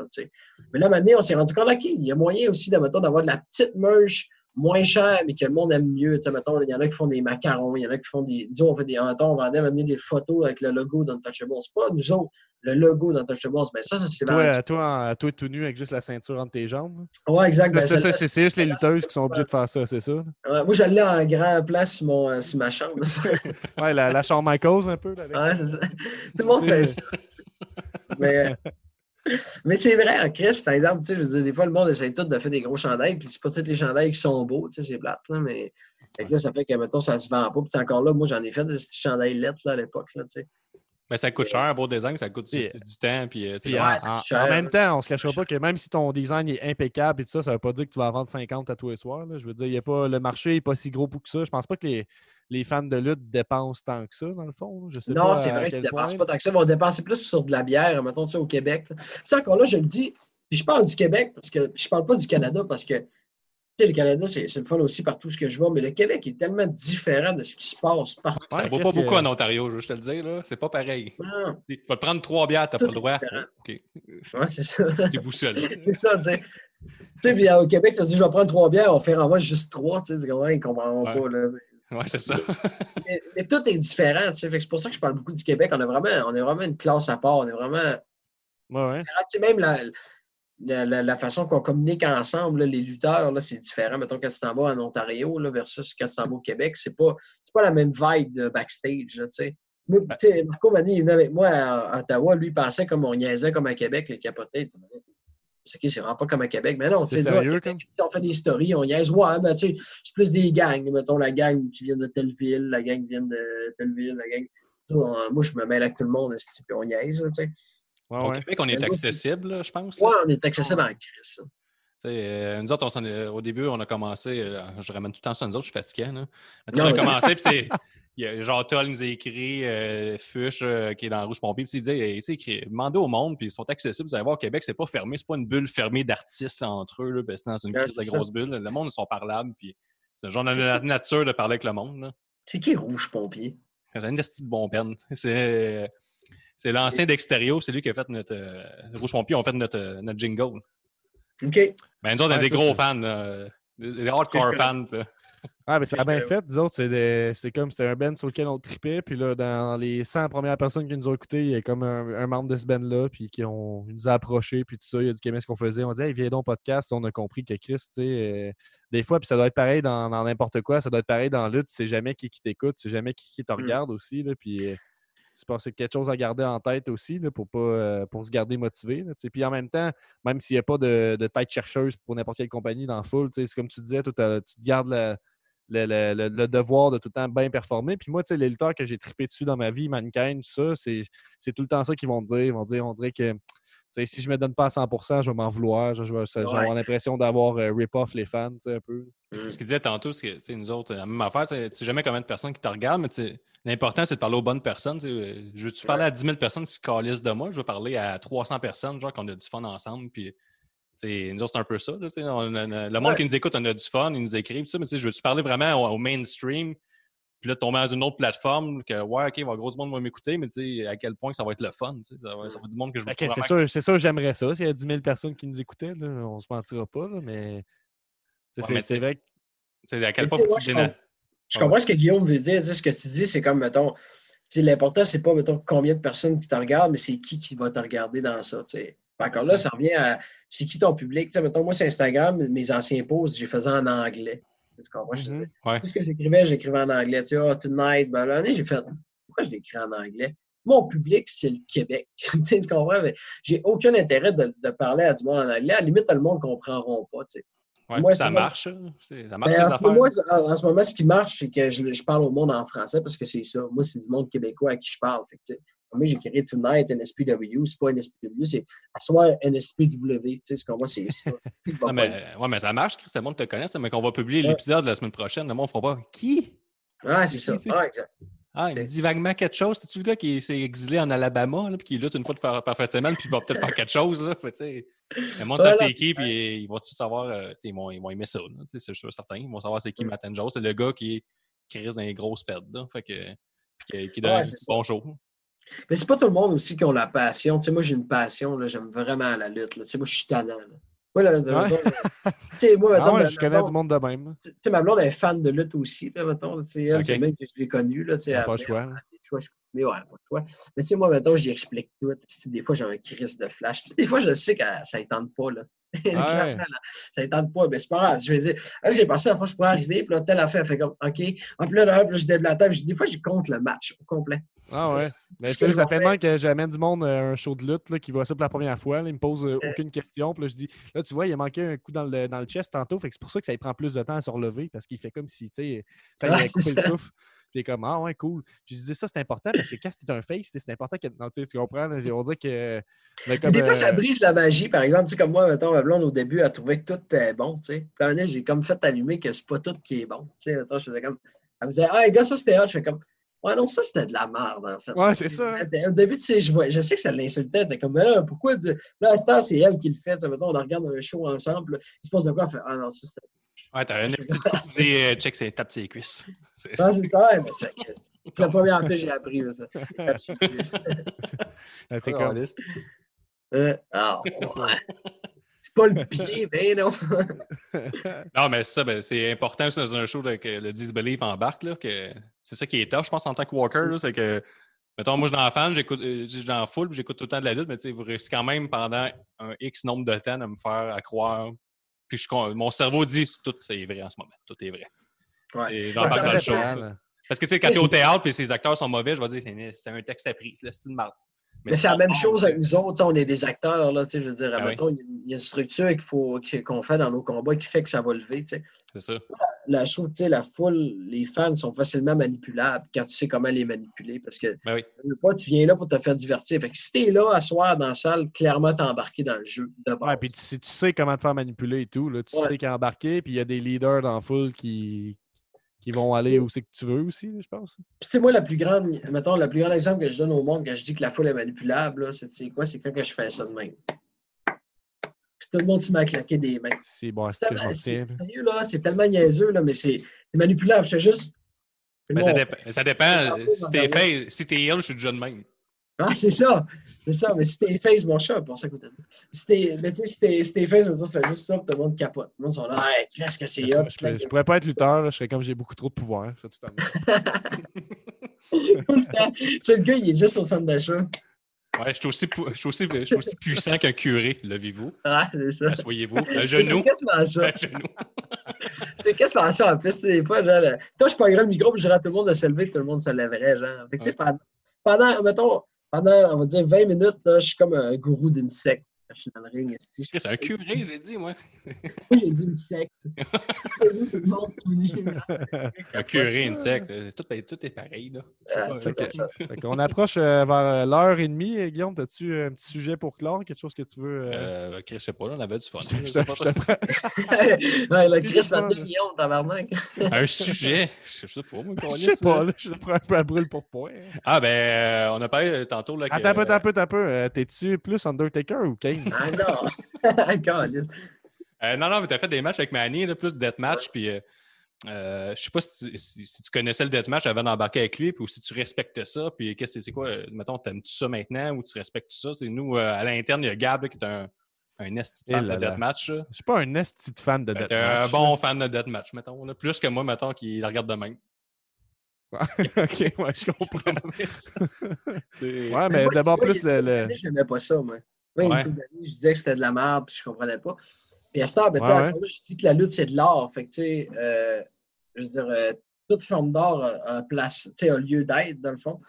Mais là, maintenant, on s'est rendu compte, OK, il y a moyen aussi d'avoir de la petite merch moins chère, mais que le monde aime mieux. Tu sais, mettons, il y en a qui font des macarons, il y en a qui font des. Disons, on fait des. mettons, on vendait amener des photos avec le logo d'Untouchables. C'est pas nous autres, le logo d'Untouchables. Mais ça, ça c'est Toi, euh, toi, toi, tout nu avec juste la ceinture entre tes jambes. Ouais, exact. Ben, c'est juste les lutteuses qui sont obligées de faire ça, c'est ça? Ouais, moi, je l'ai en grand place sur, mon, euh, sur ma chambre. Ouais, la, la Shawn Michaels un peu. là, avec- Ouais, c'est ça. Tout le monde fait ça. Mais, mais c'est vrai, en Chris, par exemple, tu sais, je veux dire, des fois, le monde essaie tout de faire des gros chandails, puis c'est pas tous les chandails qui sont beaux, tu sais, c'est plate, là, mais fait là, ça fait que, mettons, ça se vend pas. Puis encore là, moi, j'en ai fait des petits chandails lettres, là, à l'époque, là, tu sais. Ben, ça coûte cher, un beau design, ça coûte du temps. Puis, euh, c'est Puis vraiment- en, cher, en même temps, on se cachera pas que même si ton design est impeccable et tout ça, ça veut pas dire que tu vas en vendre 50 à tous les soirs. là. Je veux dire, y a pas, le marché n'est pas si gros pour que ça. Je pense pas que les, les fans de lutte dépensent tant que ça, dans le fond. là? Je sais Non, c'est vrai qu'ils quel dépensent pas tant que ça. Ils vont dépenser plus sur de la bière, mettons, tu sais, au Québec. Puis ça, encore là, je le dis, puis je parle du Québec parce que je parle pas du Canada parce que, tu sais, le Canada, c'est c'est le fun aussi partout ce que je vois, mais le Québec est tellement différent de ce qui se passe partout. Ça Ouais, vaut pas beaucoup en Ontario, je veux te le dire. là. C'est pas pareil. Non, Tu vas te prendre trois bières, t'as Tout pas le droit. est différent. OK. ouais, c'est ça. T'es boussole. c'est ça, tu sais. Tu sais, puis euh, au Québec, tu te dis, je vais prendre trois bières, on fait en moi juste trois, tu sais, c'est comment ils comprendront Ouais. pas, là. Ouais, c'est ça. Mais, mais tout est différent, c'est pour ça que je parle beaucoup du Québec. On, a vraiment, on est vraiment une classe à part. On est vraiment. Ouais, ouais. Tu sais, même la, la, la- la façon qu'on communique ensemble, là, les lutteurs, là, c'est différent. Mettons, quand tu t'en vas en Ontario là, versus quand tu t'en vas au Québec, c'est pas, c'est pas la même vibe de backstage, là, tu sais. Moi, Ben tu sais, Marco Vanni, il venait avec moi à, à Ottawa. Lui, il pensait comme on niaisait comme à Québec, les capotés. tu sais. C'est OK, c'est vraiment pas comme à Québec. Mais non, tu C'est sais, on fait des stories, on niaise. Ouais, mais tu sais, c'est plus des gangs. Mettons la gang qui vient de telle ville, la gang qui vient de telle ville, la gang. On- moi, je me mêle avec tout le monde, puis on niaise, tu sais. Ouais, Au ouais. Québec, on est Mais accessible, là, je pense. Ouais, on est accessible en crise. Tu sais, euh, nous autres, on s'en est- au début, on a commencé. euh, je ramène tout le temps ça nous autres, je suis fatigué. On a commencé, puis tu sais, il y a genre Toll nous a écrit, euh, euh, qui est dans Rouge Pompier, puis il disait, tu sais, demandez au monde, puis ils sont accessibles. Vous allez voir, au Québec, c'est pas fermé, c'est pas une bulle fermée d'artistes entre eux, là, c'est dans une Ouais, crise de c'est ça. grosse bulle. Le monde, ils sont parlables, puis c'est genre de la nature de parler avec le monde. C'est qui Rouge Pompier? C'est une esti de bon peine. C'est. C'est l'ancien d'Extérieur, c'est lui qui a fait notre. euh, Rouge Pompier ont fait notre, euh, notre jingle. OK. Ben, nous autres, on est des gros fans, des, hardcore fans. là. Ah, mais ça a bien je- fait. Nous autres, c'est comme c'était un band sur lequel on tripait. Puis là, dans les 100 premières personnes qui nous ont écoutés, il y a comme un, un membre de ce band-là. Puis qui ont, il nous a approchés. Puis tout ça, il a dit qu'il aimait ce qu'on faisait? On dit, hey, viens donc podcast. On a compris que Chris, tu sais, euh, des fois, puis ça doit être pareil dans n'importe quoi. Ça doit être pareil dans lutte. Tu sais jamais qui, qui t'écoute. Tu sais jamais qui, qui te regarde aussi. Là, puis. euh, c'est pas- c'est quelque chose à garder en tête aussi là, pour, pas, euh, pour se garder motivé. là, puis en même temps, même s'il n'y a pas de, de tête chercheuse pour n'importe quelle compagnie dans sais, c'est comme tu disais, toi, tu te gardes la- le, le- le- le devoir de tout le temps bien performer. Puis moi, tu sais, les lutteurs que j'ai trippé dessus dans ma vie, Mankind, tout ça, c'est c'est tout le temps ça qu'ils vont te dire. Ils vont dire, on dirait que tu sais, si je me donne pas à 100%, je vais m'en vouloir. Je je vais, je vais Ouais. avoir l'impression d'avoir euh, rip-off les fans, tu sais, un peu. Mm. Ce qu'il disait tantôt, c'est que nous autres, la même affaire, tu sais, jamais combien de personnes qui te regardent, mais tu sais, l'important, c'est de parler aux bonnes personnes. tu sais. Je veux-tu parler à 10 000 personnes qui se calissent de moi? Je veux parler à 300 personnes, genre qu'on a du fun ensemble. Puis, nous autres, c'est un peu ça. là, tu sais, on a- le monde Ouais. qui nous écoute, on a du fun, ils nous écrivent, ça, mais tu sais, je veux-tu parler vraiment au, au mainstream Puis là, tomber dans une autre plateforme, que ouais, OK, il va y avoir gros du monde qui va m'écouter, mais tu sais, à quel point ça va être le fun. Ça va, ça va être du monde que je vais Ok, trouver c'est sûr, c'est sûr, j'aimerais ça. S'il y a 10 000 personnes qui nous écoutaient, là, on se mentira pas, là, mais. c'est- Ouais, vrai que. À quel point faut sais, que tu moi, déna- Je comprends ce que Guillaume veut dire. Ce que tu dis, c'est comme, mettons, l'important, c'est pas, mettons, combien de personnes qui te regardent, mais c'est qui qui va te regarder dans ça. Encore là, ça revient à c'est qui ton public? Tu sais, mettons, moi, sur Instagram, mes anciens posts, je les faisais en anglais. Tu comprends? Mhm. disais, Ouais. Tout ce que j'écrivais, j'écrivais en anglais. Tu sais, oh, tonight, ben là, j'ai fait, pourquoi je l'écris en anglais? Mon public, c'est le Québec. tu sais, tu comprends? J'ai aucun intérêt de, de parler à du monde en anglais. À la limite, le monde ne comprendront pas. tu sais. Ouais, Moi, puis ça marche. hein. Ça marche Ben, les en, ce moment, en- en ce moment, ce qui marche, c'est que je, je parle au monde en français parce que c'est ça. Moi, c'est du monde québécois à qui je parle. Fait que, moi, j'ai créé Tonight NSPW. C'est pas NSPW, c'est Assoir NSPW. Tu sais, ce qu'on voit, c'est ça. C'est Non, mais, ouais, mais ça marche, Chris, le monde te connaît, ça, mais qu'on va publier Ouais. l'épisode la semaine prochaine, le monde ne fera pas. Qui? Ah, c'est ça. C'est- Ah, exact. Ah, il C'est- dit vaguement quelque chose. C'est-tu le gars qui s'est exilé en Alabama, là, puis qui lutte une fois de faire, par fin de semaine, puis il va peut-être faire quelque chose. Là. Fait, le monde Voilà, sait c'est qui, puis ils vont tout savoir. euh, ils, vont, ils vont aimer ça. C'est sûr, certain. Ils vont savoir c'est qui Matt Joe. C'est le gars qui, qui risque dans les grosses fêtes. Là, fait que, puis qui, qui donne Ouais, un c'est ça. bon show. Mais c'est pas tout le monde aussi qui ont la passion. Tu sais, moi, j'ai une passion. J'aime vraiment la lutte. là. Tu sais, moi, je suis talent. Là. Moi, là, Ouais. moi, Ah mettons, ouais, ma- je connais blonde- du monde de même. tu sais, ma blonde est fan de lutte aussi, là, mettons. Tu sais, elle, c'est même que je l'ai connue, là, tu sais. Pas le choix. à des choix, je continue, ouais, pas le choix. Mais tu sais, moi, mettons, j'y explique tout. Des fois, j'ai un crise de flash. Puis Des fois, je sais que ça ne tente pas, là. Ça ne tente pas, mais c'est pas grave. Je vais dire, j'ai pensé la fois je pourrais arriver, puis là, telle affaire, fait comme, OK. En plus, là, là, là, je débloque la table. Des fois, je compte le match au complet. Ah ouais. Mais sais, je ça vais fait tellement que j'amène du monde à un show de lutte là, qui voit ça pour la première fois. là, il me pose euh, aucune question. Puis là, je dis, là, tu vois, il a manqué un coup dans le, dans le chest tantôt. Fait que c'est pour ça que ça lui prend plus de temps à se relever parce qu'il fait comme si, tu sais, ça lui Ouais, avait coupé le ça. souffle. Puis il est comme, ah ouais, cool. Puis je disais, ça, c'est important parce que quand c'est un face, c'est important que. Non, tu comprends? là, on dirait que. mais Mais comme, des fois, ça euh, brise la magie. Par exemple, tu sais, comme moi, mettons, ma blonde, au début, elle trouvait que tout était bon, tu sais. Puis j'ai comme fait allumer que c'est pas tout qui est bon. Tu sais, mettons, je faisais comme. Elle me disait, ah, les gars, ça c'était hot. Je fais comme, ouais, non, ça c'était de la merde, en fait. Ouais, c'est ça. hein. Au début, tu sais, je, vois, je sais que ça l'insultait. Était comme, mais là, pourquoi. tu- Là, à ce temps, c'est elle qui le fait. On regarde un show ensemble. il se passe de quoi? Elle fait, ah non, ça c'était. Ouais, t'as une petite coupe, c'est euh, check, c'est tape ses cuisses. C'est- Ah, c'est ça, ouais, mais c'est c'est la première fois que j'ai appris ça. Tape sur le cuisse. là, t'es comme. Euh, Ah, ouais. C'est pas le pied, ben non. Non, mais ça, ben, c'est important aussi dans un show là, que le Disbelief embarque. Là, que c'est ça qui est tough, je pense, en tant que walker. C'est que, mettons, moi, je suis dans la fan, j'écoute, euh, je suis dans la foule, puis j'écoute tout le temps de la lutte, mais tu sais, vous réussissez quand même pendant un X nombre de temps à me faire à croire. Puis je, mon cerveau dit tout c'est vrai en ce moment. Tout est vrai. Ouais. J'en parle dans le show. Parce que tu sais, quand t'es au théâtre et ces acteurs sont mauvais, je vais dire c'est c'est un texte appris, c'est le style de marde. Mais c'est la même chose avec nous autres, on est des acteurs, là, je veux dire, Ah admettons, il y a- il y, a une structure qu'il faut qu'on fait dans nos combats qui fait que ça va lever. C'est ça. La, la foule, les fans sont facilement manipulables quand tu sais comment les manipuler, parce que Ben oui. pas, tu viens là pour te faire divertir. Fait que si t'es là à soir dans la salle, clairement, t'es embarqué dans le jeu de base. Ouais, puis tu, sais- tu sais comment te faire manipuler et tout. Là. Tu Ouais. sais qu'à embarquer, puis il y a des leaders dans la foule qui, qui vont aller où c'est que tu veux aussi, je pense. Puis, tu sais, moi, la plus grande, mettons, le plus grand exemple que je donne au monde quand je dis que la foule est manipulable, c'est quoi? C'est quand que je fais ça de même. Puis tout le monde se met à claquer des mains. C'est bon, C'est c'est c'est-. Sérieux, là, c'est tellement niaiseux, là, mais c'est c'est manipulable. Je fais juste. Mais ça, dépend. ça dépend. Si t'es fait, si t'es ill, je suis déjà de même. Ah, c'est ça. C'est ça. Mais si t'es face, mon chat, pour ça coûte. Si t'es, mais tu sais, si t'es, si t'es face, mettons, tu fais juste ça, puis tout le monde capote. Le monde sont là, hey, qu'est-ce que c'est Je, hot. je- je pourrais pas être lutteur, là, je serais comme j'ai beaucoup trop de pouvoir. je tout Tout le temps. C'est le gars, il est juste au centre d'achat. Ouais, je suis aussi, pu- je suis aussi, je suis aussi puissant qu'un curé, levez-vous, Ah, c'est ça. asseyez-vous, un C'est genou, quasiment ça? un genou. C'est quasiment ça en plus. tu sais, Des fois, genre, toi, je pognerais le micro, puis je dirais à tout le monde de se lever, que tout le monde se lèverait. Genre. Fait que, tu sais, pendant, pendant, mettons, pendant, on va dire 20 minutes, là, je suis comme un gourou d'une secte. Je suis dans le ring, esti. Je- C'est un curé, j'ai dit, moi. Moi, j'ai dit une secte. C'est tout le monde tout nu. Un curé, une secte. euh, Tout, est- tout est pareil, là. Ah, tout ça. Fait qu'on approche euh, vers l'heure et demie. Euh, Guillaume, as-tu un petit sujet pour clore? Quelque chose que tu veux. euh, Euh, je sais pas, là, on avait du fun. je sais pas, je te prends- ouais, le Chris pas, m'a là. Guillaume, tabarnak. Un sujet, je sais pas, moi, qu'on Je sais pas, là, je le prends un peu à brûle pour point. Ah, ben, euh, on a parlé euh, tantôt, là, que... Attends un peu, attends un peu, attends un peu. Euh, T'es-tu plus Undertaker ou Kane? Ah non. Encore, Euh, non, non, mais t'as fait des matchs avec Manny, là, plus deathmatch, puis euh, euh, je sais pas si tu, si- si tu connaissais le deathmatch avant d'embarquer avec lui, puis ou si tu respectes ça, puis qu'est-ce que c'est quoi, euh, mettons, t'aimes-tu ça maintenant ou tu respectes ça? C'est nous, euh, à l'interne, il y a Gab là, qui est un, un esti de Eh fan de deathmatch. Je suis pas un esti de fan de Ben, deathmatch. T'es un bon fan de deathmatch, mettons. là. Plus que moi, mettons, qui le regarde de même. ok, ouais, je comprends. Ouais, mais d'abord plus le. le- J'aimais pas ça, moi. A Ouais. je disais que c'était de la merde, puis je comprenais pas. Puis à ce temps, ben, Ouais, ouais. je dis que la lutte, c'est de l'art. Fait que, tu sais, euh, je veux dire, euh, toute forme d'art a, a place, tu sais, a lieu d'être, dans le fond.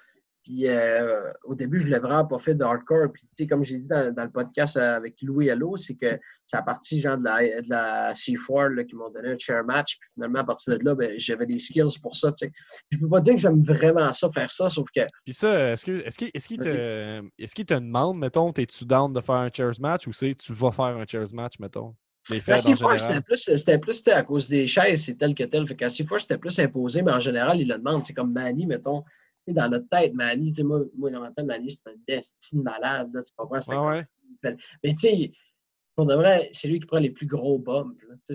Puis euh, au début, je voulais vraiment pas faire de hardcore. Puis, tu sais, comme j'ai dit dans, dans le podcast euh, avec Louis Allo, c'est que c'est à partir genre de la, de la C4 là, qui m'ont donné un chair match. Puis finalement, à partir de là, ben, j'avais des skills pour ça, tu sais. Je peux pas dire que j'aime vraiment ça, faire ça, sauf que Puis ça, est-ce que est-ce qu'il est-ce qu'il te, est-ce qu'il te demande, mettons, t'es-tu down de faire un chairs match ou c'est tu vas faire un chairs match, mettons? La fêtes en C4, c'était plus, c'était plus à cause des chaises, c'est tel que tel. Fait qu'à C4, c'était plus imposé, mais en général, ils le demandent. C'est comme Manny, mettons, dans notre tête, Manny, tu sais, moi, moi, dans ma tête, Manny, c'est un destin malade, là, tu comprends? C'est Ouais, ouais. Mais tu sais, pour de vrai, c'est lui qui prend les plus gros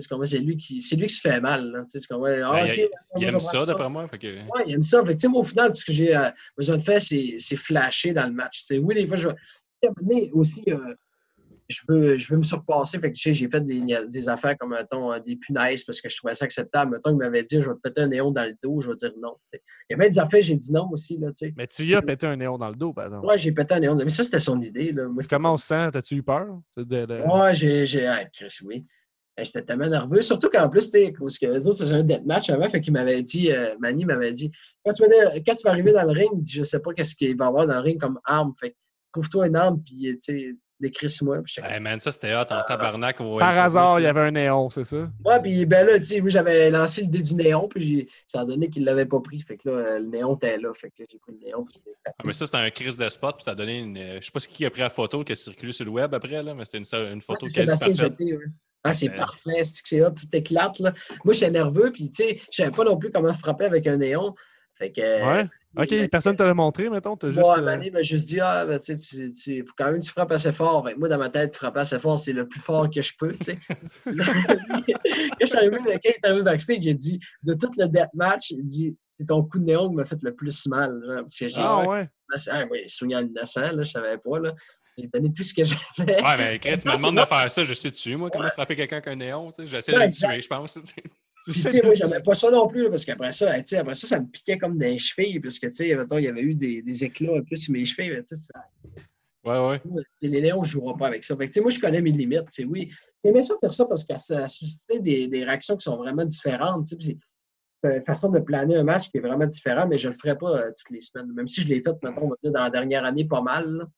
sais, c'est lui qui c'est lui qui se fait mal. Tu ouais, ah, Ben, ok, il- Il aime je ça, d'après moi. Fait que... Ouais, il aime ça. Fait que, tu sais, moi, au final, tout ce que j'ai euh, besoin de faire, c'est flasher dans le match. Tu sais, oui, des fois, je vais. Aussi, euh, je, veux, je veux me surpasser. Fait que, tu sais, j'ai fait des, des affaires comme, mettons, euh, des punaises parce que je trouvais ça acceptable. Mettons, il m'avait dit, je vais te péter un néon dans le dos, je vais dire non. Il y avait des affaires, j'ai dit non aussi, là, tu sais. Mais tu y as pété un néon dans le dos, par exemple. Ouais, j'ai pété un néon. Mais ça, c'était son idée, là. Moi, Comment on se sent? T'as-tu eu peur? de- de- Ouais, j'ai. j'ai ah, Chris, oui. J'étais tellement nerveux. Surtout qu'en plus, tu sais, parce que les autres faisaient un deathmatch avant, fait qu'il m'avait dit, euh, Manny m'avait dit, quand tu, vas, quand tu vas arriver dans le ring, je sais pas qu'est-ce qu'il va y avoir dans le ring comme arme. Fait trouve-toi une arme, puis, tu sais, décris-moi. Hey, man, ça, c'était hot en tabarnak. au Par hasard, il y avait un néon, c'est ça? Ouais, puis ben là, tu sais, moi, j'avais lancé l'idée du néon, puis ça a donné qu'il l'avait pas pris. Fait que là, euh, le néon était là. Fait que là, j'ai pris le néon, puis. Ah, mais ça, c'était un crise de spot, puis ça a donné une. euh, Je sais pas ce qui a pris la photo qui a circulé sur le web après, là, mais c'était une, Ouais, photo c'est quasi Sébastien parfaite. Jeté, ouais. Ah, c'est Euh, parfait, c'est que c'est hot, tout éclate, là. Moi, j'étais nerveux, puis, tu sais, je savais pas non plus comment frapper avec un néon. Fait que. Ouais. Ok, personne te l'a montré, mettons? T'as juste. Bon, euh, Mané m'a juste dit, ah, ben, tu sais, tu- tu- faut quand même que tu frappes assez fort. Que moi, dans ma tête, frapper assez fort, c'est le plus fort que je peux, tu sais. Quand je suis arrivé, quand il est arrivé backstage, il a dit, de tout le deathmatch, il dit, c'est ton coup de néon qui m'a fait le plus mal. Genre, parce que j'ai. Ah ouais. Ah, oui, soigné en innocent, là, je savais pas, là. J'ai donné tout ce que j'avais. Ouais, mais Chris, tu me c'est de faire ça, je sais-tu, moi, comment frapper quelqu'un avec un néon, tu sais, j'essaie de Ouais, le exact. tuer, je pense. Puis, tu sais, moi, j'aimais pas ça non plus, là, parce qu'après ça, après ça, ça me piquait comme des chevilles, parce que, tu sais, il y avait eu des, des éclats un peu sur mes chevilles. mais Ouais, ouais. Les Léons, ne jouerai pas avec ça. Fait que, tu sais, moi, je connais mes limites. tu sais, Oui, j'aimais ça faire ça parce que ça a suscité des, des réactions qui sont vraiment différentes. tu sais, puis C'est une façon de planer un match qui est vraiment différent, mais je ne le ferai pas euh, toutes les semaines. Même si je l'ai fait, maintenant, on va dire, dans la dernière année, pas mal.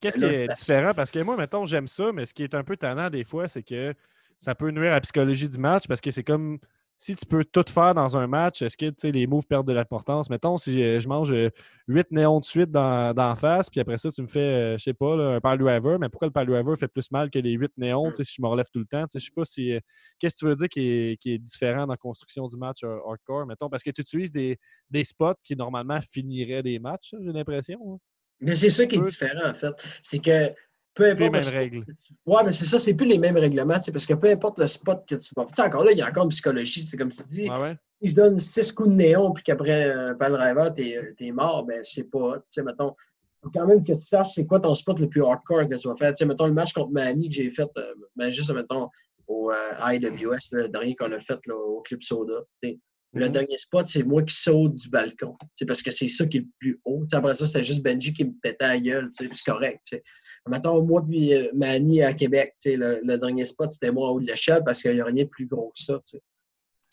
Qu'est-ce qui est différent? Parce que moi, mettons, j'aime ça, mais ce qui est un peu tannant des fois, c'est que ça peut nuire à la psychologie du match parce que c'est comme si tu peux tout faire dans un match, est-ce que les moves perdent de l'importance? Mettons, si euh, je mange euh, 8 néons de suite dans, d'en face, puis après ça, tu me fais, euh, je sais pas, là, un pile driver, mais pourquoi le pile driver fait plus mal que les 8 néons Mm. si je me relève tout le temps? Je sais pas si. euh, Qu'est-ce que tu veux dire qui est, qui est différent dans la construction du match euh, hardcore? Mettons, parce que tu utilises des, des spots qui normalement finiraient des matchs, j'ai l'impression. hein. Mais c'est ça qui est différent, en fait. C'est que peu Les importe. mêmes le spot règles. Ouais, mais c'est ça, c'est plus les mêmes règlements, tu sais, parce que peu importe le spot que tu vas. Tu sais, encore là, il y a encore une psychologie. C'est comme tu dis, ouais. si je donne six coups de néon puis qu'après un pile driver, t'es es mort, ben c'est pas. Tu sais, mettons, faut quand même que tu saches c'est quoi ton spot le plus hardcore que tu vas faire. Tu sais, mettons, le match contre Manny que j'ai fait, euh, ben juste, mettons, au euh, IWS, le dernier qu'on a fait là, au Clip Soda. Le Mhm. dernier spot, c'est moi qui saute du balcon. Parce que c'est ça qui est le plus haut. Après ça, c'était juste Benji qui me pétait à la gueule. C'est correct. tu sais. Mettons, moi puis euh, Manny à Québec, le, le dernier spot, c'était moi en haut de l'échelle parce qu'il n'y a rien de plus gros que ça.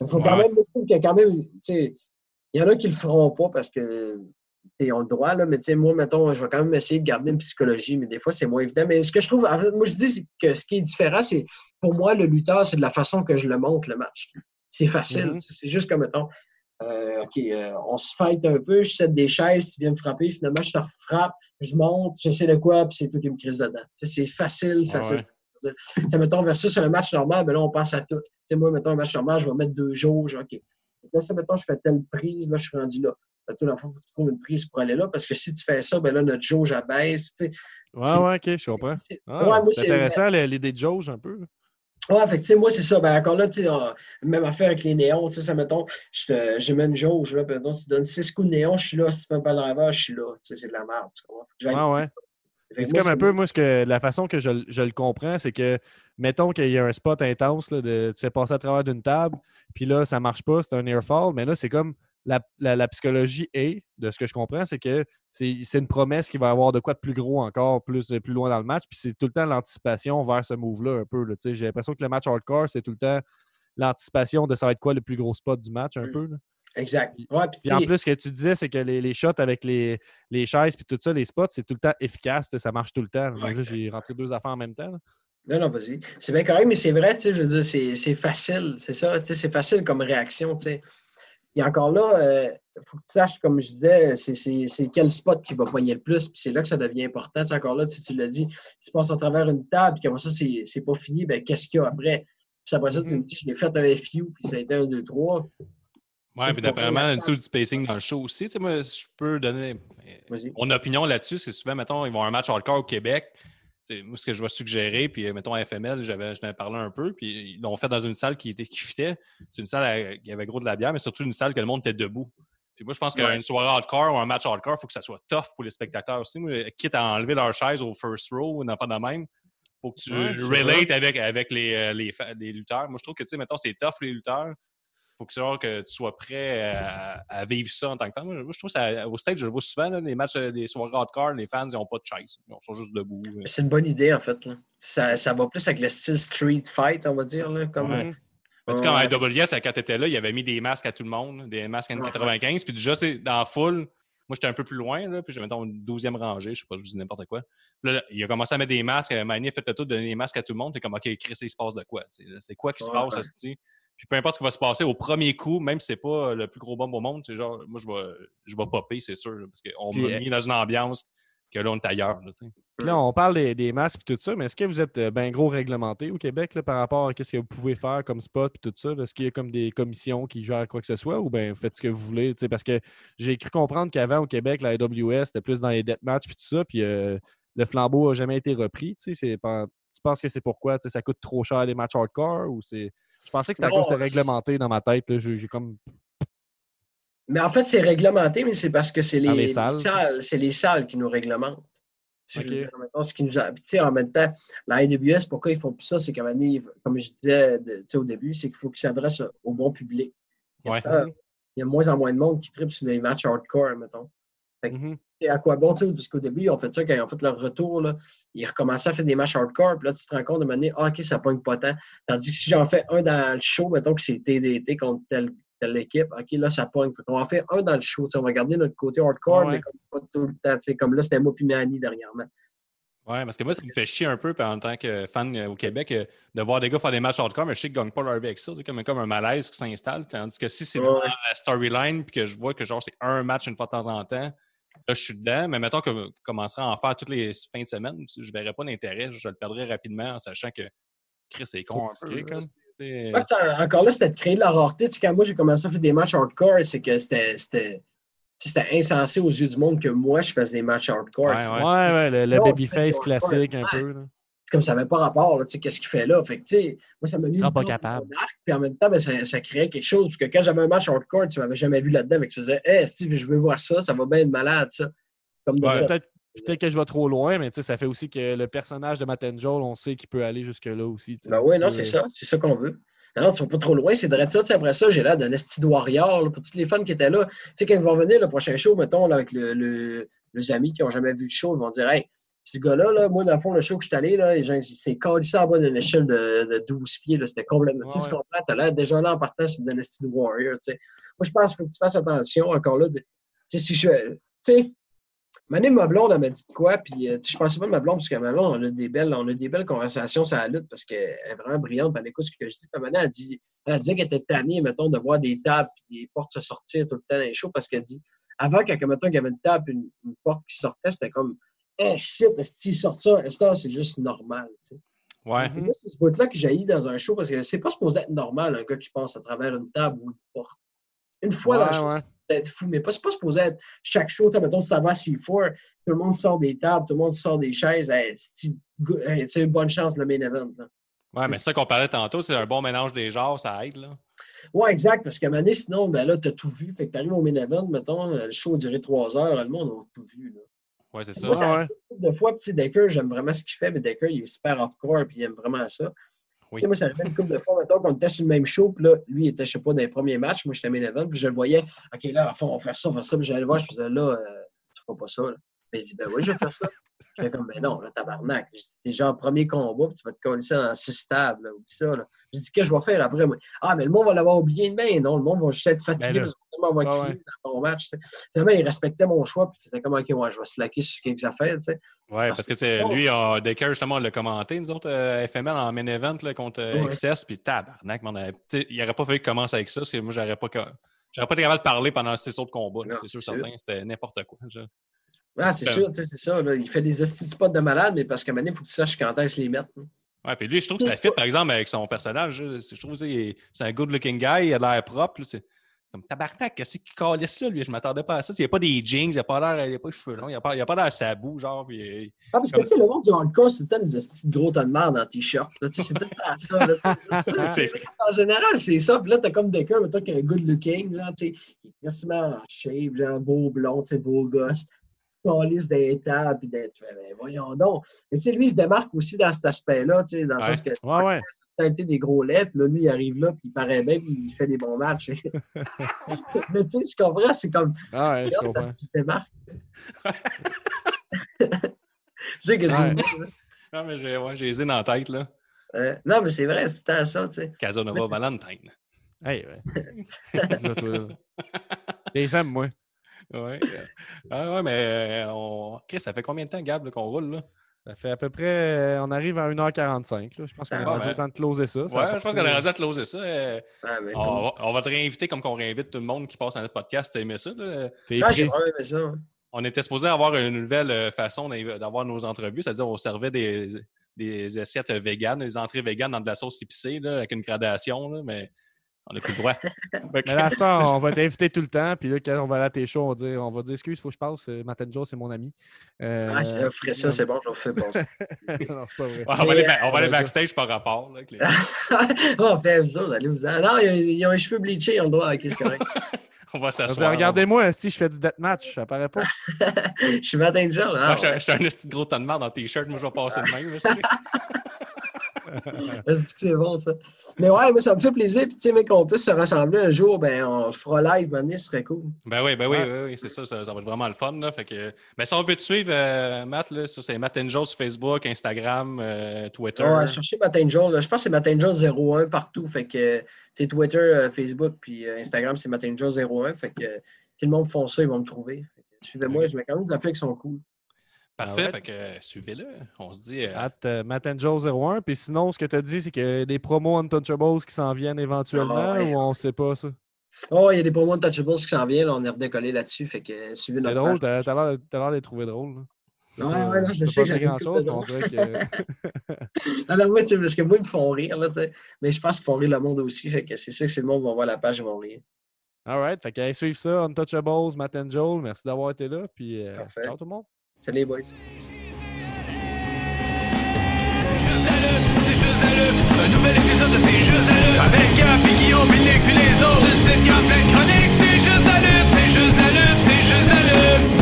Il faut quand même, a quand même, il y en a qui le feront pas parce que ils ont le droit, là, mais moi, mettons, je vais quand même essayer de garder une psychologie, mais des fois, c'est moins évident. Mais ce que je trouve, en fait, moi, je dis que ce qui est différent, c'est, pour moi, le lutteur, c'est de la façon que je le montre, le match. C'est facile. Mhm. C'est juste comme, mettons, euh, OK, euh, on se fight un peu, je set des chaises, tu viens me frapper, finalement, je te frappe, je monte, j'essaie de quoi, puis c'est toi qui me crise dedans. Sais, c'est facile, Ah facile. ouais. facile. Tu sais, mettons, versus un match normal, ben là, on pense à tout. Tu sais, moi, mettons, un match normal, je vais mettre deux jours, OK. Là, ça, mettons, je fais telle prise, là, je suis rendu là. Que, Tout, dans le fond, faut que tu trouves une prise pour aller là, parce que si tu fais ça, ben là, notre jauge abaisse. Sais, Ouais, ouais, ok, je comprends. c'est- Ah, ouais, c'est intéressant l'idée de jauge un peu. Ouais, fait que, tu sais, moi, c'est ça. Ben, encore là, même affaire avec les néons, tu sais, ça, mettons, je mets une jauge, là, puis mettons, tu donnes 6 coups de néon, je suis là. Si tu fais pas le driver, je suis là. Tu sais, c'est de la merde, tu Ouais, C'est comme un peu, moi, ce que, la façon que je, le- je le comprends, c'est que, mettons qu'il y a un spot intense, là, de, tu fais passer à travers d'une table, puis là, ça marche pas, c'est un airfall, mais là, c'est comme la, la- la psychologie est, de ce que je comprends, c'est que c'est une promesse qui va avoir de quoi de plus gros encore, plus, plus loin dans le match, puis c'est tout le temps l'anticipation vers ce move-là, un peu. J'ai l'impression que le match hardcore, c'est tout le temps l'anticipation de ça va être quoi le plus gros spot du match, un Mm. peu. là. Exact. Ouais, puis en plus, ce que tu disais, c'est que les, les shots avec les, les chaises puis tout ça, les spots, c'est tout le temps efficace. Ça marche tout le temps. Exact. j'ai rentré deux affaires en même temps. là. Non, non, vas-y. C'est bien correct, mais c'est vrai, tu sais, je veux dire, c'est c'est facile. C'est ça, tu sais, c'est facile comme réaction, tu sais. Et encore là, il faut que tu saches, comme je disais, c'est- quel spot qui va poigner le plus, puis c'est là que ça devient important. Tu sais, encore là, tu tu l'as dit, si tu passes à travers une table, puis comme ça, c'est pas fini, ben qu'est-ce qu'il y a après? Puis après ça, tu me dis, je l'ai fait un FU, puis ça a été un, deux, trois. Ouais, puis un petit du spacing dans le show aussi. Tu sais, moi, je peux donner euh, mon opinion là-dessus. C'est souvent, mettons, ils vont avoir un match hardcore au Québec. Moi, ce que je vais suggérer, puis euh, mettons à FML, j'avais, je t'en ai parlé un peu, puis ils l'ont fait dans une salle qui était qui fitait. C'est une salle qui avait gros de la bière, mais surtout une salle que le monde était debout. Puis moi, je pense Ouais. qu'une soirée hardcore ou un match hardcore, il faut que ça soit tough pour les spectateurs aussi. Moi, quitte à enlever leur chaise au first row ou une affaire de même, faut que tu Ouais, relates avec, avec les, euh, les lutteurs. Moi, je trouve que, tu sais, mettons, c'est tough les lutteurs faut que, genre, que tu sois prêt à, à vivre ça en tant que temps. Moi, je trouve que ça, au stage, je le vois souvent, là, les matchs euh, des soirées hardcore, les fans, ils n'ont pas de chaise. Ils sont juste debout. euh. C'est une bonne idée, en fait. là. Ça, ça va plus avec le style street fight, on va dire. Là, comme, Ouais. euh, Ouais. à AWS, quand tu étais là, il avait mis des masques à tout le monde, des masques N95. Puis déjà, c'est dans la foule. Moi, j'étais un peu plus loin, là, puis j'avais mettons, une douzième rangée, je sais pas, je dis n'importe quoi. Puis là, il a commencé à mettre des masques. euh, Mani a fait le tout, donner des masques à tout le monde. T'es comme, OK, Chris, il se passe de quoi? C'est quoi qui se Ouais. passe, Asti? Puis peu importe ce qui va se passer au premier coup, même si c'est pas le plus gros bombe au monde, c'est genre, moi, je vais, je vais popper, c'est sûr, là, parce qu'on Puis, m'a euh, mis dans une ambiance que là, on est ailleurs. là. Puis là, on parle des, des masques et tout ça, mais est-ce que vous êtes bien gros réglementé au Québec là, par rapport à ce que vous pouvez faire comme spot et tout ça? Est-ce qu'il y a comme des commissions qui gèrent quoi que ce soit ou bien vous faites ce que vous voulez? Parce que j'ai cru comprendre qu'avant au Québec, la AWS, c'était plus dans les deathmatchs et tout ça, puis euh, le flambeau n'a jamais été repris. tu penses que c'est pourquoi? Ça coûte trop cher les matchs hardcore ou c'est. Je pensais que c'était à Non, cause de réglementé dans ma tête. J'ai comme. Mais en fait, c'est réglementé, mais c'est parce que c'est les, salles. salles, c'est les salles qui nous réglementent. Dire, mettons, ce qui nous a- en même temps, la AWS, pourquoi ils font plus ça? C'est qu'à comme je disais de- au début, c'est qu'il faut qu'ils s'adressent au bon public. Il y, a, Ouais. il y a de moins en moins de monde qui tripe sur les matchs hardcore, mettons. Mhm. Et à quoi bon, tu sais, parce qu'au début, ils ont fait ça, quand ils ont fait leur retour, là, ils recommençaient à faire des matchs hardcore, puis là, tu te rends compte de donné, ah, OK, ça pogne pas tant. Tandis que si j'en fais un dans le show, mettons que c'est TDT contre telle, telle équipe, OK, là, ça pogne. Fait qu'on en fait un dans le show, tu sais, on va garder notre côté hardcore, Ouais. mais comme pas tout le temps, tu sais, comme là, c'était moi puis Mani dernièrement. Ouais, parce que moi, ça me fait chier un peu en tant que fan euh, au Québec euh, de voir des gars faire des matchs hardcore, mais je sais qu'ils gagnent pas leur vie avec ça. C'est comme, comme un malaise qui s'installe. Tandis que si c'est Ouais. dans la storyline puis que je vois que genre c'est un match une fois de temps en temps, là, je suis dedans. Mais mettons que je commencerai à en faire toutes les fins de semaine, je verrais pas d'intérêt. Je le perdrais rapidement en sachant que Chris, c'est con un peu. Compliqué, là. comme. C'est- Ouais, ça, encore là, c'était de créer de la rareté. Tu sais, quand moi, j'ai commencé à faire des matchs hardcore, c'est que c'était. insensé aux yeux du monde que moi, je fasse des matchs hardcore. Ouais, ouais. Ouais, ouais, le, babyface classique un Ouais. peu. là. Comme ça n'avait pas rapport, là, tu sais, qu'est-ce qu'il fait là. Fait que, tu sais, moi, ça m'a mis pas capable. mon arc, puis en même temps, ben, ça, ça créait quelque chose. Puis que quand j'avais un match hardcore, tu m'avais jamais vu là-dedans, mais tu faisais, hey, Steve, je veux voir ça, ça va bien être malade, ça. Comme de Ouais. Peut-être peut-être que je vais trop loin, mais tu sais, ça fait aussi que le personnage de Matt Angel, on sait qu'il peut aller jusque-là aussi. tu sais. Ben oui, non, c'est ça. C'est ça qu'on veut. Non, tu vas pas trop loin, c'est vrai ça. Tu sais, après ça, j'ai l'air d'un esti de warrior là, pour tous les fans qui étaient là. Tu sais, quand ils vont venir le prochain show, mettons, là, avec le, le- les amis qui n'ont jamais vu le show, ils vont dire Hey, ce gars-là, là, moi, dans le fond, le show que je suis allé, là, c'est collé en bas d'une échelle de, de 12 pieds. là, C'était complètement. tu sais, Ouais, tu l'air déjà là en partant, esti de warrior. tu sais. Moi, je pense qu'il faut que tu fasses attention encore là. Tu sais, si je. Tu sais, Mané, ma blonde, elle m'a dit de quoi, puis euh, sais, je pensais pas à ma blonde, parce que ma blonde, on a des belles, on a des belles conversations sur la lutte, parce qu'elle est vraiment brillante, puis elle écoute ce que je dis. Puis Mané, elle dit, elle dit qu'elle était tannée, mettons, de voir des tables puis des portes se sortir tout le temps dans les shows, parce qu'elle dit, avant, quand, mettons, il y avait une table puis une, une porte qui sortait, c'était comme, eh shit, qu'il sort ça? C'est juste normal, tu sais. Ouais. C'est ce bout-là que j'ai dans un show, parce que c'est pas supposé être normal, un gars qui passe à travers une table ou une porte. Une fois dans le Ouais, show, ouais. c'est peut-être fou, mais pas, c'est pas supposé être chaque show. Tu sais, mettons, si ça va à C4, tout le monde sort des tables, tout le monde sort des chaises. Hey, c'est hey, c'est une bonne chance, le main event. là. Ouais, mais ça qu'on parlait tantôt, c'est un bon mélange des genres, ça aide, là. Ouais, exact, parce qu'à un moment donné, sinon, ben là, t'as tout vu. Fait que t'arrives au main event, mettons, le show a duré trois heures, le monde a tout vu. Là. Ouais, c'est ça. Moi, ça Ouais, arrive une couple de fois, sais, Decker, j'aime vraiment ce qu'il fait, mais Decker, il est super hardcore, puis il aime vraiment ça. Oui. Tu sais, moi, ça arrivait une couple de fois, mettons, qu'on était sur le même show, puis là, lui, il était, je sais pas, dans les premiers matchs, moi, j'étais main event, puis je le voyais, OK, là, à fond, on va faire ça, on va faire ça, puis j'allais le voir, je faisais, là, euh, tu feras pas ça, là. Mais il dit, ben oui, je vais faire ça. Je fais comme, ben non, là, tabarnak. C'est genre premier combat, puis tu vas te coller ça dans six tables, là, oublie ça, là. Je dis, qu'est-ce que je vais faire après, moi? Ah, mais le monde va l'avoir oublié demain. Non, le monde va juste être fatigué, parce que va Ah ouais. dans ton match. Finalement, il respectait mon choix, puis il faisait comme, OK, ouais, je vais slacker sur quelques affaires, tu sais. Ouais, Parce parce que que c'est lui, on, Decker, justement, on l'a commenté, nous autres, euh, FML en main event là, contre euh, Ouais. XS, puis tabarnak, mais il aurait pas fallu qu'il commence avec ça, parce que moi, j'aurais pas, j'aurais pas été capable de parler pendant six autres combats, c'est sûr, certain, c'était n'importe quoi. je- Ah, c'est sûr, tu sais, c'est ça. Là. Il fait des hosties spots de malade, mais parce qu'à un moment donné, il faut que tu saches quand est-ce les mettre. hein. Ouais, puis lui, je trouve que ça fit, par exemple, avec son personnage. Je trouve que c'est un good-looking guy, il a l'air propre. là, Comme tabarnak, qu'est-ce qu'il calisse là, lui? Je m'attendais pas à ça. Il n'y a pas des jeans, il n'a pas l'air, il n'a pas les cheveux longs, il pas, il a pas l'air sabou, genre. Puis, euh, Ah, parce que tu sais, le monde du hardcore, c'est tout le temps des hosties de gros tas de merde en t-shirt. là. Tu sais, C'est tout le temps ça. Là. En général, c'est ça. Puis là, t'as comme Decker, mais toi qui a un good looking, genre, tu sais, il est quasiment en shape, genre, beau blond, tu sais, beau gosse. Calice des tables, puis d'être. Ben, voyons donc. Mais tu sais, lui, il se démarque aussi dans cet aspect-là, tu sais, dans le Ouais. sens que Ouais, ouais. a été des gros lèvres, puis là, lui, il arrive là, puis il paraît bien, puis il fait des bons matchs. mais tu sais, tu comprends, c'est comme. Ah ouais, je comprends. parce qu'il se démarque. tu sais que c'est Ouais. beau, là. Non, mais j'ai ouais, j'ai les dans la tête, là. Euh, non, mais c'est vrai, c'est tant ça, tu sais. Casanova Valentine. Hey, ouais. Dis-moi, toi, là. Les aime, moi. Ouais. euh, Ah ouais, mais euh, on... Chris, ça fait combien de temps, Gab, qu'on roule, là? Ça fait à peu près. on arrive à 1h45. Là. Je pense qu'on Ah, est rendu ouais. au temps de closer ça. ça Ouais, je pense qu'on a rendu à closer ça. euh, Ah, on, va, on va te réinviter comme qu'on réinvite tout le monde qui passe à notre podcast. T'as aimé ça? là? T'es Ah, j'ai prêt? vraiment aimé ça. On était supposé avoir une nouvelle façon d'avoir nos entrevues, c'est-à-dire on servait des, des assiettes véganes, des entrées véganes dans de la sauce épicée, là, avec une gradation, là, mais on n'a plus le droit. Mais là, on va t'inviter tout le temps. Puis là, quand on va aller à tes shows, on va dire, on va dire excuse, il faut que je passe. euh, Matt Joe, c'est mon ami. Euh, Ah, si on ferait ça, c'est bon, je le fais passer. non, c'est pas vrai. Ouais, on va aller, on va aller backstage par rapport. là, les- oh, fait vous autres, allez vous en. Non, ils ont, ils ont les cheveux bleachés, ils ont le droit, ok, c'est correct. On va On s'asseoir. Regardez-moi, si je fais du deathmatch, ça paraît pas. Je suis Matt Angel. Moi, Ah, je ouais. suis un petit gros ton de merde en t-shirt, moi je vais passer de même. c'est bon, ça? Mais ouais, moi, ça me fait plaisir. Puis, tu sais, mec, qu'on puisse se rassembler un jour, ben, on fera live, Mané, ce serait cool. Ben oui, ben oui, Ouais. oui, oui, c'est ça, ça, ça va être vraiment le fun. Là, fait que, mais si on veut te suivre, euh, Matt, là, ça, c'est Matt Angel sur Facebook, Instagram, euh, Twitter. Ouais, cherchez Matt Angel. là. Je pense que c'est Matt Angel 01 partout. Fait que, sais, Twitter, euh, Facebook, puis Instagram, c'est Matt Angel 01. Fait que, tout le monde font ça, ils vont me trouver. Suivez-moi, je mets quand même des affaires qui sont cool. Parfait, Ah ouais. fait que euh, suivez-le. On se dit. euh, At euh, Matt and Joe 01. Puis sinon, ce que tu as dit, c'est qu'il y a des promos Untouchables qui s'en viennent éventuellement Ah ouais. ou on sait pas ça? Oh, il y a des promos de Touchables qui s'en viennent. là, on est redécollé là-dessus. Fait que, euh, suivez C'est notre drôle, page. t'as t'as l'air t'as l'air de les trouver drôles. là. Ouais, ouais, non, je C'est sais, pas grand chose, on dirait que. Non, non, moi, tu sais, parce que moi, ils me font rire, là, tu sais. Mais je pense qu'ils font rire le monde aussi. Fait que c'est sûr que si le monde va voir la page, ils vont rire. Alright, fait que allez suivre ça, Untouchables, Matt and Joel. Merci d'avoir été là. Puis, euh, Parfait. ciao tout le monde. Salut, les boys. Un nouvel épisode de C'est juste la lutte. Avec Gap et Guillaume, puis Nick, puis les autres. Tu le sais, y a plein de chroniques. C'est juste la lutte, c'est juste la lutte, c'est juste la lutte.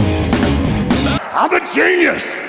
I'm a genius!